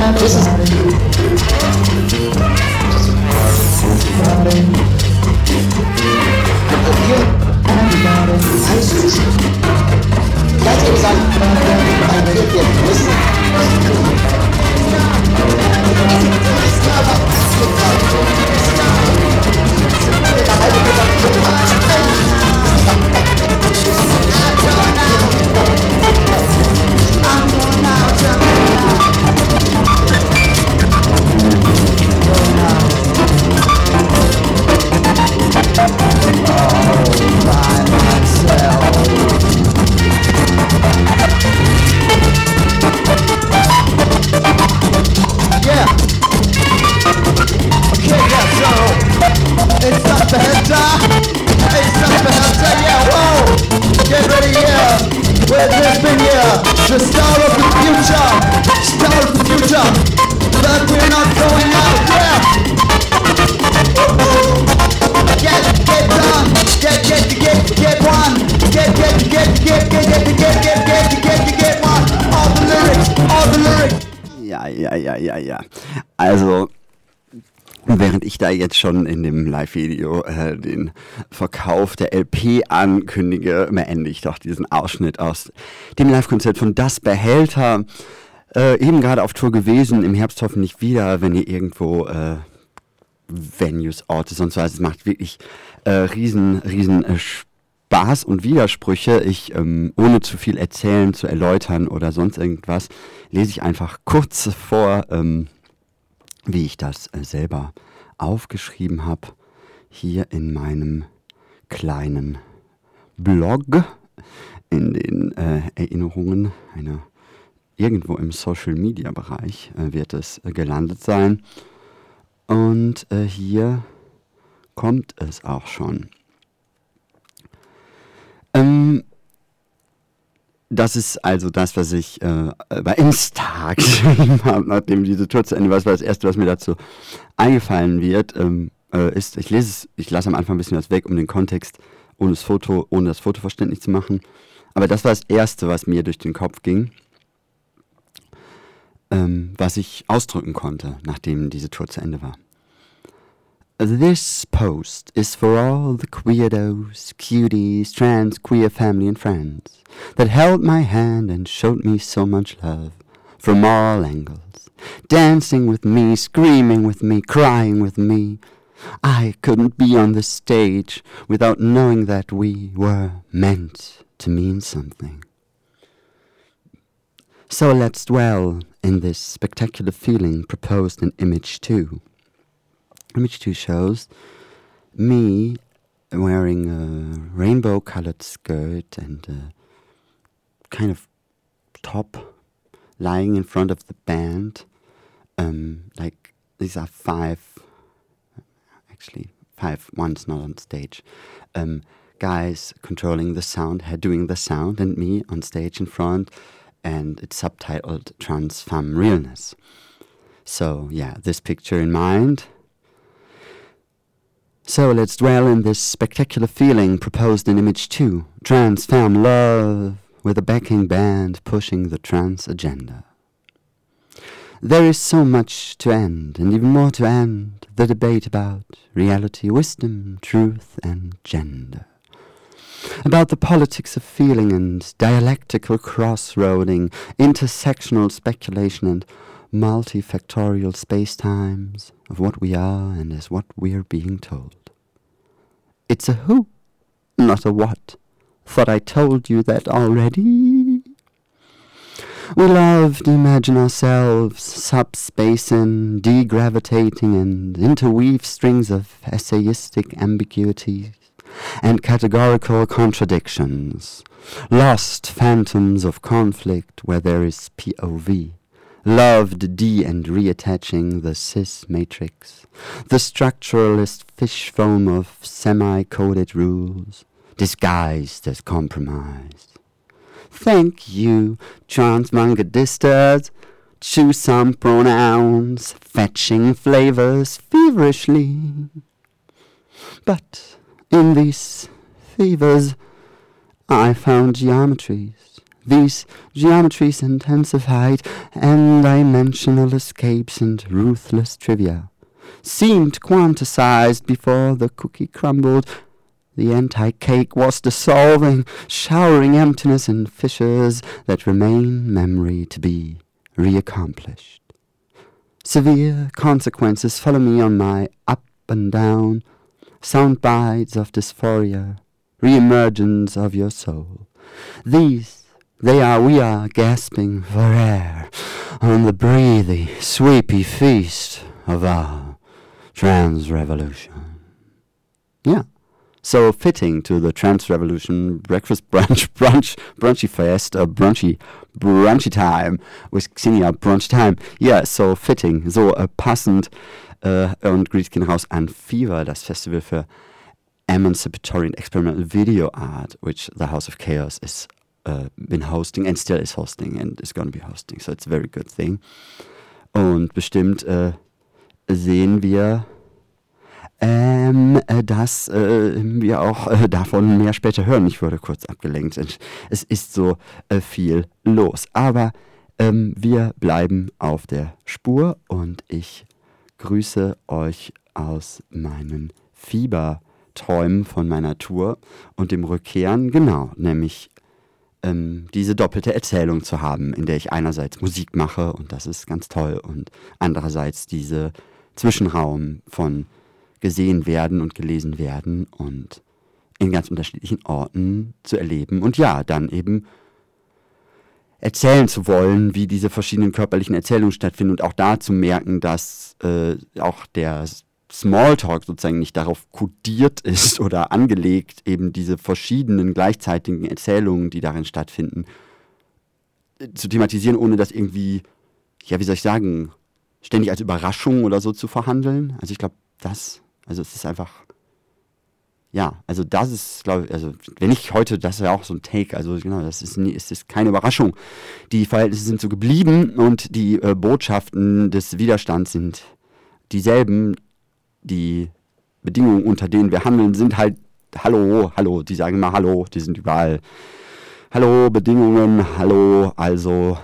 life. This is running. I That's I'm don't know. It's up the. It's up the yeah, whoa. Get ready, yeah. This been, yeah? The start of the future. Start of the future. But we're not going out, yeah. Get, get. Get, get, get, get one. Get, get, get, get, get, get, get, get, get, get, get, get one. All the lyrics, all the lyrics. Ja, ja, ja, ja, ja. Also, während ich da jetzt schon in dem Live-Video äh, den Verkauf der LP ankündige, beende ich doch diesen Ausschnitt aus dem Live-Konzert von Das Behälter. Äh, eben gerade auf Tour gewesen, im Herbst hoffentlich wieder, wenn ihr irgendwo äh, Venues, Orte, sonst was. Es macht wirklich äh, riesen, riesen äh, Spaß und Widersprüche. Ich, ähm, ohne zu viel erzählen, zu erläutern oder sonst irgendwas, lese ich einfach kurz vor, ähm, wie ich das äh, selber aufgeschrieben habe, hier in meinem kleinen Blog, in den äh, Erinnerungen einer irgendwo im Social Media Bereich äh, wird es äh, gelandet sein. Und äh, hier kommt es auch schon. Ähm, das ist also das, was ich äh, bei Insta geschrieben habe, nachdem diese Tour zu Ende war. Das war das Erste, was mir dazu eingefallen wird. Ähm, äh, ist, ich lese es, ich lasse am Anfang ein bisschen was weg, um den Kontext ohne das Foto, ohne das Foto verständlich zu machen. Aber das war das Erste, was mir durch den Kopf ging, ähm, was ich ausdrücken konnte, nachdem diese Tour zu Ende war. This post is for all the queerdos, cuties, trans, queer family and friends that held my hand and showed me so much love from all angles, dancing with me, screaming with me, crying with me. I couldn't be on the stage without knowing that we were meant to mean something. So let's dwell in this spectacular feeling proposed in Image 2. Image 2 shows me wearing a rainbow colored skirt and a kind of top lying in front of the band. Um, like these are five, actually five. One's not on stage. Um, guys controlling the sound, doing the sound, and me on stage in front, and it's subtitled Trans Femme Realness. So yeah, this picture in mind. So let's dwell in this spectacular feeling proposed in image two, trans femme love, with a backing band pushing the trans agenda. There is so much to end, and even more to end, the debate about reality, wisdom, truth, and gender. About the politics of feeling and dialectical crossroading, intersectional speculation and multifactorial space-times of what we are and as what we're being told. It's a who, not a what. Thought I told you that already. We love to imagine ourselves subspacing, degravitating, and interweave strings of essayistic ambiguities and categorical contradictions, lost phantoms of conflict where there is POV, loved de and reattaching the cis matrix, the structuralist fish foam of semi coded rules, disguised as compromise. Thank you, transmangadistas. Choose some pronouns, fetching flavors feverishly. But in these fevers, I found geometries. These geometries intensified, and dimensional escapes and ruthless trivia seemed quantized before the cookie crumbled the anti-cake was dissolving, showering emptiness in fissures that remain memory to be reaccomplished. Severe consequences follow me on my up and down, sound bites of dysphoria, re-emergence of your soul. These, they are, we are gasping for air on the breathy, sweepy feast of our trans revolution. Yeah. So fitting to the trans revolution breakfast brunch brunch brunchy fest uh, brunchy brunchy time with Xenia brunch time. Yeah so fitting. So uh, passend uh, und Grüß gehen raus an Fever das Festival für Emancipatory and Experimental Video Art which the House of Chaos is uh, been hosting and still is hosting and is going to be hosting so it's a very good thing und bestimmt uh, sehen wir ähm, äh, dass äh, wir auch äh, davon mehr später hören. Ich wurde kurz abgelenkt. Es ist so äh, viel los. Aber ähm, wir bleiben auf der Spur und ich grüße euch aus meinen Fieberträumen von meiner Tour und dem Rückkehren. Genau, nämlich ähm, diese doppelte Erzählung zu haben, in der ich einerseits Musik mache und das ist ganz toll und andererseits diese Zwischenraum von gesehen werden und gelesen werden und in ganz unterschiedlichen Orten zu erleben und ja, dann eben erzählen zu wollen, wie diese verschiedenen körperlichen Erzählungen stattfinden und auch da zu merken, dass äh, auch der Smalltalk sozusagen nicht darauf kodiert ist oder angelegt, eben diese verschiedenen gleichzeitigen Erzählungen, die darin stattfinden, zu thematisieren, ohne das irgendwie, ja, wie soll ich sagen, ständig als Überraschung oder so zu verhandeln. Also ich glaube, das also es ist einfach, ja, also das ist, glaube ich, also wenn ich heute, das ist ja auch so ein Take, also genau, das ist, es ist keine Überraschung. Die Verhältnisse sind so geblieben und die äh, Botschaften des Widerstands sind dieselben. Die Bedingungen, unter denen wir handeln, sind halt Hallo, hallo, die sagen immer Hallo, die sind überall. Hallo, Bedingungen, hallo, also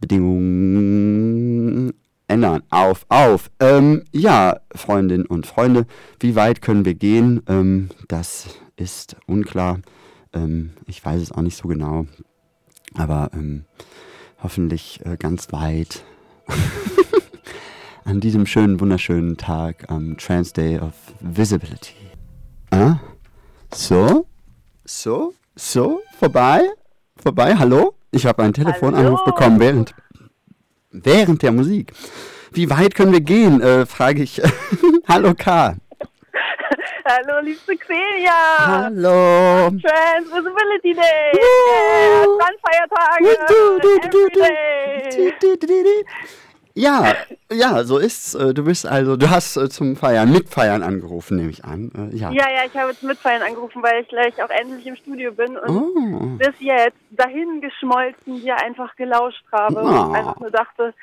Bedingungen ändern. Auf, auf. Ähm, ja, Freundinnen und Freunde, wie weit können wir gehen? Ähm, das ist unklar. Ähm, ich weiß es auch nicht so genau. Aber ähm, hoffentlich äh, ganz weit. An diesem schönen, wunderschönen Tag am Trans Day of Visibility. Ah? So? So? So? Vorbei? Vorbei? Hallo? Ich habe einen Telefonanruf Hallo. bekommen während, während der Musik. Wie weit können wir gehen, äh, frage ich. Hallo K. Hallo, liebste Xenia. Hallo. Trans Visibility Day. Woo. Yeah, Transfeiertage. Ja, ja, so ist's. Äh, Du bist also, du hast äh, zum Feiern, mitfeiern angerufen, nehme ich an. Äh, Ja. Ja, ja, ich habe jetzt mitfeiern angerufen, weil ich gleich auch endlich im Studio bin und Oh. bis jetzt dahin geschmolzen dir einfach gelauscht habe Ah. und einfach nur dachte,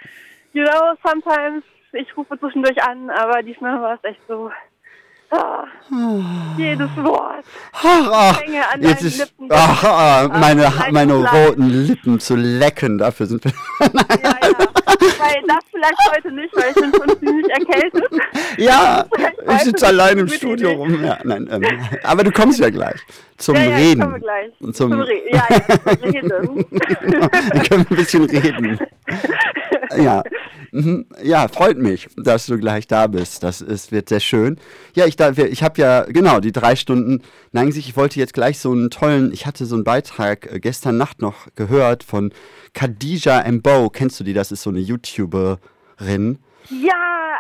you know, sometimes ich rufe zwischendurch an, aber diesmal war es echt so. Ah, jedes Wort. Ach, ach, jetzt ist, ach, ah, meine, meine roten Lippen zu lecken, dafür sind wir. Ja, ja. Weil das vielleicht heute nicht, weil ich bin schon ziemlich erkältet. ja, ich sitze allein im Studio rum. Ja, nein, ähm, aber du kommst ja gleich zum ja, ja, Reden. Ich komme gleich. Zum- Zum Re ja, ja, zum Reden. Wir können ein bisschen reden. Ja. Mhm. ja, freut mich, dass du gleich da bist. Das ist, wird sehr schön. Ja, ich, ich habe ja, genau, die drei Stunden. Nein, ich wollte jetzt gleich so einen tollen, ich hatte so einen Beitrag äh, gestern Nacht noch gehört von Khadija Mbo. Kennst du die? Das ist so eine YouTuberin. ja,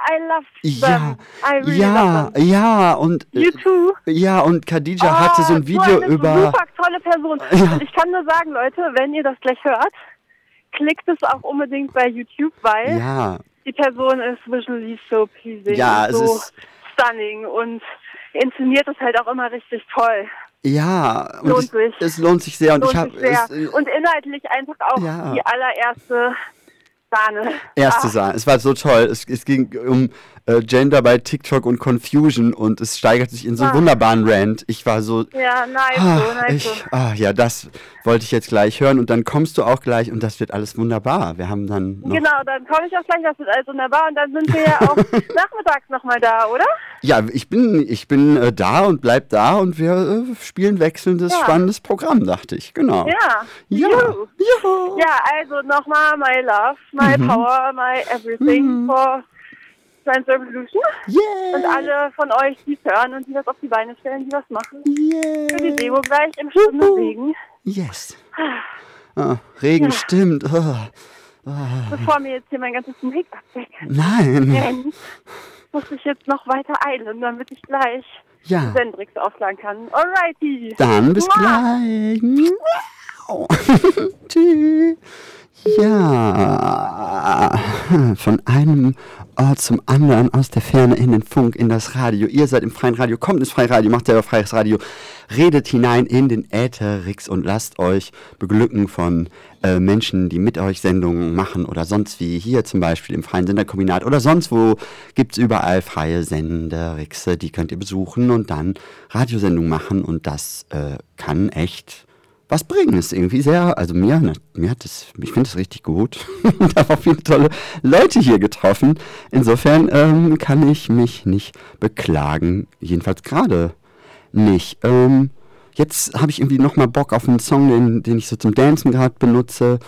I love Ja, them. I really ja, love them. ja, und äh, You too. ja, und Khadija hatte so ein Oh, Video eine über. super tolle Person. Ja. Und ich kann nur sagen, Leute, wenn ihr das gleich hört, klickt es auch unbedingt bei YouTube, weil Ja, die Person ist visually so pleasing Ja, so ist- stunning und inszeniert es halt auch immer richtig toll. ja, Lohnt es, sich. es lohnt sich sehr. Und Lohnt ich habe sich sehr. es, äh, und inhaltlich einfach auch Ja. die allererste Sahne. erste Ah, Sache. Es war so toll. Es, es ging um äh, Gender bei TikTok und Confusion und es steigert sich in so einen Ah. wunderbaren Rant. Ich war so. Ja, nice, Ah, so, nice. ich, so. ah, ja, das wollte ich jetzt gleich hören und dann kommst du auch gleich und das wird alles wunderbar. Wir haben dann. Genau, dann komme ich auch gleich, das wird alles wunderbar und dann sind wir ja auch nachmittags nochmal da, oder? Ja, ich bin, ich bin äh, da und bleib da und wir äh, spielen wechselndes, Ja. spannendes Programm, dachte ich. Genau. Ja. Ja. Juhu. Ja. Ja, also nochmal my love, my Mhm. power, my everything for Trans Revolution. Yeah. Und alle von euch, die es hören und die das auf die Beine stellen, die was machen. Yeah. Für die Demo gleich im Stunde. Regen. Yes. Ah, Regen, Ja. stimmt. Ah, Bevor mir jetzt hier mein ganzes Make-up nein. wegrennt, muss ich jetzt noch weiter eilen, damit ich gleich Ja. Sendrix aufladen kann. Alrighty. Dann bis Mua. gleich. Tschüss. Ja, von einem Ort zum anderen, aus der Ferne in den Funk, in das Radio. Ihr seid im freien Radio, kommt ins freie Radio, macht selber freies Radio, redet hinein in den Ätherix und lasst euch beglücken von äh, Menschen, die mit euch Sendungen machen oder sonst wie. Hier zum Beispiel im freien Senderkombinat oder sonst wo gibt es überall freie Senderixe, die könnt ihr besuchen und dann Radiosendungen machen und das äh, kann echt was bringen. Ist irgendwie sehr, also mir, ne, mir hat es, ich finde es richtig gut. ich habe auch viele tolle Leute hier getroffen. Insofern ähm, kann ich mich nicht beklagen. Jedenfalls gerade nicht. Ähm, jetzt habe ich irgendwie nochmal Bock auf einen Song, den, den ich so zum Dancen gerade benutze.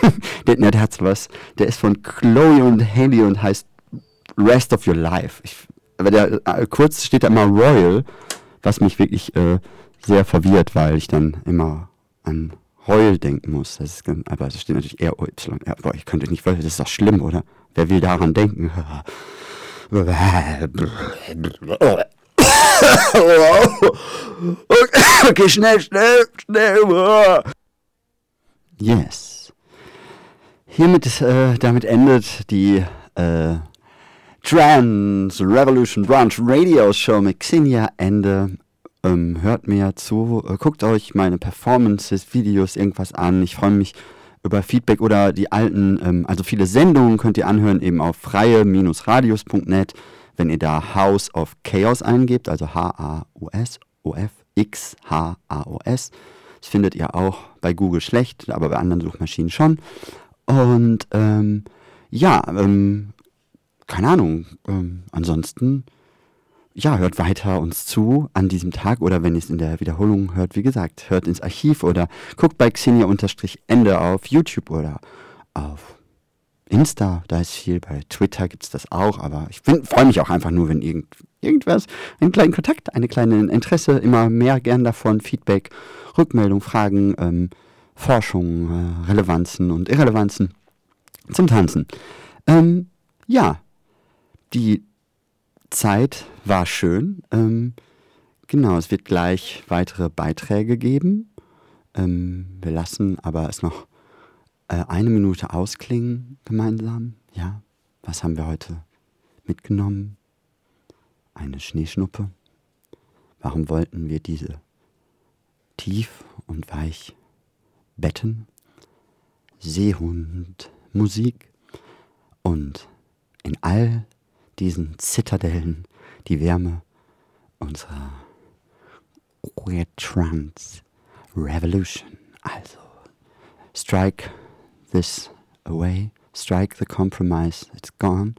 der, ne, der hat was. Der ist von Chloe und Haley und heißt Rest of Your Life. Ich, aber der, äh, kurz steht da immer Royal, was mich wirklich äh, sehr verwirrt, weil ich dann immer an Heul denken muss. Das ist, aber es steht natürlich R-O-Y. Ja, boah, ich könnte nicht, das ist doch schlimm, oder? Wer will daran denken? Okay, schnell, schnell, schnell. Yes. Hiermit, äh, damit endet die äh, Trans Revolution Branch Radio Show mit Xenia Ende. Ähm, hört mir zu, äh, guckt euch meine Performances, Videos, irgendwas an. Ich freue mich über Feedback oder die alten, ähm, also viele Sendungen könnt ihr anhören, eben auf freie-radios.net, wenn ihr da House of Chaos eingebt, also H-A-U-S, O-F-X, H-A-O-S. Das findet ihr auch bei Google schlecht, aber bei anderen Suchmaschinen schon. Und ähm, ja, ähm, keine Ahnung, ähm, ansonsten, ja, hört weiter uns zu an diesem Tag oder wenn ihr es in der Wiederholung hört, wie gesagt, hört ins Archiv oder guckt bei Xenia-Ende auf YouTube oder auf Insta, da ist viel, bei Twitter gibt es das auch, aber ich freue mich auch einfach nur, wenn irgend, irgendwas, einen kleinen Kontakt, eine kleine Interesse, immer mehr gern davon, Feedback, Rückmeldung, Fragen, ähm, Forschung, äh, Relevanzen und Irrelevanzen zum Tanzen. Ähm, ja, die Zeit war schön. Ähm, genau, es wird gleich weitere Beiträge geben. Ähm, wir lassen aber es noch äh, eine Minute ausklingen gemeinsam. Ja, was haben wir heute mitgenommen? Eine Schneeschnuppe. Warum wollten wir diese tief und weich betten? Seehundmusik und in all diesen Zitadellen die Wärme unserer Queer Trance Revolution. Also, strike this away, strike the compromise, it's gone,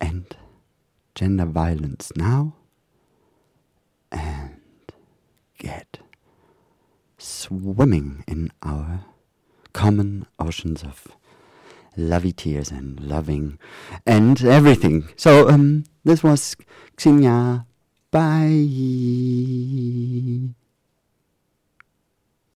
and gender violence now, and get swimming in our common oceans of lovey tears and loving and everything. So um, this was Xenia. Bye.